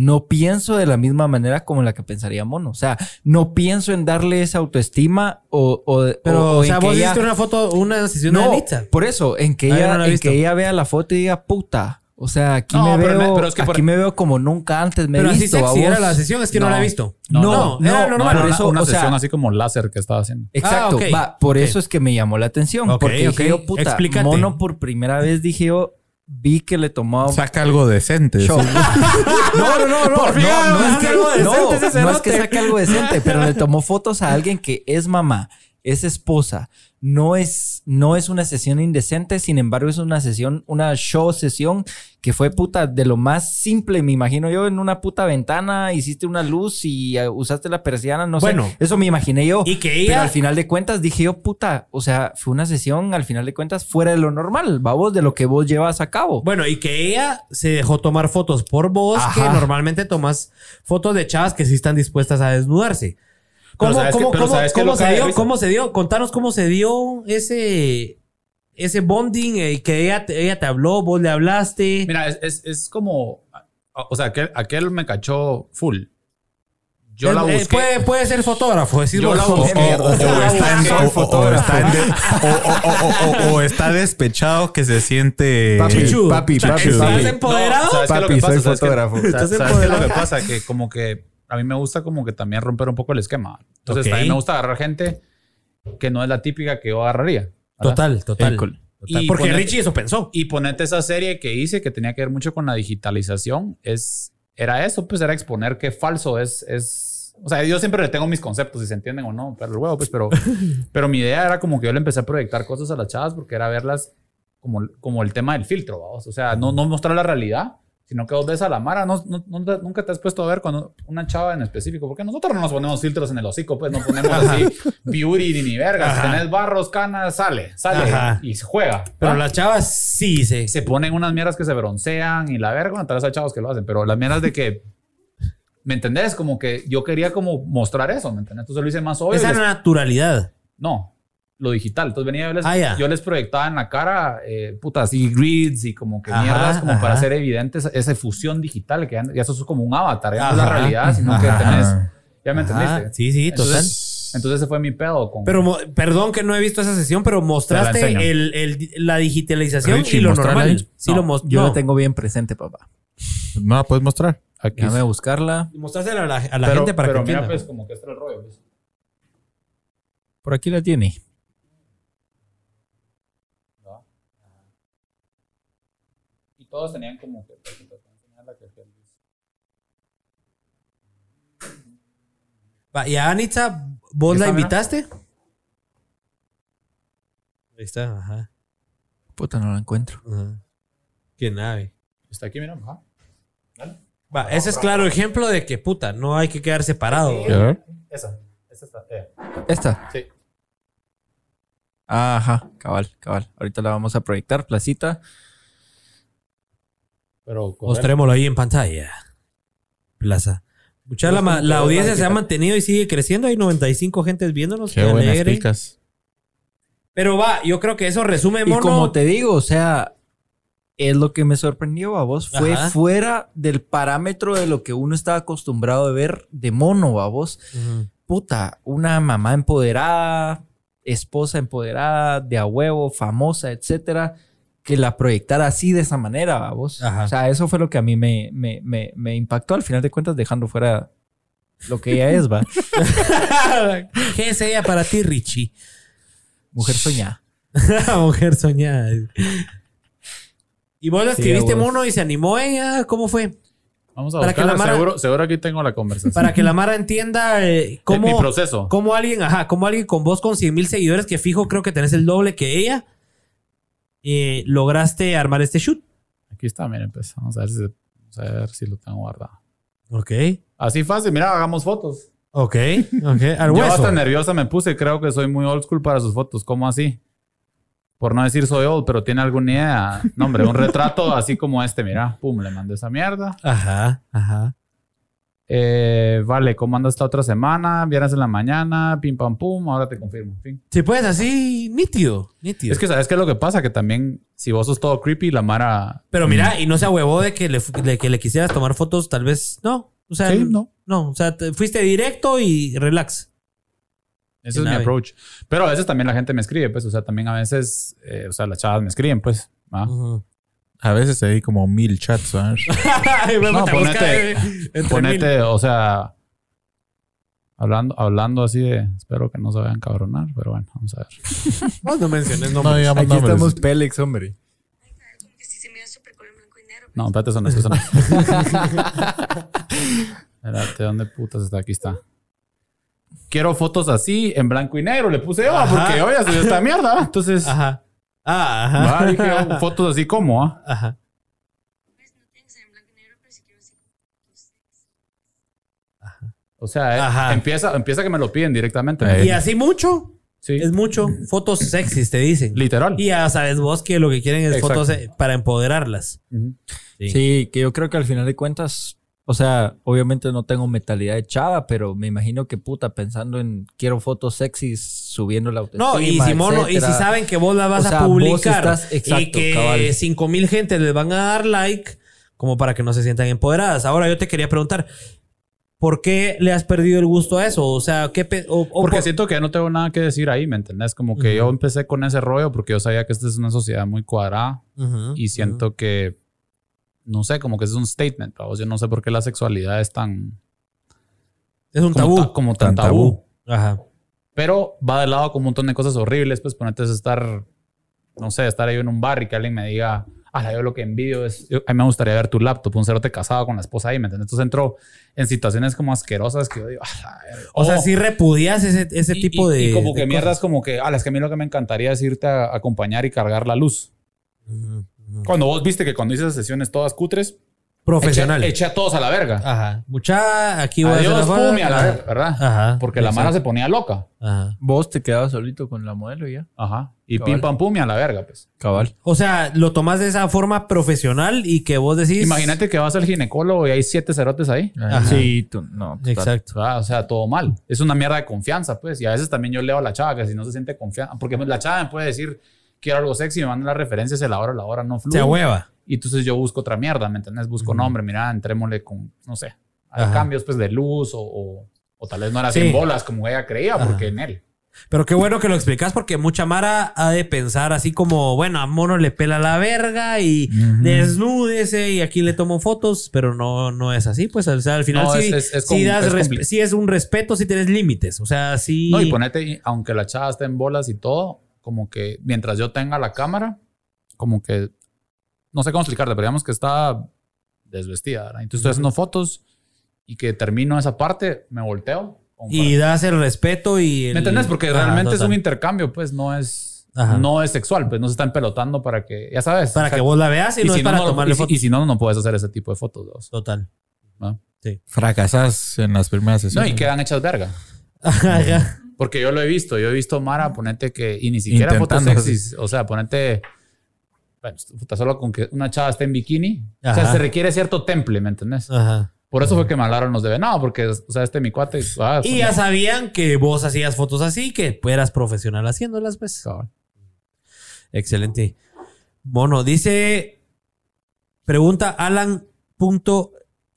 No pienso de la misma manera como la que pensaría Mono. O sea, no pienso en darle esa autoestima o, o, Pero, o- o o, en sea, que vos ella- una foto, una sesión de No, Anitza. por eso, en que Ah, ella, no en visto. que ella vea la foto y diga, puta. O sea, aquí No, me pero veo, no- pero es que por- aquí me veo como nunca antes me he Pero así visto. sexy ¿va era vos? la sesión, es que no, No. la he visto. No, no, no, era no, normal. por una, eso, una o sea- sesión así como láser que estaba haciendo. Exacto, Ah, ok. va, por Ok. eso es que me llamó la atención. Ok, porque dije yo, puta, Explícate. mono por primera vez dije yo, vi que le tomó Saca algo decente. show. sí. No, no, no, no, Por no, no es que, algo decente no, ese no es cerote. que saque algo decente, pero le tomó fotos a alguien que es mamá, es esposa, no es, no es una sesión indecente, sin embargo es una sesión, una show sesión que fue puta de lo más simple, me imagino yo, en una puta ventana, hiciste una luz y eh, usaste la persiana, no Bueno. sé, eso me imaginé yo. Y que Pero ella. al final de cuentas dije yo, puta, o sea, fue una sesión al final de cuentas fuera de lo normal, vamos, de lo que vos llevas a cabo. Bueno, y que ella se dejó tomar fotos por vos, Ajá. que normalmente tomas fotos de chavas que sí están dispuestas a desnudarse. Pero ¿Cómo, sabes cómo, que- pero cómo- que se dio? ¿Cómo se dio? Contanos cómo se dio ese, ese bonding eh, que ella, te- ella te habló, vos le hablaste. Mira, es, es, es como. O sea, aquel, aquel me cachó full. Yo Eh, la eh, busqué. puede, puede ser fotógrafo, decir Yo la busqué. O está, despechado que se siente. Papi, Chichudo. papi, ¿Estás- papi, ¿Estás papi. empoderado? ¿sabes qué es lo Papi, que pasa? soy ¿Sabes qué- fotógrafo. ¿Sabes, Estás sabes qué es lo que pasa? Que como que a mí me gusta como que también romper un poco el esquema. Entonces Ok. también me gusta agarrar gente que no es la típica que yo agarraría. ¿verdad? Total, total. Y Porque Richie eso pensó. Y ponerte esa serie que hice que tenía que ver mucho con la digitalización es era eso, pues era exponer qué falso es es o sea, yo siempre le tengo mis conceptos, si se entienden o no, pero el huevo, pues, pero, pero mi idea era como que yo le empecé a proyectar cosas a las chavas porque era verlas como, como el tema del filtro, vamos. O sea, no, no mostrar la realidad, sino que vos ves a la Mara, no, no- nunca te has puesto a ver cuando una chava en específico, porque nosotros no nos ponemos filtros en el hocico, pues no ponemos así beauty ni vergas. Si tenés barros, canas, sale, sale Ajá. y se juega. Pero ¿va? las chavas sí se. se ponen unas mierdas que se broncean y la verga, bueno, tal vez hay chavos que lo hacen, pero las mierdas de que, ¿me entendés? Como que yo quería como mostrar eso, ¿me entendés? Entonces lo hice más obvio. Esa les- naturalidad. No, lo digital. Entonces venía, yo les, Ah, yo les proyectaba en la cara, eh, puta, así grids y como que Ajá, mierdas como para hacer evidente esa, esa fusión digital, que ya, ya eso es como un avatar, ya no es la realidad, sino que tenés, ya me Ajá, entendiste. Sí, sí, total. Entonces, entonces ese fue mi pedo con... Pero perdón que no he visto esa sesión, pero mostraste enseño. el, el- la digitalización Richie, y lo normal. Sí, No, lo mos- Yo no. la tengo bien presente, papá. No la puedes mostrar. aquí, Déjame buscarla. Mostrásela a la, a la pero, gente para pero que mira, entienda. pues como que este el rollo. pues. Por aquí la tiene. Y todos tenían como que... Va, y a Anitza, ¿vos la invitaste? Ahí está, ajá. Puta, no la encuentro. ajá. Qué nave. Está aquí, mira. Ajá. Va, ese es claro ejemplo de que puta, no hay que quedar separado. Esa. Esa está. eh. Esta. Sí. Ajá, cabal, cabal. Ahorita la vamos a proyectar, placita. Pero Mostrémoslo ahí en pantalla. Plaza. Mucha la, la audiencia se ha mantenido y sigue creciendo. Hay 95 gentes viéndonos. Qué buenas alegre. picas. Pero va, yo creo que eso resume, Y mono. como te digo, o sea, es lo que me sorprendió a vos. Fue Ajá. fuera del parámetro de lo que uno estaba acostumbrado a ver de mono, a vos. Puta, una mamá empoderada, esposa empoderada, de a huevo, famosa, etcétera, que la proyectara así de esa manera, vos. Ajá. O sea, eso fue lo que a mí me, me, me, me impactó al final de cuentas, dejando fuera lo que ella es, va. ¿Qué es ella para ti, Richie? Mujer soñada. Mujer soñada. ¿Y vos Sí, escribiste vos. mono y se animó ella? ¿Cómo fue? Vamos a Para que buscarla. la Mara- seguro, seguro aquí tengo la conversación. Para que la Mara entienda eh, cómo, mi proceso. cómo alguien, ajá, cómo alguien con vos con 100 mil seguidores, que fijo creo que tenés el doble que ella, eh, lograste armar este shoot. Aquí está, miren, pues. Vamos a ver si, vamos a ver si lo tengo guardado. Ok. Así fácil, mira, hagamos fotos. Ok. Ok. Al Yo hasta nerviosa me puse, creo que soy muy old school para sus fotos. ¿Cómo así? Por no decir soy old, pero tiene alguna idea. No, hombre, un retrato así como este, mira. Pum, le mandé esa mierda. Ajá. Ajá. Eh, vale, ¿cómo andas esta otra semana? Viernes en la mañana, pim pam pum, ahora te confirmo. Fin. Si puedes así, nítido. Nítido. Es que, ¿sabes qué es lo que pasa? Que también, si vos sos todo creepy, la Mara... Pero mira, y no se huevó de que le, de que le quisieras tomar fotos, tal vez. No. O sea, Sí, no. no. O sea, te fuiste directo y relax. Ese es mi nave. approach. Pero a veces también la gente me escribe, pues, o sea, también a veces, eh, o sea, las chavas me escriben, pues. ¿ah? A veces se di como mil chats, ¿sabes? Me No, ponete- eh. Ponete, o sea, hablando, hablando así de, espero que no se vayan a cabronar, pero bueno, vamos a ver. Vos no menciones No nombres. digamos Aquí nombres. estamos Pélex, hombre. como que sí se mira súper color blanco y negro. No, espérate, eso no es eso. no es. Espérate, ¿dónde putas está? Aquí está. Quiero fotos así, en blanco y negro. Le puse yo, ah, porque hoy ya subió esta mierda. Entonces, Ajá. Ah, ajá. va, dije yo, fotos así como, ¿ah? Ajá. No tiene que ser en blanco y negro, pero si quiero así como fotos sexy. O sea, eh, Ajá. empieza, empieza que me lo piden directamente. Eh. Y así mucho. Sí, Es mucho. Fotos sexys, te dicen. literal. Y ya sabes vos que lo que quieren es Exacto. fotos eh, para empoderarlas. Sí, que yo creo que al final de cuentas, O sea, obviamente no tengo mentalidad de chava, pero me imagino que puta, pensando en quiero fotos sexys, subiendo la autoestima. No, y si, mono, y si saben que vos la vas O sea, a vos publicar estás- y exacto, que cabal. 5 mil gente les van a dar like, como para que no se sientan empoderadas. Ahora yo te quería preguntar, ¿por qué le has perdido el gusto a eso? O sea, ¿qué pe- o- o Porque por- siento que ya no tengo nada que decir ahí, ¿me entendés? Como que yo empecé con ese rollo porque yo sabía que esta es una sociedad muy cuadrada Ujú, y siento que, no sé, como que es un statement, ¿vamos? Yo no sé por qué la sexualidad es tan... es un como tabú. ta- como tan Tan tabú. Ajá. Pero va de lado con un montón de cosas horribles, pues ponerte a estar, no sé, estar ahí en un bar y que alguien me diga, ah, yo lo que envidio es, yo- a mí me gustaría ver tu laptop, un cerote casado con la esposa ahí, ¿me entiendes? Entonces entro en situaciones como asquerosas que yo digo, ah, la verga". O sea, Oh, si repudias ese, ese y- tipo y- de. Y como que de mierdas cosas. como que, ah, es que a mí lo que me encantaría es irte a acompañar y cargar la luz. Ujú, ujú. Cuando vos viste que cuando hice sesiones todas cutres, Profesional. eché, eché a todos a la verga. Ajá. Mucha, aquí voy a hacer Adiós, la pum, a la Ajá. verga, ¿verdad? Ajá. Porque la mara se ponía loca. Ajá. Vos te quedabas solito con la modelo y ya. Ajá. Y Cabal. pim, pam, pum, y a la verga, pues. Cabal. O sea, lo tomas de esa forma profesional y que vos decís. Imagínate que vas al ginecólogo y hay siete cerotes ahí. Ajá. Sí, tú, no. total. Exacto. Ah, O sea, todo mal. Es una mierda de confianza, pues. Y a veces también yo leo a la chava que si no se siente confianza. Porque la chava me puede decir, quiero algo sexy, me mandan las referencias, a la hora, la hora no fluye. Se hueva. Y entonces yo busco otra mierda, ¿me entiendes? Busco nombre, mira, entrémosle con, no sé, a cambios pues de luz o, o, o tal vez no era Sí. sin bolas como ella creía, Ajá. porque en él. Pero qué bueno que lo explicas porque mucha Mara ha de pensar así como, bueno, a Mono le pela la verga y desnúdese y aquí le tomo fotos, pero no, no es así. Pues o sea, al final No, sí, es- es- es sí das es sí es un respeto, sí tienes límites. O sea, sí. No, y ponete, aunque la chava esté en bolas y todo, como que mientras yo tenga la cámara, como que, no sé cómo explicarte, pero digamos que está desvestida, ¿verdad? Entonces estoy haciendo fotos y que termino esa parte, me volteo. Y das el respeto y. el- ¿Me entendés? Porque Ajá, realmente es un intercambio, pues no es, Ajá. no es sexual, pues no se están pelotando para que, ya sabes. Para o sea, que vos la veas y, no es para no, tomarle y si- fotos. y si no, no puedes hacer ese tipo de fotos. dos, Total. ¿no? Fracasas en las primeras No, sesiones. y quedan hechas verga. Ajá. Porque yo lo he visto, yo he visto Mara, ponete que, y ni siquiera fotos sexys, o sea, ponete, bueno, solo con que una chava esté en bikini, o sea, se requiere cierto temple, ¿me entendés? Ajá. Por eso fue que me hablaron los de venado, porque, o sea, este mi cuate, ah, Y ya sabían que vos hacías fotos así, que eras profesional haciéndolas, pues. Excelente. Bueno, dice. Pregunta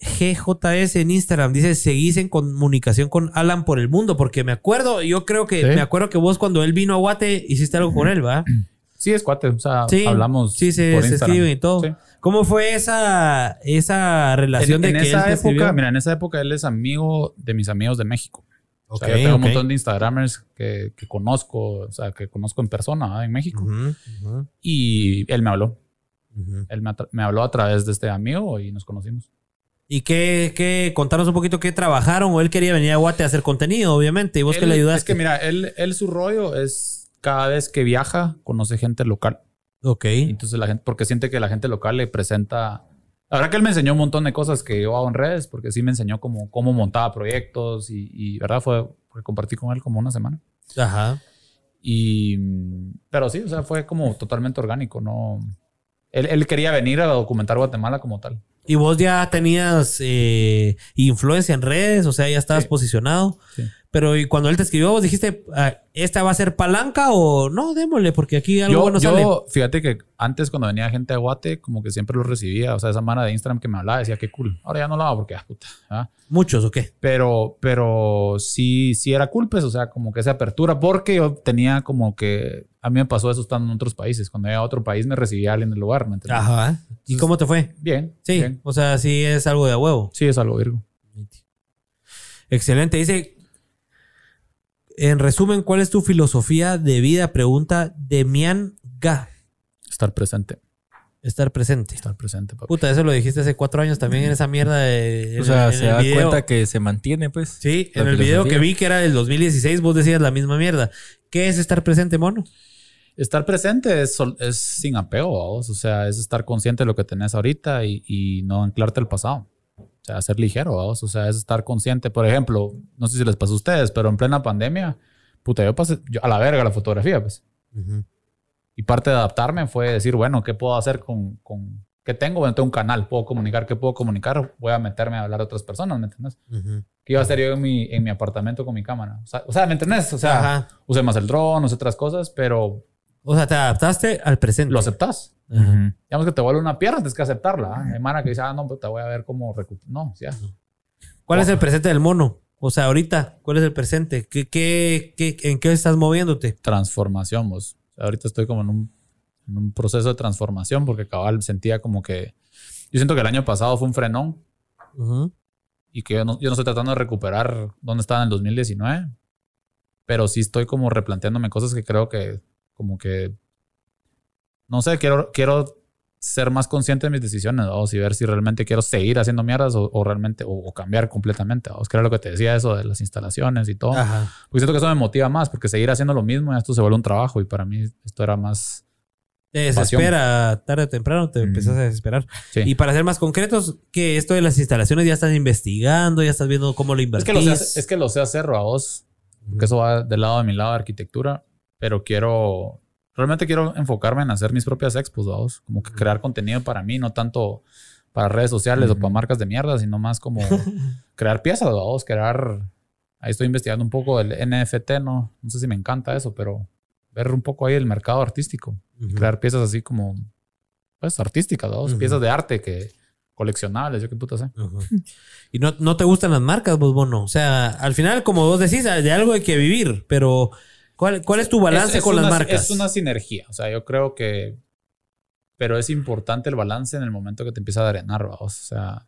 Alan.gjs en Instagram. Dice: ¿Seguís en comunicación con Alan por el mundo? Porque me acuerdo, yo creo que Sí. me acuerdo que vos cuando él vino a Guate hiciste algo con él, ¿va? Sí, es cuate, o sea, Sí, hablamos Sí, se, por se escriben y todo. Sí. ¿Cómo fue esa, esa relación En, de en que esa él te época, escribió? mira, en esa época él es amigo de mis amigos de México. O sea, Ok, yo tengo un montón de Instagramers que, que conozco, o sea, que conozco en persona ¿verdad? en México. Ujú, Y él me habló. Él me habló a través de este amigo y nos conocimos. ¿Y qué, qué, contanos un poquito qué trabajaron? O él quería venir a Guate a hacer contenido, obviamente. ¿Y vos que Él- le ayudaste? Es que mira, él, él su rollo es cada vez que viaja, conoce gente local. Ok. Entonces la gente, porque siente que la gente local le presenta. La verdad que él me enseñó un montón de cosas que yo hago en redes, porque sí me enseñó cómo, cómo montaba proyectos y, y, verdad fue porque compartí con él como una semana. Ajá. Y, pero sí, o sea, fue como totalmente orgánico, ¿no? Él, él quería venir a documentar Guatemala como tal. ¿Y vos ya tenías eh, influencia en redes? O sea, ya estabas Sí. posicionado. Sí. Pero ¿y cuando él te escribió, vos dijiste, ah, ¿esta va a ser palanca o no? Démosle, porque aquí algo Yo, bueno yo, sale. fíjate que antes cuando venía gente de Guate, como que siempre lo recibía. O sea, esa mano de Instagram que me hablaba decía qué cool. Ahora ya no lo hago porque, ah, puta. ¿ah? ¿Muchos o qué? Pero, pero sí, sí era cool, pues, o sea, como que esa apertura, porque yo tenía como que, a mí me pasó eso estando en otros países. Cuando iba a otro país me recibía alguien del lugar, ¿me entiendes? Ajá. ¿Y cómo te fue? Bien, Sí. bien. O sea, sí es algo de a huevo. Sí, es algo virgo. Excelente. Dice, en resumen, ¿cuál es tu filosofía de vida? Pregunta Demian Ga. Estar presente, Estar presente. estar presente, papi. Puta, eso lo dijiste hace cuatro años también en esa mierda de... O sea, en se da video. cuenta que se mantiene, pues. Sí, en el video que vi que era del 2016, vos decías la misma mierda. ¿Qué es estar presente, mono? Estar presente es, sin apego, vamos. O sea, es estar consciente de lo que tenés ahorita y, y no anclarte al pasado. O sea, ser ligero, vamos. O sea, es estar consciente. Por ejemplo, no sé si les pasó a ustedes, pero en plena pandemia, puta, yo pasé yo- a la verga la fotografía, pues. Y parte de adaptarme fue decir, bueno, ¿qué puedo hacer con, con, ¿Qué tengo? Bueno, tengo un canal, puedo comunicar, ¿qué puedo comunicar? Voy a meterme a hablar a otras personas, ¿me entiendes? Ujú. ¿Qué iba a hacer yo en mi, en mi apartamento con mi cámara? O sea, o sea, ¿me entendés? O sea, Ajá. usé más el dron, usé otras cosas, pero O sea, te adaptaste al presente. lo aceptás. Ajá. Digamos que te vuelve una pierna, tienes que aceptarla. ¿ah? Hay mara que dice, ah, no, pues te voy a ver cómo recuperar. No, ya. ¿Cuál es el presente del mono? O sea, ahorita, ¿cuál es el presente? ¿Qué, qué, qué, ¿En qué estás moviéndote? Transformación, vos. Ahorita estoy como en un, en un proceso de transformación porque cabal sentía como que. Yo siento que el año pasado fue un frenón Ujú. y que yo no, yo no estoy tratando de recuperar dónde estaba en el 2019, pero sí estoy como replanteándome cosas que creo que, como que. No sé, quiero, quiero ser más consciente de mis decisiones, o y ver si realmente quiero seguir haciendo mierdas o, o realmente, o, o cambiar completamente. ¿vamos? Que era lo que te decía eso de las instalaciones y todo. Ajá. Porque siento que eso me motiva más, porque seguir haciendo lo mismo, esto se vuelve un trabajo y para mí esto era más... Te desespera, tarde o temprano te Mm. empiezas a desesperar. Sí. Y para ser más concretos, que esto de las instalaciones ya estás investigando, ya estás viendo cómo lo es, invertís. que lo sé, es que lo sé hacer a vos, que eso va del lado de mi lado de arquitectura, pero quiero... Realmente quiero enfocarme en hacer mis propias expos, vos. Como que crear contenido para mí, no tanto para redes sociales o para marcas de mierda, sino más como crear piezas, vos. Crear... Ahí estoy investigando un poco el NFT, no, no sé si me encanta eso, pero ver un poco ahí el mercado artístico. Crear piezas así como pues artísticas. Ujú. piezas de arte que coleccionables, yo qué puta sé. Y no, no te gustan las marcas, vos, Bono. O sea, al final, como vos decís, de algo hay que vivir, pero ¿cuál, cuál es tu balance Es- es con las una- marcas? Es una sinergia, o sea, yo creo que pero es importante el balance en el momento que te empieza a drenar, ¿va? o sea,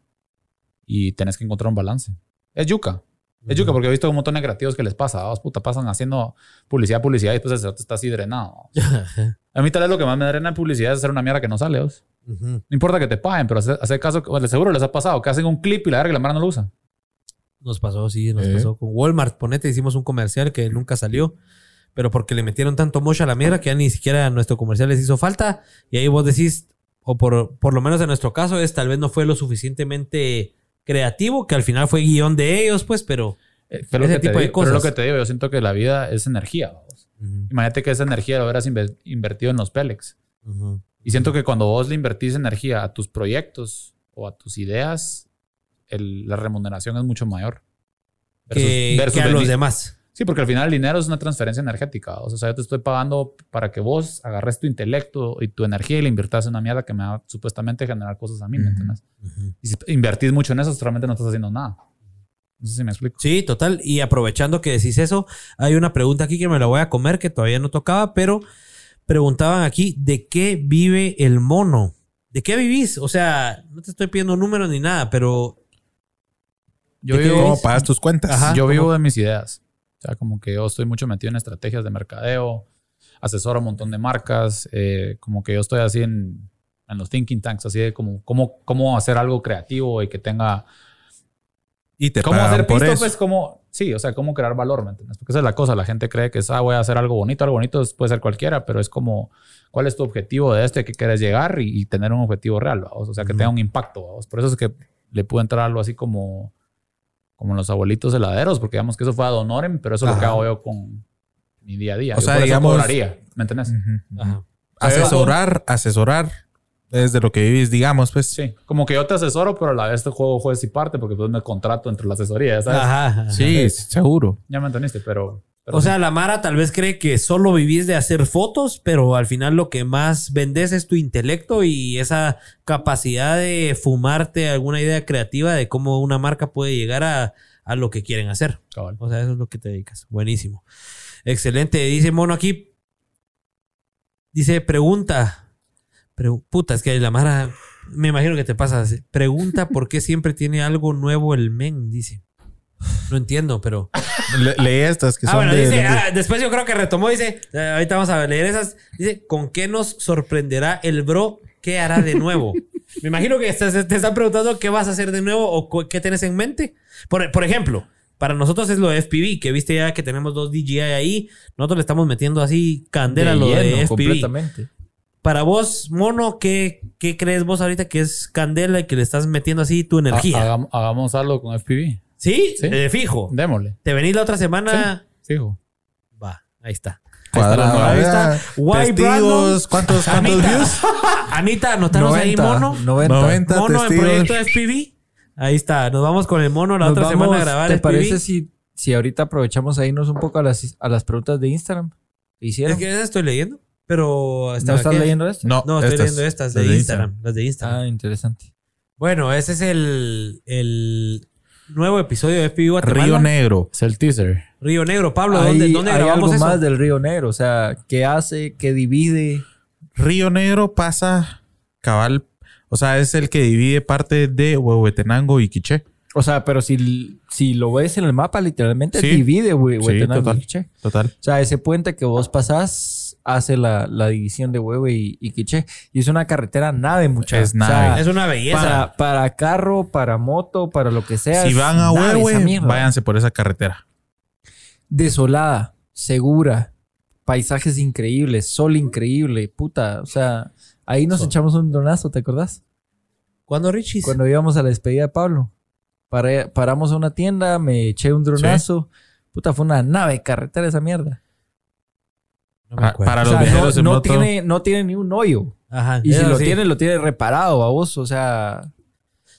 y tenés que encontrar un balance. Es yuca. Es yuca porque he visto un montón de creativos que les pasa, ¿va? puta, pasan haciendo publicidad, publicidad y después el cerote está así drenado. A mí tal vez lo que más me drena en publicidad es hacer una mierda que no sale, ¿va? Ujú. No importa que te paguen, pero hacer, hacer caso, bueno, seguro les ha pasado, que hacen un clip y la verga y la mara no lo usa. Nos pasó, sí, nos Eh. pasó con Walmart. Ponete, hicimos un comercial que nunca salió, pero porque le metieron tanto mocha a la mierda que ya ni siquiera a nuestro comercial les hizo falta. Y ahí vos decís, o por, por lo menos en nuestro caso, es tal vez no fue lo suficientemente creativo, que al final fue guion de ellos, pues, pero. Eh, Pero, Ese lo que te tipo de digo, pero lo cosas. que te digo, yo siento que la vida es energía. Imagínate que esa energía lo hubieras inve- invertido en los Pélex. Y siento que cuando vos le invertís energía a tus proyectos o a tus ideas, el- la remuneración es mucho mayor. Que, versus que a los demás. Sí, porque al final el dinero es una transferencia energética. O sea, yo te estoy pagando para que vos agarres tu intelecto y tu energía y le inviertas en una mierda que me va supuestamente generar cosas a mí, ¿me entiendes? Y si invertís mucho en eso, realmente no estás haciendo nada. No sé si me explico. Sí, total. Y aprovechando que decís eso, hay una pregunta aquí que me la voy a comer que todavía no tocaba, pero preguntaban aquí, ¿de qué vive el mono? ¿De qué vivís? O sea, no te estoy pidiendo números ni nada, pero Yo ¿De qué vivo, ¿Cómo pagas tus cuentas? Ajá. yo ¿cómo? vivo de mis ideas. O sea, como que yo estoy mucho metido en estrategias de mercadeo, asesoro a un montón de marcas, eh, como que yo estoy así en, en los thinking tanks, así de como cómo, cómo hacer algo creativo y que tenga... Y te ¿Cómo hacer por pisto? eso. Pues como... Sí, o sea, cómo crear valor, ¿me entiendes? Porque esa es la cosa. La gente cree que es, ah, voy a hacer algo bonito. Algo bonito puede ser cualquiera, pero es como, ¿cuál es tu objetivo de este que quieres llegar y, y tener un objetivo real? ¿vamos? O sea, que tenga un impacto. ¿vamos? Por eso es que le pudo entrar algo así como, como los abuelitos heladeros, porque digamos que eso fue ad honorem, pero eso es lo que hago yo con mi día a día. O Yo sea, por eso digamos- cobraría, ¿me. Ajá. Asesorar, asesorar es de lo que vivís, digamos, pues. Sí, como que yo te asesoro, pero a la vez te juego juez y parte, porque pues me contrato entre la asesoría, ¿sabes? Ajá, ajá. Sí, seguro. Ya me entendiste, pero... pero O sea, la Mara tal vez cree que solo vivís de hacer fotos, pero al final lo que más vendes es tu intelecto y esa capacidad de fumarte alguna idea creativa de cómo una marca puede llegar a, a lo que quieren hacer. Cabal. O sea, eso es lo que te dedicas. Buenísimo. Excelente. Dice Mono aquí. Dice, pregunta. Pregu- puta, es que la Mara. Me imagino que te pasa. Pregunta por qué siempre tiene algo nuevo el men, dice. No entiendo, pero. Le- Leí estas que Ah, son bueno, de- dice, de- ah, después yo creo que retomó, dice, eh, ahorita vamos a leer esas. Dice, ¿con qué nos sorprenderá el bro? ¿Qué hará de nuevo? Me imagino que estás- te están preguntando qué vas a hacer de nuevo o qué tienes en mente. Por, por ejemplo, para nosotros es lo de FPV, que viste ya que tenemos dos DJI ahí. Nosotros le estamos metiendo así candela a lo de FPV. completamente. Para vos, mono, ¿qué, ¿qué crees vos ahorita que es candela y que le estás metiendo así tu energía? Ha- hagam- hagamos algo con FPV. ¿Sí? Sí. Eh, fijo. Démosle. ¿Te venís la otra semana? Fijo. Va, ahí está. Cuadrado. Ahí está. Why Testigos, ¿cuántos, cuántos Anita. views? Anita, anotanos ahí 90, mono. 90. 90 Mono en proyecto FPV. Ahí está. Nos vamos con el mono la Nos otra vamos- semana a grabar ¿Te FPV. parece si, si ahorita aprovechamos a irnos un poco a las, a las preguntas de Instagram? ¿Qué hicieron? Es que estoy leyendo. Pero ¿No estás aquí. leyendo esto? No, No, estoy estas, leyendo estas de, Instagram, Las de Instagram. Ah, interesante. Bueno, ese es el, el nuevo episodio de FPV Guatemala. Río Negro. Es el teaser. Río Negro. Pablo, Hay- ¿dónde, dónde hay grabamos algo eso? más del Río Negro. O sea, ¿qué hace? ¿Qué divide? Río Negro pasa cabal. O sea, es el que divide parte de Huehuetenango y Quiché. O sea, pero si, si lo ves en el mapa, literalmente Sí. divide Hue- Sí, total. Total. O sea, ese puente que vos pasás hace la, la división de Huehue y, y Quiché. Y es una carretera nave, muchachos. Es nave. Es una belleza. para, para carro, para moto, para lo que sea. Si van a Huehue, váyanse por esa carretera. Desolada, segura, paisajes increíbles, sol increíble, puta. O sea, ahí nos echamos un donazo, ¿te acordás? ¿Cuándo, Richie? Cuando íbamos a la despedida de Pablo. Paré- paramos a una tienda, me eché un dronazo. Puta, fue una nave carretera esa mierda. No me Para, acuerdo. para O los sea, no, viajeros en no moto. tiene, no tiene ni un hoyo. Ajá. Y si lo sí. tiene, lo tiene reparado a vos. O sea,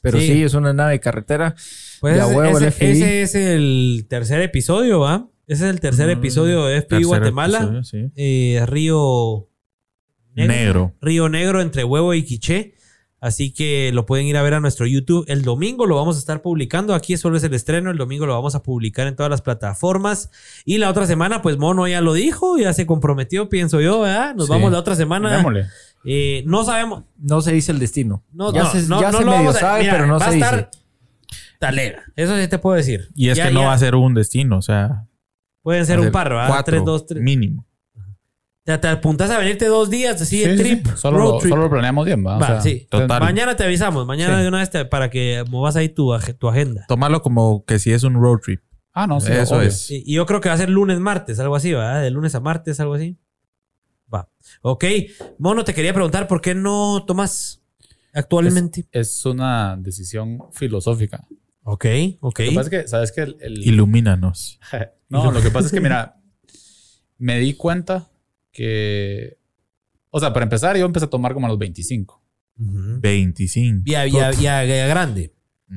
pero Sí. sí, es una nave carretera. Pues de a ese, huevo el ese- FBI. ese es el tercer episodio, ¿va? Ese es el tercer episodio de Tercer Guatemala. episodio, sí. Eh, Río Negro. Río Negro entre Huevo y Quiché. Así que lo pueden ir a ver a nuestro YouTube. El domingo lo vamos a estar publicando. Aquí solo es el estreno. El domingo lo vamos a publicar en todas las plataformas. Y la otra semana, pues Mono ya lo dijo, ya se comprometió, pienso yo, ¿verdad? Nos Sí. vamos la otra semana. Démosle. Eh, no sabemos. No se dice el destino. No, ya no, se, no, ya no se lo medio vamos a- sabe, mira, pero no va se a estar dice. Talega. Eso sí te puedo decir. Y es Ya- que no ya va a ser un destino, o sea. Pueden ser un par, ¿verdad? cuatro, Tres, dos, tres. Mínimo. Te, te apuntas a venirte dos días así de Sí, sí, trip. sí. Solo, road lo, trip. solo lo planeamos bien, ¿va? O Va, sea, sí. total. Mañana te avisamos. Mañana Sí. de una vez te- para que movas ahí tu, tu agenda. Tómalo como que si es un road trip. Ah, no, sí. Eso obvio. es. Y, y yo creo que va a ser lunes, martes, algo así, ¿verdad? De lunes a martes, algo así. Va. Ok. Mono, te quería preguntar por qué no tomas actualmente. Es una decisión filosófica. Ok, ok. Lo que pasa es que, ¿sabes que el, el- Ilumínanos. No, lo que pasa es que, mira, me di cuenta que... O sea, para empezar, yo empecé a tomar como a los 25. Ujú. 25. Ya, ya, ya, ya grande.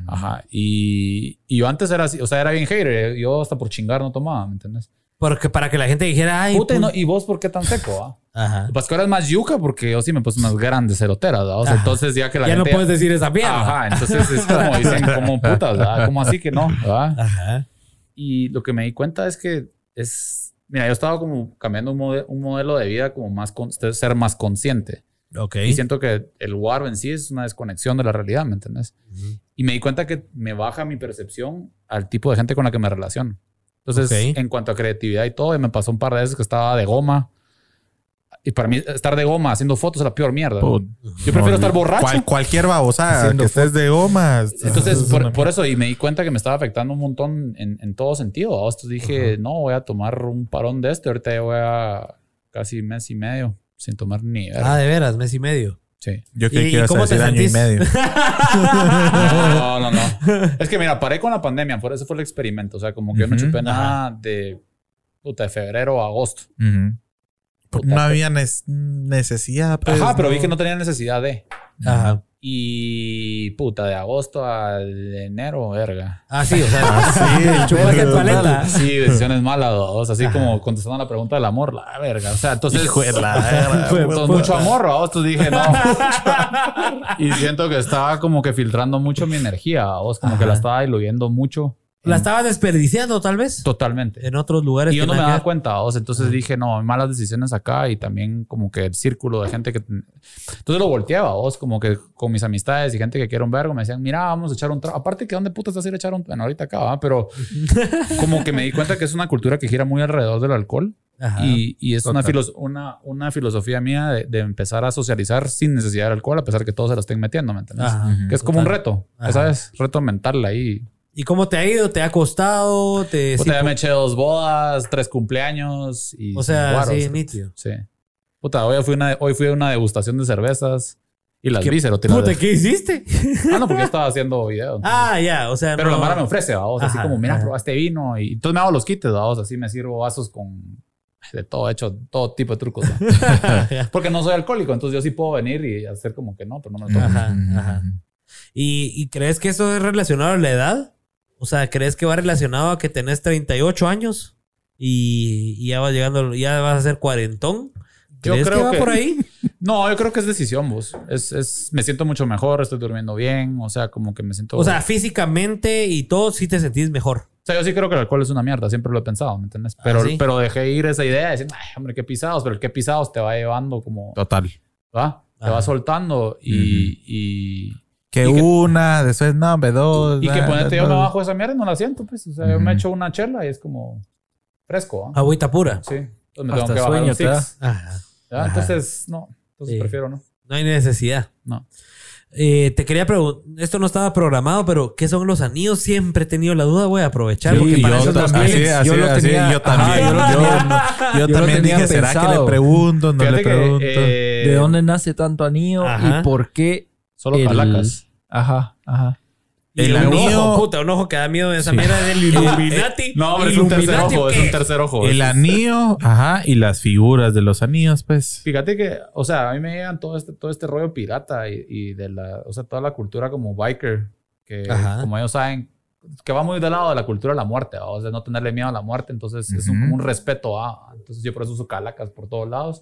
Ajá. Y, y yo antes era así, o sea, era bien hater. Yo hasta por chingar no tomaba, ¿me entiendes? Porque para que la gente dijera, ay, Puta, no- ¿y vos por qué tan seco? ah? Ajá. Pues que ahora es más yuca porque yo sí me puse unas grandes ceroteras, ¿verdad? O sea, entonces ya que la Ya no gente... puedes decir esa mierda. Ajá, entonces es como dicen, como putas, ¿verdad? Como así que no, ¿verdad? Ajá. Y lo que me di cuenta es que es... Mira, yo estaba como cambiando un, mode- un modelo de vida como más... con- ser más consciente. Ok. Y siento que el WAR en sí es una desconexión de la realidad, ¿me entiendes? Ujú. Y me di cuenta que me baja mi percepción al tipo de gente con la que me relaciono. Entonces, Ok. en cuanto a creatividad y todo, me pasó un par de veces que estaba de goma. Y para mí, estar de goma haciendo fotos es la peor mierda. Put- Yo prefiero estar borracho. Cual- cualquier babosada que estés de goma. Entonces, es por, por eso, y me di cuenta que me estaba afectando un montón en, en todo sentido. Entonces dije, no, voy a tomar un parón de este. Ahorita ya voy a casi mes y medio sin tomar ni verga. Ah, de veras, mes y medio. Sí. Yo ¿Y- creí y que cómo te año y medio. No, no, no. Es que mira, paré con la pandemia, por eso fue el experimento. O sea, como que yo no chupé nada de, puta, de febrero a agosto. Ujú. Puta, No había nes- necesidad. pues, Ajá, pero vi que no tenía necesidad de. Ajá. Y puta, de agosto al enero, verga. Ah, sí, o sea, sí, chupaste pero- paleta. Sí, decisiones malas, dos. Así como contestando a la pregunta del amor, la verga. O sea, entonces. Hijo de la verga, Entonces, mucho amor, vos. Entonces dije, no. y siento que estaba como que filtrando mucho mi energía, vos. Como que la estaba diluyendo mucho. La estabas desperdiciando, tal vez. Totalmente. En otros lugares. Y yo no me daba cuenta, o sea, entonces dije, no, malas decisiones acá y también como que el círculo de gente que... Entonces lo volteaba, vos, como que con mis amistades y gente que quiero un vergo me decían, mira, vamos a echar un trago. Aparte que dónde putas vas a ir a echar un... Bueno, ahorita acá, ¿va? pero como que me di cuenta que es una cultura que gira muy alrededor del alcohol Ajá. y, y es una, Total. filos- una, una filosofía mía de, de empezar a socializar sin necesidad del alcohol, a pesar que todos se la estén metiendo, ¿me entiendes? Ajá. Que es como un Total. reto, Ajá. ¿sabes? Reto mental ahí. ¿Y cómo te ha ido? ¿Te ha costado? ¿Te, Puta, sí, ya me eché dos bodas, tres cumpleaños y... o sea, guaros. sí, nítido. Sí. Puta, hoy fui, una, hoy fui a una degustación de cervezas y las ¿Qué vi, Puta, ¿qué hiciste? Ah, no, porque yo estaba haciendo videos. ah, ya, o sea, Pero no. la Mara me ofrece, vamos, así como, mira, probaste vino y entonces me hago los kits, vamos, así me sirvo vasos con, de todo, he hecho todo tipo de trucos. ¿no? Porque no soy alcohólico, entonces yo sí puedo venir y hacer como que no, pero no me lo tomo. Ajá, ajá. ¿Y, y crees que eso es relacionado a la edad? O sea, ¿crees que va relacionado a que tenés 38 años y, y ya vas llegando, ya vas a ser cuarentón? Yo ¿Crees creo que va que- por ahí? No, yo creo que es decisión, vos. Es, es, me siento mucho mejor, estoy durmiendo bien, o sea, como que me siento... O sea, físicamente y todo sí te sentís mejor. O sea, yo sí creo que el alcohol es una mierda, siempre lo he pensado, ¿me entiendes? Pero, Ah, ¿sí? pero dejé ir esa idea de decir, ay, hombre, qué pisados, pero el qué pisados te va llevando como, Total. ¿va? Te Ajá. va soltando y, Y que- una, después no, hombre, dos. y que ah, ponete yo me bajo esa mierda y no la siento, pues. O sea, yo me echo una chela y es como fresco, ¿ah? Agüita pura. Sí. Entonces me Hasta tengo que bajar sueño six. Ajá. ¿ya? Ajá. Entonces, no. Entonces Sí. prefiero no. No hay necesidad. No. Eh, te quería preguntar, esto no estaba programado, pero ¿qué son los anillos? Siempre he tenido la duda, voy a aprovechar. Sí, porque y para yo también, así, yo lo así, tenía- yo también. ajá, yo lo yo, yo yo también dije, ¿será que pensado. le pregunto? No Fíjate le que, pregunto. eh, ¿De dónde nace tanto anillo Ajá. y por qué? Solo el- calacas. Ajá, ajá. Y El un anillo- ojo, puta, un ojo que da miedo de esa Sí. mierda del Illuminati. No, pero es un tercer ¿Illuminati o ojo, es un tercer ojo. El anillo, ajá, y las figuras de los anillos, pues. Fíjate que, o sea, a mí me llegan todo este, todo este rollo pirata y, y de la, o sea, toda la cultura como biker, que Ajá. como ellos saben, que va muy del lado de la cultura de la muerte, ¿va? o sea, no tenerle miedo a la muerte, entonces es un, como un respeto a, entonces yo por eso uso calacas por todos lados,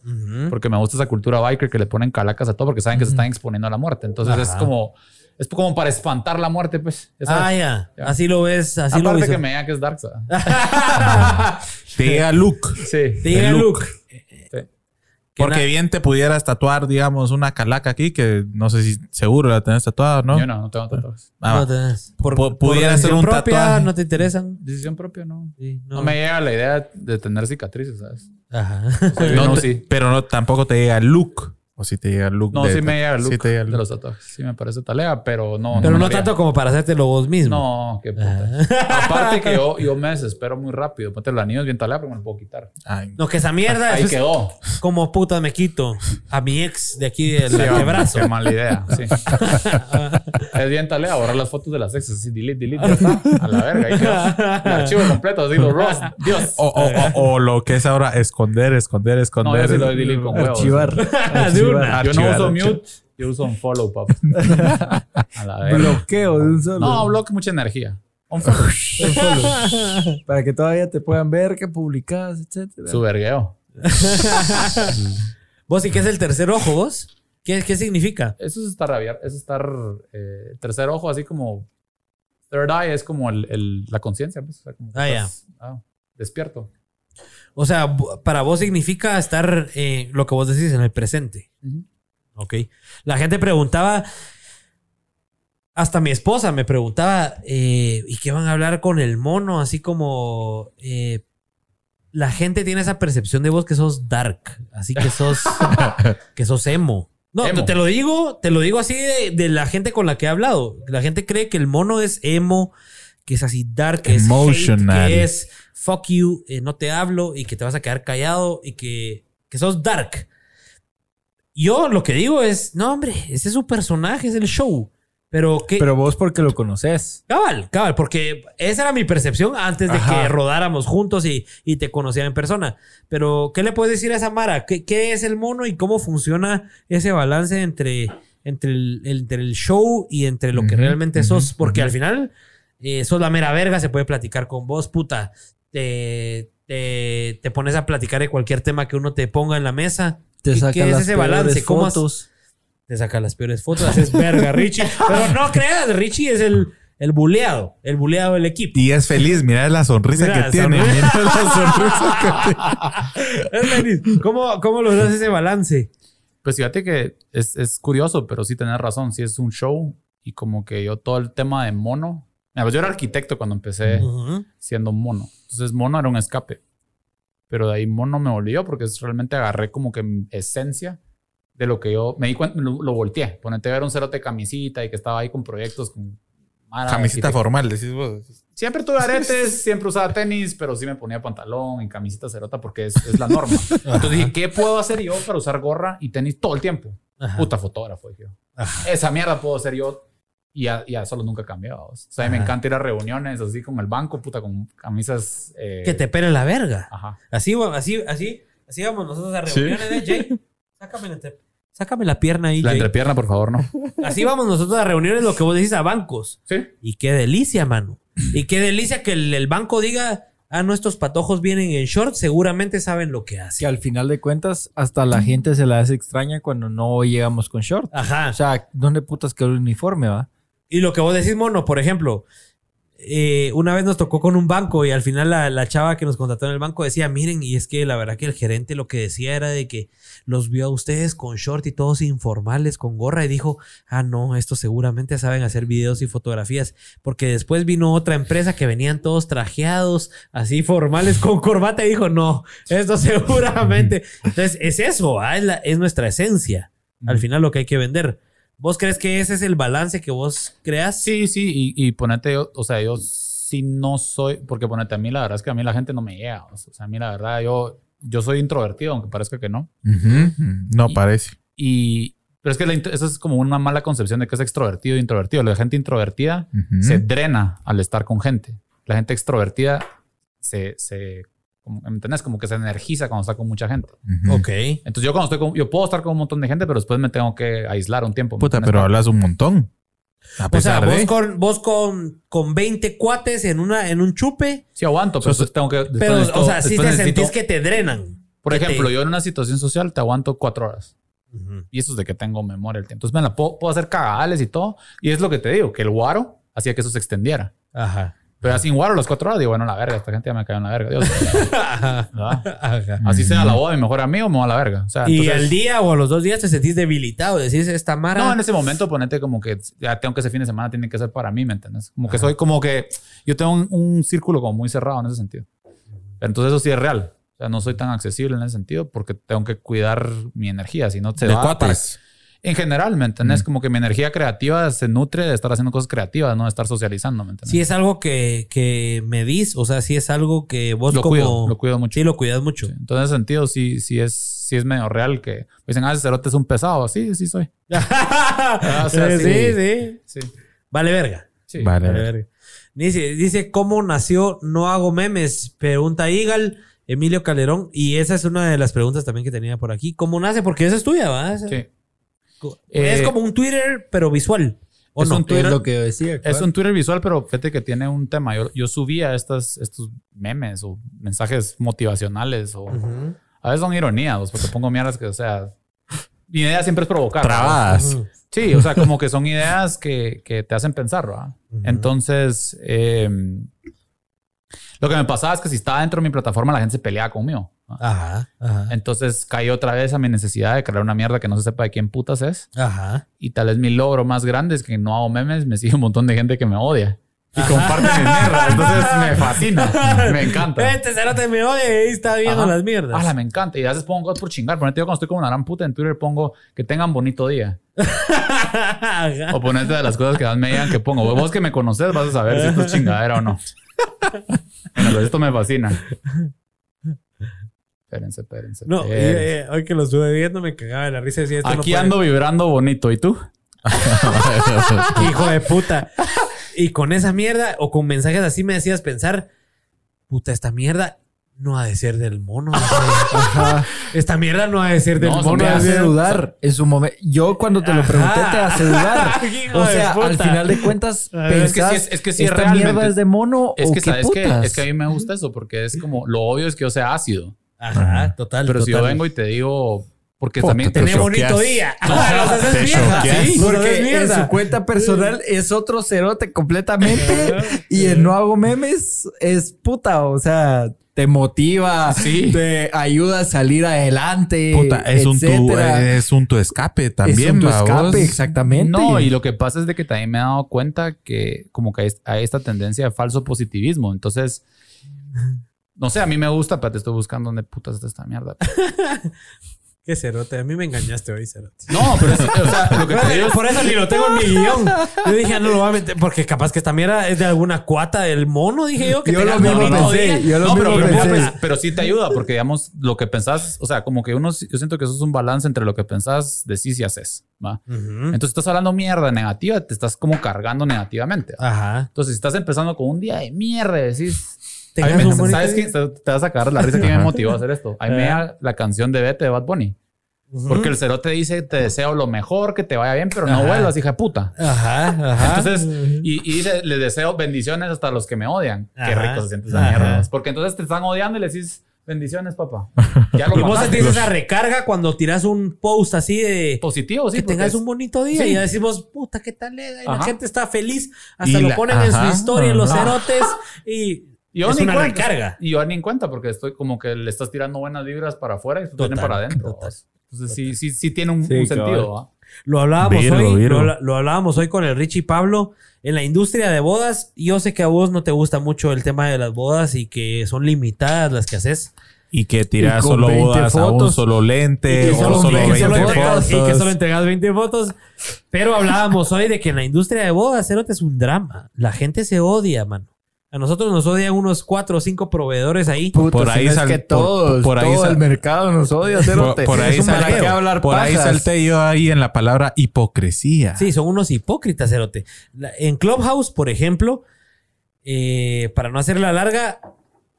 porque me gusta esa cultura biker que le ponen calacas a todo porque saben que se están exponiendo a la muerte, entonces es como, es como para espantar la muerte, pues. ya sabes. Ah, ya. Ya. Así lo ves, así lo Aparte ves. que me diga que es Darkseid. Te llega Luke. Sí. Te llega Luke. Sí. Porque bien te pudieras tatuar, digamos, una calaca aquí, que no sé si seguro la tenés tatuada, ¿no? Yo no, no tengo tatuajes. Ah, No tenés. Por, Pu- pudiera decisión ser un propia, tatuaje. No te interesan. Decisión propia, no. Sí, No me llega la idea de tener cicatrices, ¿sabes? Ajá. no, no, te- sí. Pero no, tampoco te llega Luke. O si te llega Luke. No, de- sí me llega el look sí te llega el de look. los tatuajes. Sí me parece talea, pero no. Pero no tanto como para hacértelo vos mismo. No, qué puta. Aparte que yo, yo me desespero muy rápido. Ponte el anillo es bien talea, pero me lo puedo quitar. Ay, No, que esa mierda Ahí es quedó. como puta me quito a mi ex de aquí del Sí, va, brazo. Qué mala idea. Sí. es bien talea borrar las fotos de las exes. Así, delete, delete, ya está. A la verga. Ahí quedó. El archivo completo, así los. Dios. O, o- o- o lo que es ahora esconder, esconder, No, esconder. yo sí lo doy delete con huevos. Archivar. Yo no uso mute, yo uso un follow, papá. A la verga. Bloqueo de un solo. No, bloque mucha energía. Un follow. Un solo. Para que todavía te puedan ver que publicas, etcétera. Su vergueo. ¿Vos y qué es el tercer ojo, vos? ¿Qué, qué significa? Eso es estar abierto, es estar eh, tercer ojo, así como third eye es como el, el- la conciencia, pues, o sea, como que Ah, estás, ah, despierto. O sea, para vos significa estar eh, lo que vos decís en el presente. Ok. La gente preguntaba, hasta mi esposa me preguntaba, eh, ¿y qué van a hablar con el mono? Así como eh, la gente tiene esa percepción de vos que sos dark, así que sos, que sos emo. No, Emo. te lo digo, te lo digo así de, de la gente con la que he hablado. La gente cree que el mono es emo, que es así dark, que es hate, Emotional. que es fuck you, eh, no te hablo y que te vas a quedar callado y que, que sos dark. Yo lo que digo es, no, hombre, ese es su personaje, es el show. Pero que. Pero vos porque lo conoces. cabal, cabal, porque esa era mi percepción antes de Ajá. que rodáramos juntos y, y te conocía en persona. Pero, ¿qué le puedes decir a esa Mara? ¿Qué, qué es el mono y cómo funciona ese balance entre, entre, el, entre el show y entre lo que realmente sos? Porque al final, eh, sos la mera verga, se puede platicar con vos, puta. Te, te, te pones a platicar de cualquier tema que uno te ponga en la mesa. Te ¿Qué- saca qué es las ese balance? ¿Cómo has- fotos. te saca las peores fotos, haces verga, Richie. Pero no creas, Richie es el, el buleado, el buleado del equipo. Y es feliz, mira la sonrisa Mira, que tiene. sonríe. Mira la sonrisa que tiene. Es feliz. ¿Cómo, cómo logras ese balance? Pues fíjate que es, es curioso, pero sí tenés razón. Sí es un show y como que yo todo el tema de mono. Mira, pues yo era arquitecto cuando empecé Ujú. siendo mono. Entonces mono era un escape. Pero de ahí mono me volvió porque es- realmente agarré como que esencia de lo que yo me di cuenta, lo, lo volteé. Ponete a ver un cerote de camisita y que estaba ahí con proyectos con mara, Camisita formal, decís vos. Siempre tuve aretes, siempre usaba tenis, pero sí me ponía pantalón y camisita cerota porque es, es la norma. Entonces dije, ¿qué puedo hacer yo para usar gorra y tenis todo el tiempo? Ajá. Puta fotógrafo, dije yo. Ajá. Esa mierda puedo ser yo Y ya, ya solo nunca ha cambiado. O sea, me encanta ir a reuniones así con el banco, puta, con camisas. eh, Que te pele la verga. Ajá. Así, así, así, así vamos nosotros a Sí. reuniones de Jay. Sácame la, sácame la pierna ahí, La Jay. entrepierna, por favor, no. Así vamos nosotros a reuniones, lo que vos decís a bancos. Sí. Y qué delicia, mano. Y qué delicia que el, el banco diga, ah, nuestros patojos vienen en short, seguramente saben lo que Que hacen. al final de cuentas, hasta la gente se la hace extraña cuando no llegamos con short. Ajá. O sea, ¿dónde putas quedó el uniforme, va? Y lo que vos decís, mono, por ejemplo, eh, una vez nos tocó con un banco y al final la, la chava que nos contrató en el banco decía, miren, y es que la verdad que el gerente lo que decía era de que los vio a ustedes con short y todos informales, con gorra, y dijo, ah, no, estos seguramente saben hacer videos y fotografías, porque después vino otra empresa que venían todos trajeados, así formales, con corbata, y dijo, no, esto seguramente. Entonces, es eso, ah, es, la- es nuestra esencia, al final lo que hay que vender. ¿Vos crees que ese es el balance que vos creas? Sí, sí, y, y ponete, yo- o sea, yo sí no soy, porque ponete a mí, la verdad es que a mí la gente no me llega. O sea, a mí la verdad, yo, yo soy introvertido, aunque parezca que no. No Y- parece. Y, pero es que la eso es como una mala concepción de que es extrovertido e introvertido. La gente introvertida se drena al estar con gente. La gente extrovertida se, se como, ¿me entendés? Como que se energiza cuando está con mucha gente. Ok. Entonces yo cuando estoy con, yo puedo estar con un montón de gente, pero después me tengo que aislar un tiempo. ¿me Puta, pero hablas un montón. A O sea, pesar vos, de. con, vos con, con 20 cuates en, una, en un chupe, Sí aguanto, pero tengo que... pero, necesito- o sea, después te necesito- sentís que te drenan. Por que te- ejemplo, yo en una situación social te aguanto cuatro horas. Ujú. Y eso es de que tengo memoria el tiempo. Entonces, me la puedo, puedo hacer cagadales y todo. Y es lo que te digo, que el guaro hacía que eso se extendiera. Ajá. Pero sin guaro las cuatro horas, digo, bueno, la verga, esta gente ya me cayó en la verga. Dios. Así sea la boda de mi mejor amigo, me voy a la verga. O sea, Y entonces- al día o a los dos días te sentís debilitado. Decís, esta mara. No, en ese momento ponete como que ya tengo que ese fin de semana tiene que ser para mí, ¿me entiendes? Como que soy como que yo tengo un, un círculo como muy cerrado en ese sentido. Pero entonces eso sí es real. O sea, no soy tan accesible en ese sentido porque tengo que cuidar mi energía, si no se de va para-. En general, ¿me entendés? Mm. Como que mi energía creativa se nutre de estar haciendo cosas creativas, no de estar socializando, ¿me entendés? Si es algo que, que medís, o sea, si es algo que vos lo como... cuido, lo cuido mucho. Sí, lo cuidas mucho. Entonces, en ese sentido, sí, sí, es, sí es medio real que dicen, ah, ese cerote es un pesado. Sí, sí soy. o sea, sí, sí. sí. Sí. Vale verga. sí. Vale. Vale verga. Dice, dice, ¿cómo nació No Hago Memes? Pregunta Igal, Emilio Calderón. Y esa es una de las preguntas también que tenía por aquí. ¿Cómo nace? Porque esa es tuya, ¿va? Sí. Es Eh, como un Twitter, pero visual. ¿O es no? un Twitter- Es lo que yo decía. Es claro. un Twitter visual, pero fíjate que tiene un tema. Yo, yo subía estas, estos memes o mensajes motivacionales o Ujú. a veces son ironías, porque pongo mierdas que, o sea, mi idea siempre es provocar. Trabadas. Sí, o sea, como que son ideas que, que te hacen pensar, ¿verdad? Entonces, eh, lo que me pasaba es que si estaba dentro de mi plataforma, la gente se peleaba conmigo. Ajá, ajá. Entonces caí otra vez a mi necesidad de crear una mierda que no se sepa de quién putas es. Ajá. Y tal vez mi logro más grande es que no hago memes, me sigue un montón de gente que me odia. Y comparte mis mierdas. Entonces me fascina. Me encanta. Este cerote me odia y está viendo las mierdas. Ala, me encanta. Y a veces pongo por chingar. Ponete yo cuando estoy como una gran puta en Twitter pongo que tengan bonito día. O ponete de las cosas que más me digan que pongo. Vos que me conoces vas a saber si esto es chingadera o no. Bueno, pues esto me fascina. Espérense, espérense. No, espérense. eh, hoy que lo estuve viendo me cagaba de la risa. Decía, esto no Aquí puede- ando vibrando bonito. ¿Y tú? Hijo de puta. Y con esa mierda o con mensajes así me decías pensar, puta, esta mierda no ha de ser del mono. Esta mierda no ha de ser del No, mono. me hace dudar en su momento. Yo cuando te lo pregunté Ajá. te hace dudar. O sea, al final de cuentas, es que pensás, es- es que sí es ¿esta realmente- mierda es de mono Es o que qué sabes que putas? es que a mí me gusta eso porque es como lo obvio es que yo sea ácido. Ajá, total. Pero si yo vengo y te digo, porque Puta, también te Tenés bonito día. Ah, haces mierda. Sí, Porque en su cuenta personal es otro cerote completamente y en No Hago Memes es puta, o sea, te motiva, Sí. te ayuda a salir adelante, Puta, es un, tu, es un tu escape Es también, un tu escape, exactamente. No, y lo que pasa es de que también me he dado cuenta que como que hay, hay esta tendencia de falso positivismo. Entonces, no sé, a mí me gusta, pero te estoy buscando dónde putas está esta mierda. Qué cerote. A mí me engañaste hoy, cerote. No, pero es, o sea, lo que te digo es- Por eso ni lo tengo en mi guion. Yo dije, ah, no lo voy a meter. Porque capaz que esta mierda es de alguna cuata del mono, dije yo. Que Yo lo mismo pensé, yo lo No, pero, mismo pero, pensé. pero- pero sí te ayuda porque, digamos, lo que pensás, o sea, como que uno, yo siento que eso es un balance entre lo que pensás, decís y haces, ¿va? Entonces estás hablando mierda negativa, te estás como cargando negativamente. ¿va? Ajá. Entonces, si estás empezando con un día de mierda, decís... Tengas me- un bonito ¿Sabes qué? Te vas a cagar la risa que me motivó a hacer esto. A mí me Ajá. da la canción de Vete de Bad Bunny. Porque el cerote dice, te deseo lo mejor, que te vaya bien, pero no Ajá. vuelvas, hija de puta. Ajá, ajá. Entonces, y, y dice, les deseo bendiciones hasta los que me odian. Qué Ajá. rico se siente esa Ajá. mierda. Porque entonces te están odiando y le decís, bendiciones, papá. Ya lo Y vos sentís esa recarga cuando tiras un post así de Positivo, sí. que tengas es- un bonito día Sí. y ya decimos, puta, qué tal lega? Y la Ajá. gente está feliz, hasta Y lo la- ponen en su ajá, historia, en los ajá. cerotes Y yo es ni una cuenta. recarga. Y yo ni en cuenta porque estoy como que le estás tirando buenas vibras para afuera y tú Total, tienes para adentro. total. Entonces sí, sí, sí tiene un, Sí, un cabal. sentido. Lo hablábamos Virgo, hoy, Virgo. Lo, lo hablábamos hoy con el Richie Pablo. En la industria de bodas, yo sé que a vos no te gusta mucho el tema de las bodas y que son limitadas las que haces. Y que tiras Y solo 20 bodas a un solo lente Y que o solo- solo y que 20 solo fotos. y que solo entregas 20 fotos. Pero hablábamos hoy de que en la industria de bodas, cerote, es un drama. La gente se odia, mano. A nosotros nos odian unos cuatro o cinco proveedores ahí. Puta, Por ahí es sal- que todos, por ahí todo sal- el mercado nos odia, Por, por ahí, Es un sal- para qué hablar por ahí salté yo ahí en la palabra hipocresía. Sí, son unos hipócritas, cerote. La- En Clubhouse, por ejemplo, eh, para no hacerla larga,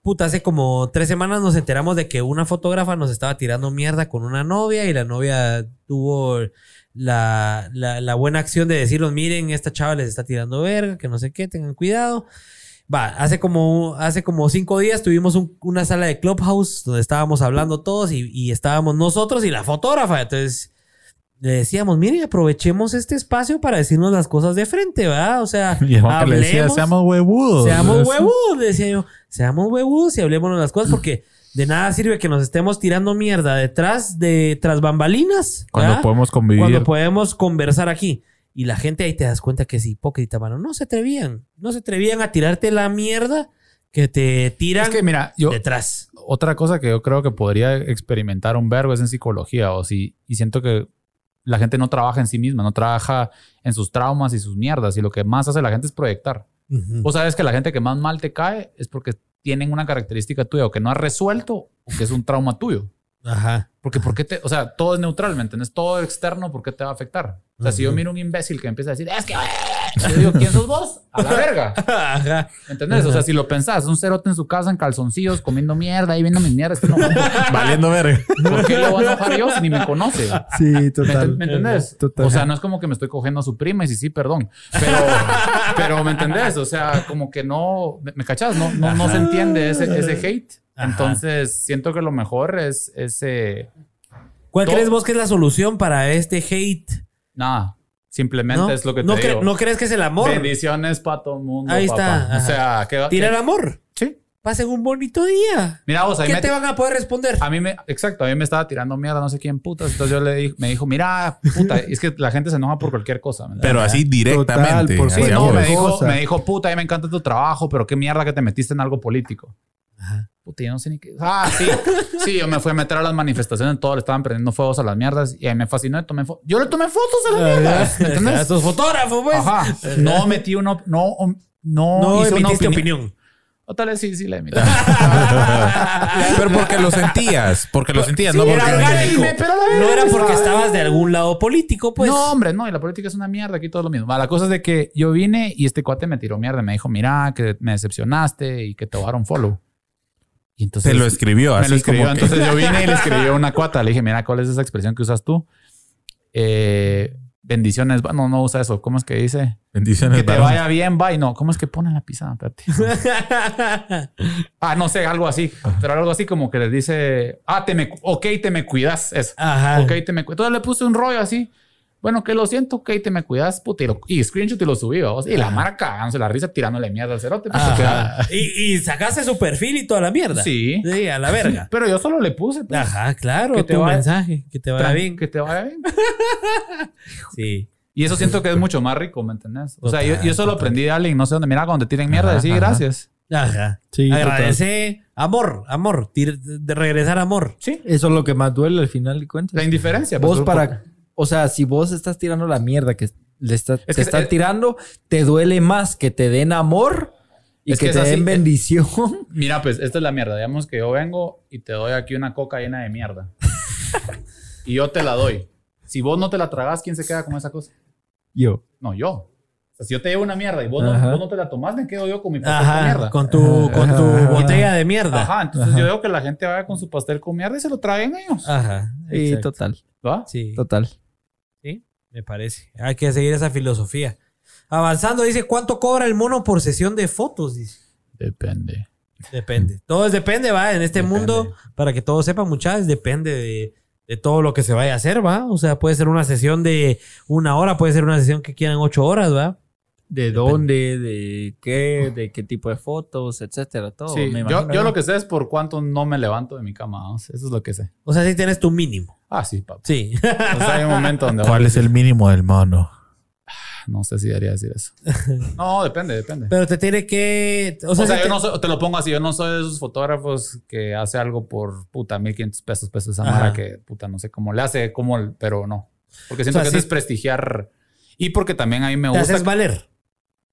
puta, hace como tres semanas nos enteramos de que una fotógrafa nos estaba tirando mierda con una novia y la novia tuvo la, la- la buena acción de decirnos, miren, esta chava les está tirando verga, que no sé qué, tengan cuidado. Va, hace como, hace como cinco días tuvimos un- una sala de Clubhouse donde estábamos hablando todos y, y estábamos nosotros y la fotógrafa. Entonces le decíamos, miren, aprovechemos este espacio para decirnos las cosas de frente, ¿verdad? O sea, Y le decía, hablemos, seamos huevudos. seamos huevudos, decía yo, seamos huevudos y hablémonos las cosas porque de nada sirve que nos estemos tirando mierda detrás de tras bambalinas. Cuando podemos convivir. Cuando podemos conversar aquí. Y la gente ahí te das cuenta que es hipócrita, mano. No se atrevían. No se atrevían a tirarte la mierda que te tiran Es que mira, yo, detrás. otra cosa que yo creo que podría experimentar un verbo es en psicología. O si, y siento que la gente no trabaja en sí misma, no trabaja en sus traumas y sus mierdas. Y lo que más hace la gente es proyectar. Vos sabes que la gente que más mal te cae es porque tienen una característica tuya o que no has resuelto o que es un trauma tuyo. Ajá. Porque, ¿por qué te, o sea, todo es neutral, ¿me entiendes? Todo externo, ¿por qué te va a afectar? O sea, si yo miro un imbécil que empieza a decir, es que, yo digo, ¿quién sos vos? A la verga. Ajá. ¿Me ¿Entendés? O sea, si lo pensás, un cerote en su casa en calzoncillos, comiendo mierda, ahí viendo mis mierdas, este no, Valiendo verga. ¿por qué lo voy a enojar yo si ni me conoce? Sí, ¿Me, total. ent- me entendés? Total. O sea, no es como que me estoy cogiendo a su prima y sí, sí, perdón. Pero, pero ¿me entendés? O sea, como que no, ¿me, me cachás? No, no, no se entiende ese, ese hate. Ajá. Entonces, siento que lo mejor es ese... ¿Cuál Todo- crees vos que es la solución para este hate? Nada, simplemente ¿No? es lo que te ¿No, cre- digo. ¿No crees que es el amor? Bendiciones para todo el mundo. Ahí papá. está, O sea, que, Tira el amor. Sí. Pasen un bonito día. Mira, vos, ahí ¿Qué me, te van a poder responder? a mí me, exacto, a mí me estaba tirando mierda, no sé quién putas. Entonces yo le dije, me dijo, mira, puta, es que la gente se enoja por cualquier cosa. ¿me Pero así directamente. Total, por Sí, no, me dijo, me dijo, puta, a mí me encanta tu trabajo, pero qué mierda que te metiste en algo político. Puta, yo no sé ni qué. Ah, sí. Sí, yo me fui a meter a las manifestaciones, todos le estaban prendiendo fuegos a las mierdas y ahí me fascinó y tomé fotos. Yo le tomé fotos a las mierdas. ¿Me entiendes? Estos fotógrafos, pues. Ajá. No metí uno, no, no, No hice una opinión. opinión. O tal vez sí, sí la emití. Pero porque lo sentías. Porque lo sentías, no porque. era orgánico. pero la No era porque estabas de algún lado político, pues. no, hombre, no. Y la política es una mierda. Aquí todo es lo mismo. La cosa es de que yo vine y este cuate me tiró mierda. Me dijo, mira, que me decepcionaste y que te un follow. Y entonces... Se lo escribió Me así lo escribió. como que- Entonces yo vine y le escribí una cuata. Le dije, mira, ¿cuál es esa expresión que usas tú? Eh, bendiciones. No, no usa eso. ¿Cómo es que dice? Bendiciones. Que te vaya bien, bye. No, ¿cómo es que pone la pizza? Espérate. Ah, no sé, algo así. Pero algo así como que les dice, ah, te me, ok, te me cuidas. Eso. Ajá. Ok, te me cuidas. Entonces le puse un rollo así. Bueno, que lo siento, ok, te me cuidas, puta. Y, lo- y screenshot y lo subí, vamos. Y la marca cagándose la risa tirándole mierda al cerote. pues, porque- Ajá. Y, y sacaste su perfil y toda la mierda. Sí. Sí, a la verga. Pero yo solo le puse. pues, Ajá, claro. Que te tu vaya- mensaje. Que te vaya bien. Que te vaya bien. Sí. Y eso siento que es mucho más rico, ¿me entendés? O sea, yo, Total, yo solo total. aprendí de alguien, no sé dónde, mira, cuando te tiren mierda, Ajá, decir ajá. gracias. Ajá. Sí, total. Agradece, Amor, amor, tir- de regresar amor. Sí. Eso es lo que más duele al final de cuentas. La indiferencia. Vos pues, para... O sea, si vos estás tirando la mierda que le está, Es te que están es- tirando, te duele más que te den amor y Es que, que te así, den eh. bendición. Mira, pues esta es la mierda. Digamos que yo vengo y te doy aquí una coca llena de mierda. y yo te la doy. Si vos no te la tragas, ¿quién se queda con esa cosa? Yo. No, yo. O sea, si yo te llevo una mierda y vos no, Ajá. vos no te la tomás, me quedo yo con mi pastel con Ajá, mierda. con tu, con tu Ajá. botella de mierda. Ajá, entonces yo veo que la gente vaya con su pastel con mierda y se lo traguen ellos. Ajá. Y exacto. total, ¿Va? Sí, total. Me parece. Hay que seguir esa filosofía. Avanzando, dice, ¿cuánto cobra el mono por sesión de fotos? Dice. Depende. Depende. Todo es depende, va. En este Depende. mundo, para que todos sepan, muchachos, depende de, de todo lo que se vaya a hacer, va. O sea, puede ser una sesión de una hora, puede ser una sesión que quieran ocho horas, va. ¿De dónde? ¿De qué? ¿De qué tipo de fotos? Etcétera. Todo. Sí, me yo, imagino, yo ¿no? lo que sé es por cuánto no me levanto de mi cama. ¿no? Eso es lo que sé. O sea, si tienes tu mínimo. Ah, sí, papá. Sí. O sea, hay un momento donde... ¿Cuál es el mínimo del mono? No sé si debería decir eso. No, depende, depende. Pero te tiene que. O O sea, sea, si yo te- no soy- te lo pongo así, yo no soy de esos fotógrafos que hace algo por puta 1500 pesos, pesos esa mara que puta no sé cómo le hace, cómo, pero no. Porque siento O sea, que sí- es desprestigiar y porque también a mí me te gusta. haces valer.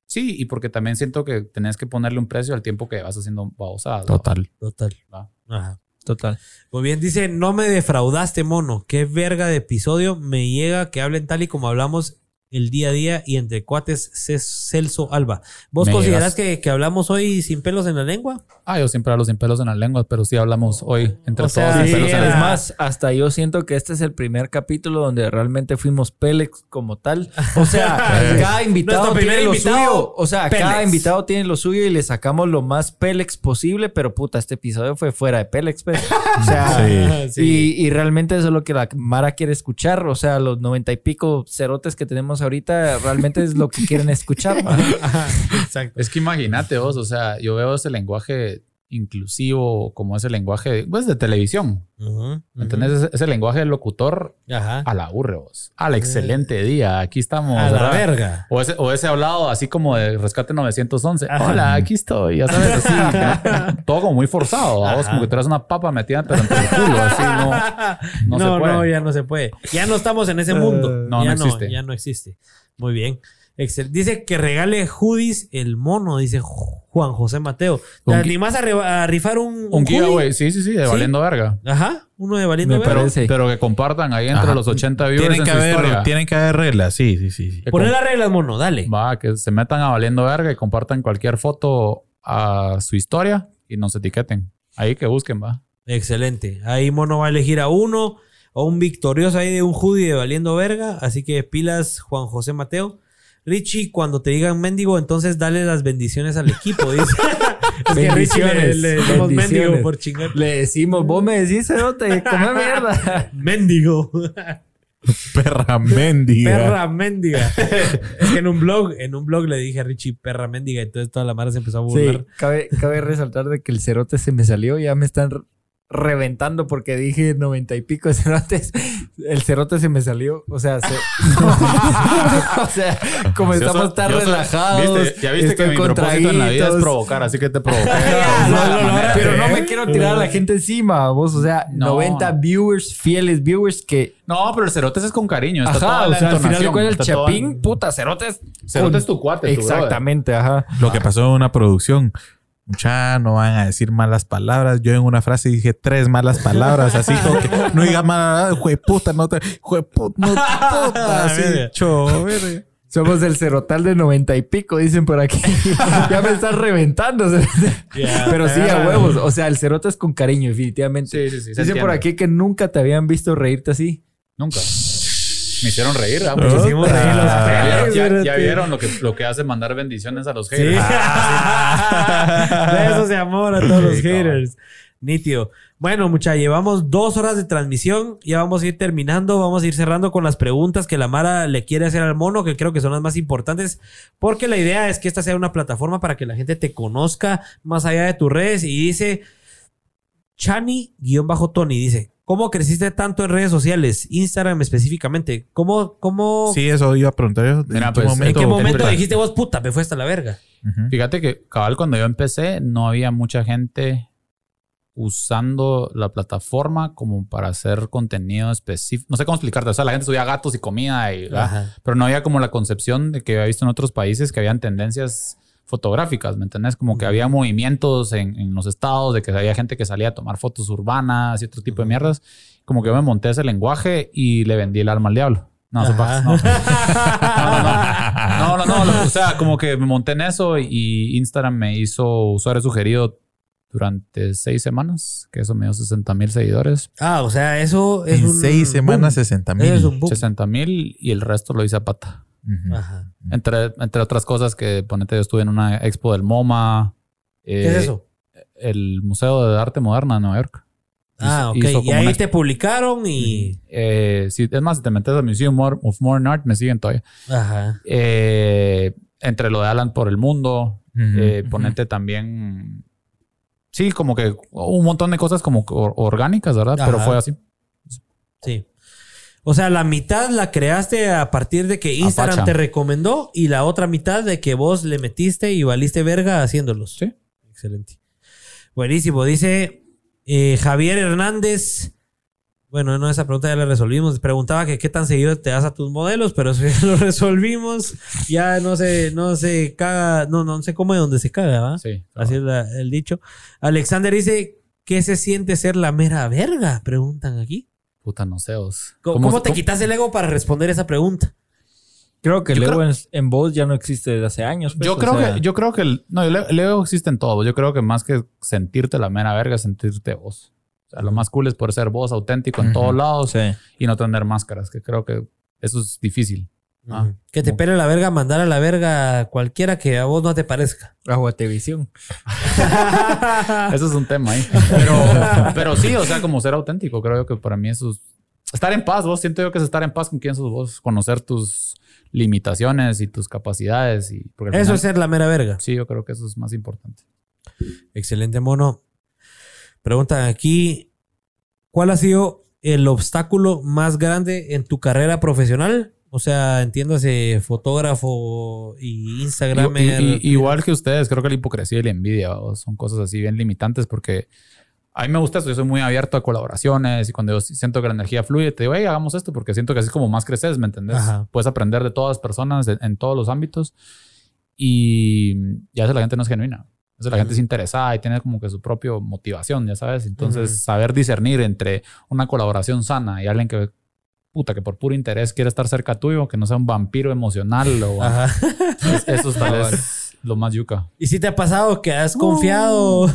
Sí, y porque también siento que tenés que ponerle un precio al tiempo que vas haciendo babosadas. Total. Total. Va. Ajá. Total. Muy bien, dice, no me defraudaste, mono. Qué verga de episodio. Me llega que hablen tal y como hablamos el día a día y entre cuates Celso Alba. ¿Vos Me considerás que, que hablamos hoy sin pelos en la lengua? Ah, yo siempre hablo sin pelos en la lengua, pero sí hablamos hoy entre O sea, todos sin sí, pelos en la era- es más, hasta yo siento que este es el primer capítulo donde realmente fuimos Pélex como tal. O sea, cada invitado tiene lo invitado, suyo. O sea, cada invitado tiene lo suyo y le sacamos lo más Pélex posible, pero puta, este episodio fue fuera de Pélex, pues. O sea, Sí. y, y realmente eso es lo que la Mara quiere escuchar. O sea, los noventa y pico cerotes que tenemos ahorita realmente es lo que quieren escuchar. Exacto. Es que imagínate vos, o sea, yo veo ese lenguaje inclusivo como ese lenguaje, pues de televisión. Ujú, ¿Me ¿Entendés? Ese, ese lenguaje del locutor. Ajá. a la aburre vos. Al excelente día, aquí estamos. A la ¿verdad? verga. O ese, o ese hablado así como de Rescate 911. Ajá. Hola, aquí estoy. Ya sabes, así. ¿no? Todo como muy forzado. ¿va? Vos como que traes una papa metida pero entre el culo. Así no. No, No se no, puede. ya no se puede. Ya no estamos en ese mundo. no, ya no existe. Ya no existe. Muy bien. Excel. Dice que regale hoodies el mono, dice Juan José Mateo. ¿Te animás a, rifar un, un giveaway. Sí, sí, sí, de ¿Sí? valiendo verga. Ajá, uno de valiendo verga. Pero, que compartan ahí entre Ajá. los 80 viewers Tienen en que, su haber, historia. tienen que haber reglas, sí, sí, sí. sí. Poner las reglas, mono, dale. Va, que se metan a valiendo verga y compartan cualquier foto a su historia y nos etiqueten. Ahí que busquen, va. Excelente. Ahí mono va a elegir a uno o un victorioso ahí de un hoodie de valiendo verga. Así que pilas, Juan José Mateo. Richie, cuando te digan mendigo, entonces dale las bendiciones al equipo, dice. es que Richie le, Bendiciones, le decimos mendigo bendiciones. por chingar. Le decimos, vos me decís, cerote, come mierda. Mendigo. Perra mendiga. perra mendiga. es que en un blog, en un blog le dije a Richie perra mendiga, entonces toda la mara se empezó a burlar. Sí, cabe, cabe resaltar de que el cerote se me salió, ya me están reventando porque dije noventa y pico de cerotes. El cerote se me salió, o sea, se- o sea, como Yo estamos tan relajados. ¿Viste? Ya viste que mi con propósito en la vida es provocar, así que te provoqué. Pero no me quiero tirar a la gente encima, vos, o sea, No. 90 viewers, fieles viewers que No, pero el cerote es con cariño. Está Ajá, toda o la sea, al final de cuentas el toda- chapín, puta, cerotes. Cerote es tu cuate, tu. Exactamente, ajá. Lo que pasó en una producción. Mucha, no van a decir malas palabras. Yo en una frase dije tres malas palabras, así como que no digas malas, jueputa, no te, jueputa, no te puta, así, Verga. cho, verga. Somos el cerotal de 90 y pico, dicen por aquí. ya me están reventando. Pero sí, a huevos. O sea, el cerote es con cariño, definitivamente. Sí, sí, sí. se Dicen por aquí que nunca te habían visto reírte así. Nunca. Me hicieron reír. ¿verdad? Nos hicimos reír los Ya, pelos, ya- vieron lo que, lo que hace mandar bendiciones a los Sí. haters. de eso se amor a todos los Sí, cabrón. haters. Nítido. Bueno, mucha, llevamos dos horas de transmisión. Ya vamos a ir terminando. Vamos a ir cerrando con las preguntas que la Mara le quiere hacer al mono, que creo que son las más importantes. Porque la idea es que esta sea una plataforma para que la gente te conozca más allá de tus redes. Y dice Chani-Tony, dice. ¿Cómo creciste tanto en redes sociales? Instagram específicamente. ¿Cómo, cómo, Sí, eso iba a preguntar yo. Mira, ¿En qué pues, ¿En momento? qué momento dijiste vos, puta, me fue hasta la verga? Fíjate que cabal cuando yo empecé no había mucha gente usando la plataforma como para hacer contenido específico. No sé cómo explicarte. O sea, la gente subía gatos y comida, y, pero no había como la concepción de que había visto en otros países que habían tendencias fotográficas, ¿me entendés? Como que había movimientos en, en los estados, de que había gente que salía a tomar fotos urbanas y otro tipo de mierdas. Como que yo me monté ese lenguaje y le vendí el alma al diablo. No, pasa, no. No, no, no, no, O sea, como que me monté en eso y Instagram me hizo usuario sugerido durante seis semanas, que eso me dio 60 mil seguidores. Ah, o sea, eso es En un seis semanas, boom. 60 Eso es mil. un boom. 60 mil y el resto lo hice a pata. Ajá. Entre, entre otras cosas que, ponete, yo estuve en una expo del MoMA. ¿Qué eh, es eso? El Museo de Arte Moderna de Nueva York. Ah, ok. Y ahí te publicaron y... Eh, si, es más, si te metes al Museum of Modern Art, me siguen todavía. Ajá. Eh, entre lo de Alan por el mundo, Ujú. eh, ponete también. Sí, como que un montón de cosas como or- orgánicas, ¿verdad? Pero fue así. Sí. O sea, la mitad la creaste a partir de que Instagram Apacha. te recomendó y la otra mitad de que vos le metiste y valiste verga haciéndolos. Sí. Excelente. Buenísimo. Dice eh, Javier Hernández. Bueno, no, esa pregunta ya la resolvimos. Preguntaba que qué tan seguido te das a tus modelos, pero eso ya lo resolvimos. Ya no se, no se caga, no, no se come donde se caga, ¿va? Sí. Así es la- el dicho. Alexander dice, ¿qué se siente ser la mera verga? Preguntan aquí. Puta, no sé. ¿Cómo, cómo te cómo- quitas el ego para responder esa pregunta? Creo que el ego creo- en, en voz ya no existe desde hace años. pues, Yo creo sea, que, yo creo que el, no, el, el ego existe en todo. Yo creo que más que sentirte la mera verga, es sentirte vos. O sea, lo más cool es poder ser vos auténtico en todos lados Sí. y no tener máscaras, que creo que eso es difícil. Ah, que te pele la verga, mandar a la verga cualquiera que a vos no te parezca. Aguatevisión. Eso es un tema ahí. Pero, pero sí, o sea, como ser auténtico, creo yo que para mí eso es estar en paz. Vos siento yo que es estar en paz con quién sos vos, conocer tus limitaciones y tus capacidades. Y, Eso final- es ser la mera verga. Sí, yo creo que eso es más importante. Excelente, mono. Preguntan aquí, ¿cuál ha sido el obstáculo más grande en tu carrera profesional? O sea, entiéndase, fotógrafo y Instagram. Y- y- y- igual que ustedes, creo que la hipocresía y la envidia son cosas así bien limitantes porque a mí me gusta eso. Yo soy muy abierto a colaboraciones y cuando yo siento que la energía fluye, te digo, hey, hagamos esto porque siento que así es como más creces, ¿me entendés? Ajá. Puedes aprender de todas las personas en, en todos los ámbitos y ya la gente no es genuina. Sea, la gente es interesada y tiene como que su propia motivación, ya sabes. Entonces, Ujú. saber discernir entre una colaboración sana y alguien que, puta, que por puro interés quiere estar cerca tuyo, que no sea un vampiro emocional o Eso es tal vez lo más yuca. ¿Y si te ha pasado que has confiado?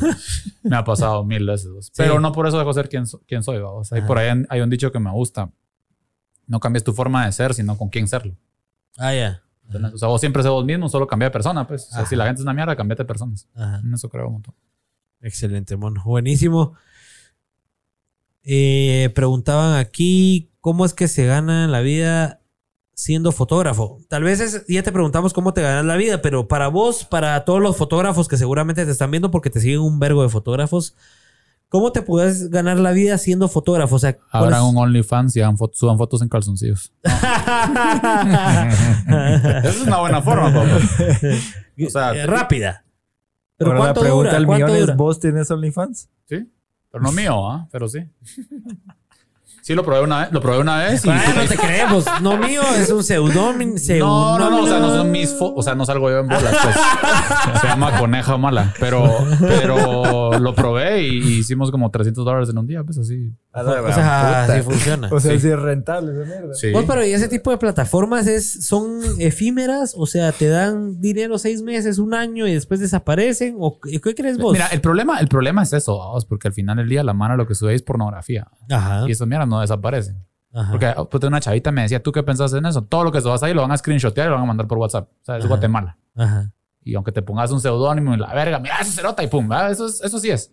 Me ha pasado mil veces. vos. Pero no por eso dejo de ser quien, so- quien soy. vamos. Ajá. por ahí hay, un dicho que me gusta. No cambies tu forma de ser, sino con quién serlo. ah, ya. ¿Entendés? O sea, vos siempre sé vos mismo, solo cambia de persona. Pues. O sea, si la gente es una mierda, cambiate de personas. Ajá. En eso creo un montón. Excelente, mono. Buenísimo. Eh, preguntaban aquí, ¿cómo es que se gana la vida siendo fotógrafo? Tal vez es- ya te preguntamos cómo te ganas la vida, pero para vos, para todos los fotógrafos que seguramente te están viendo porque te siguen un vergo de fotógrafos, ¿cómo te puedes ganar la vida siendo fotógrafo? O sea, ¿cuál Abran es- un OnlyFans y hagan suban fotos en calzoncillos. Esa es una buena forma, papá. O sea, Eh, rápida. Pero Ahora la ¿cuánto pregunta dura? ¿Cuánto millón es? ¿vos tenés OnlyFans? Sí. Pero no mío, ¿ah? Pero sí. Sí, lo probé una vez. Lo probé una vez y... Ay, no te creemos. No mío, es un seudónimo. No, no, no, o sea, no son mis o sea, no salgo yo en bolas, pues. Se llama coneja mala, pero, pero lo probé y, y hicimos como 300 dólares en un día, pues así. A la O sea, puta. así funciona. O sea, Sí. sí es rentable esa mierda. Sí. Vos, pero ¿y ese tipo de plataformas es, son efímeras? O sea, ¿te dan dinero seis meses, un año y después desaparecen? ¿O qué crees vos? Mira, el problema, el problema es eso, vamos, porque al final del día la mano lo que sube es pornografía Ajá. y esas mierdas no desaparecen. ajá. Porque pues, una chavita me decía, ¿tú qué pensás en eso? Todo lo que subas ahí lo van a screenshotear y lo van a mandar por WhatsApp. O sea, es Ajá. Guatemala. Ajá. Y aunque te pongas un seudónimo y la verga, mira, eso es cerota y pum, ¿verdad? Eso, es- eso sí es.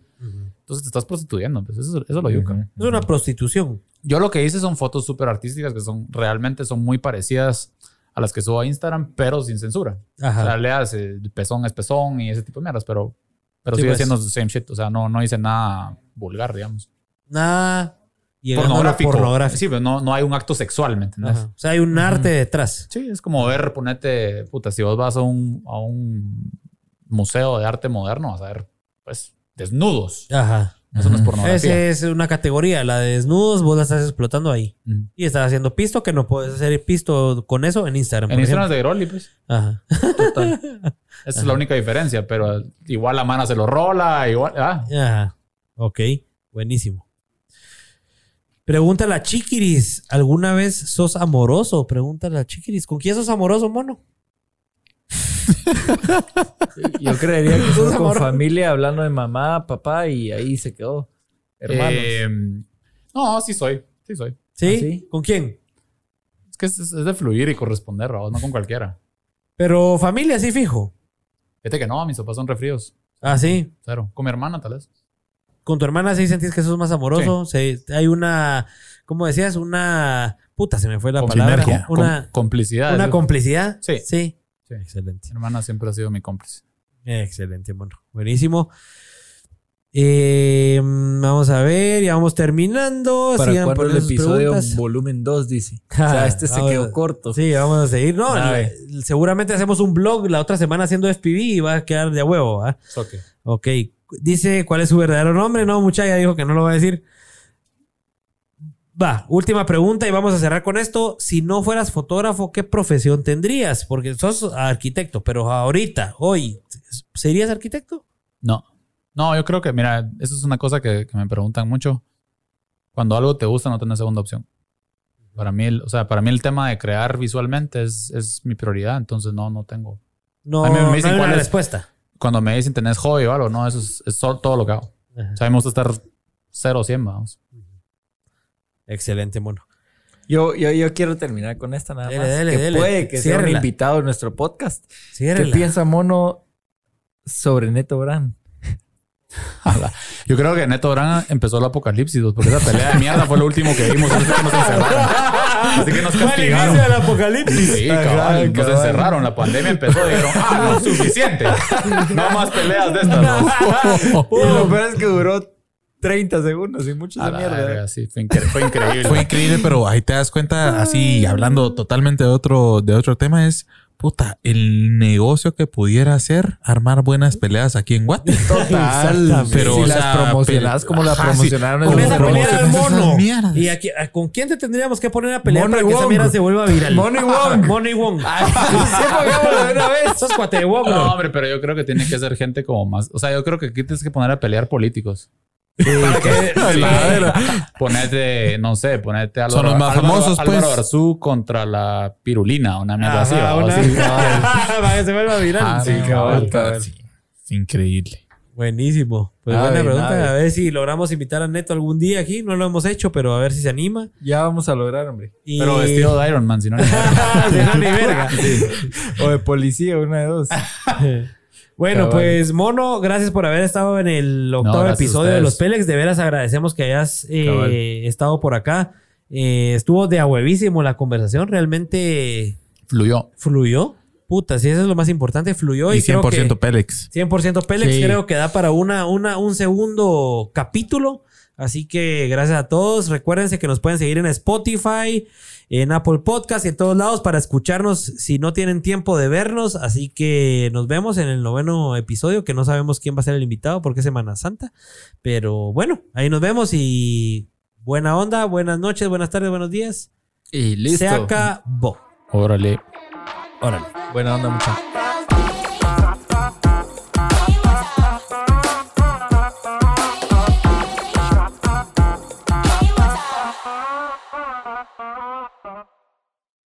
Entonces te estás prostituyendo, pues eso, eso lo yuca. Es una prostitución. Yo lo que hice son fotos súper artísticas que son realmente son muy parecidas a las que subo a Instagram, pero sin censura. O sea, Ajá. le el pezón es pezón y ese tipo de mierdas, pero, pero Sí, sigue pues. siendo the same shit. O sea, no, no hice nada vulgar, digamos. Nada. llegando a lo Pornográfico. pornográfico. Sí, pero no, no hay un acto sexual, ¿me? Ajá. O sea, hay un arte detrás. Sí, es como ver, ponete, puta, si vos vas a un, a un museo de arte moderno, vas a ver, pues, desnudos. Ajá. Eso no es pornografía. Esa es una categoría. La de desnudos, vos la estás explotando ahí. Mm. Y estás haciendo pisto, que no puedes hacer pisto con eso en Instagram. En Instagram es de Groli, pues. Ajá. Esa es la única diferencia, pero igual la mano se lo rola, igual. Ah, Ajá. Ok. Buenísimo. Pregunta la Chiquiris. ¿Alguna vez sos amoroso? Pregunta la Chiquiris. ¿Con quién sos amoroso, mono? Yo creería que son con familia hablando de mamá, papá y ahí se quedó. Hermanos. eh, no, sí soy. Sí soy. ¿Sí? ¿Ah, sí? ¿Con quién? Es que es, es de fluir y corresponder, no con cualquiera. Pero familia, sí, fijo. Fíjate que no, mis papás son refríos. Ah, sí. Cero. Con mi hermana, tal vez. Con tu hermana sí sentís que sos más amoroso. Se- hay una, ¿cómo decías? Una, puta, se me fue la Con palabra. sinergia. Una, Com- complicidad. una complicidad. Sí. Sí. Sí. Excelente. Mi hermana siempre ha sido mi cómplice. Excelente, bueno. Buenísimo. Eh, vamos a ver, ya vamos terminando. ¿Para Sigan cuándo el episodio preguntas. volumen 2, dice? o sea, este se quedó corto. Sí, vamos a seguir. No, A seguramente hacemos un blog la otra semana haciendo FPV y va a quedar de a huevo. ¿ah? So que- Ok. Dice cuál es su verdadero nombre. No, mucha ya dijo que no lo va a decir. Va, última pregunta y vamos a cerrar con esto. Si no fueras fotógrafo, ¿qué profesión tendrías? Porque sos arquitecto, pero ahorita, hoy, ¿serías arquitecto? No. No, yo creo que, mira, eso es una cosa que, que me preguntan mucho. Cuando algo te gusta, no tenés segunda opción. Para mí, o sea, para mí el tema de crear visualmente es, es mi prioridad, entonces no, no tengo. No, A mí me no dicen hay cuál una es. respuesta. Cuando me dicen tenés hobby o algo, no, eso es, es todo lo que hago. Ajá. O sea, a mí me gusta estar 0 o 100, vamos. Excelente, mono. Yo, yo, yo quiero terminar con esta nada Dele, más. dele, que dele. puede que sea un invitado en nuestro podcast. ¿Qué piensa Mono sobre Neto Brand? Yo creo que Neto Brand empezó el apocalipsis, porque esa pelea de mierda fue lo último que vimos. Así que nos encerraron. Así que nos Fue el apocalipsis. Sí, Ajá, cabal, nos cabal. encerraron. La pandemia empezó y dijeron, ah, no, suficiente. No más peleas de estas. ¿no? Y lo peor es que duró 30 segundos y mucho de mierda. verga, sí, fue, incre- fue increíble. Fue increíble, pero ahí te das cuenta, así hablando totalmente de otro, de otro tema, es puta, el negocio que pudiera hacer armar buenas peleas aquí en Guate. Total. Pero, si o las sea, pero- como la ajá, promocionaron en esa ¿Cómo pelea del mono. ¿Y a qui- a- con quién te tendríamos que poner a pelear Mono para que esa Wong. mierda se vuelva viral? Mono y Wong. Mono y Wong. Sí, pongámoslo de una vez. Sos cuate de Wong, No, hombre, pero yo creo que tiene que ser gente como más. O sea, yo creo que aquí tienes que poner a pelear políticos. Ponete, no sé, ponete a Son los más famosos, pues. Álvaro Arzú contra la pirulina, una mierda así. Para que se vuelva viral. Ah, Sí, no, cabal. cabal. Sí, es increíble. Buenísimo. Pues buena pregunta. A ver si logramos invitar a Neto algún día aquí. No lo hemos hecho, pero a ver si se anima. Ya vamos a lograr, hombre. Y... Pero vestido de Iron Man, si no. ni- Si no, ni verga. O de policía, una de dos. Bueno, Cabal. pues Mono, gracias por haber estado en el octavo episodio de los Pélex. De veras agradecemos que hayas eh, estado por acá. Eh, estuvo de a huevísimo la conversación. Realmente Fluyó. fluyó. Puta, sí, eso es lo más importante. Fluyó y, Y creo 100% que Pélex. 100% Pélex Sí. creo que da para una, una, un segundo capítulo. Así que gracias a todos. Recuérdense que nos pueden seguir en Spotify, en Apple Podcast y en todos lados para escucharnos si no tienen tiempo de vernos. Así que nos vemos en el noveno episodio, que no sabemos quién va a ser el invitado porque es Semana Santa. Pero bueno, ahí nos vemos y buena onda, buenas noches, buenas tardes, buenos días. Y listo. Se acabó. Órale. Órale. Buena onda, muchachos.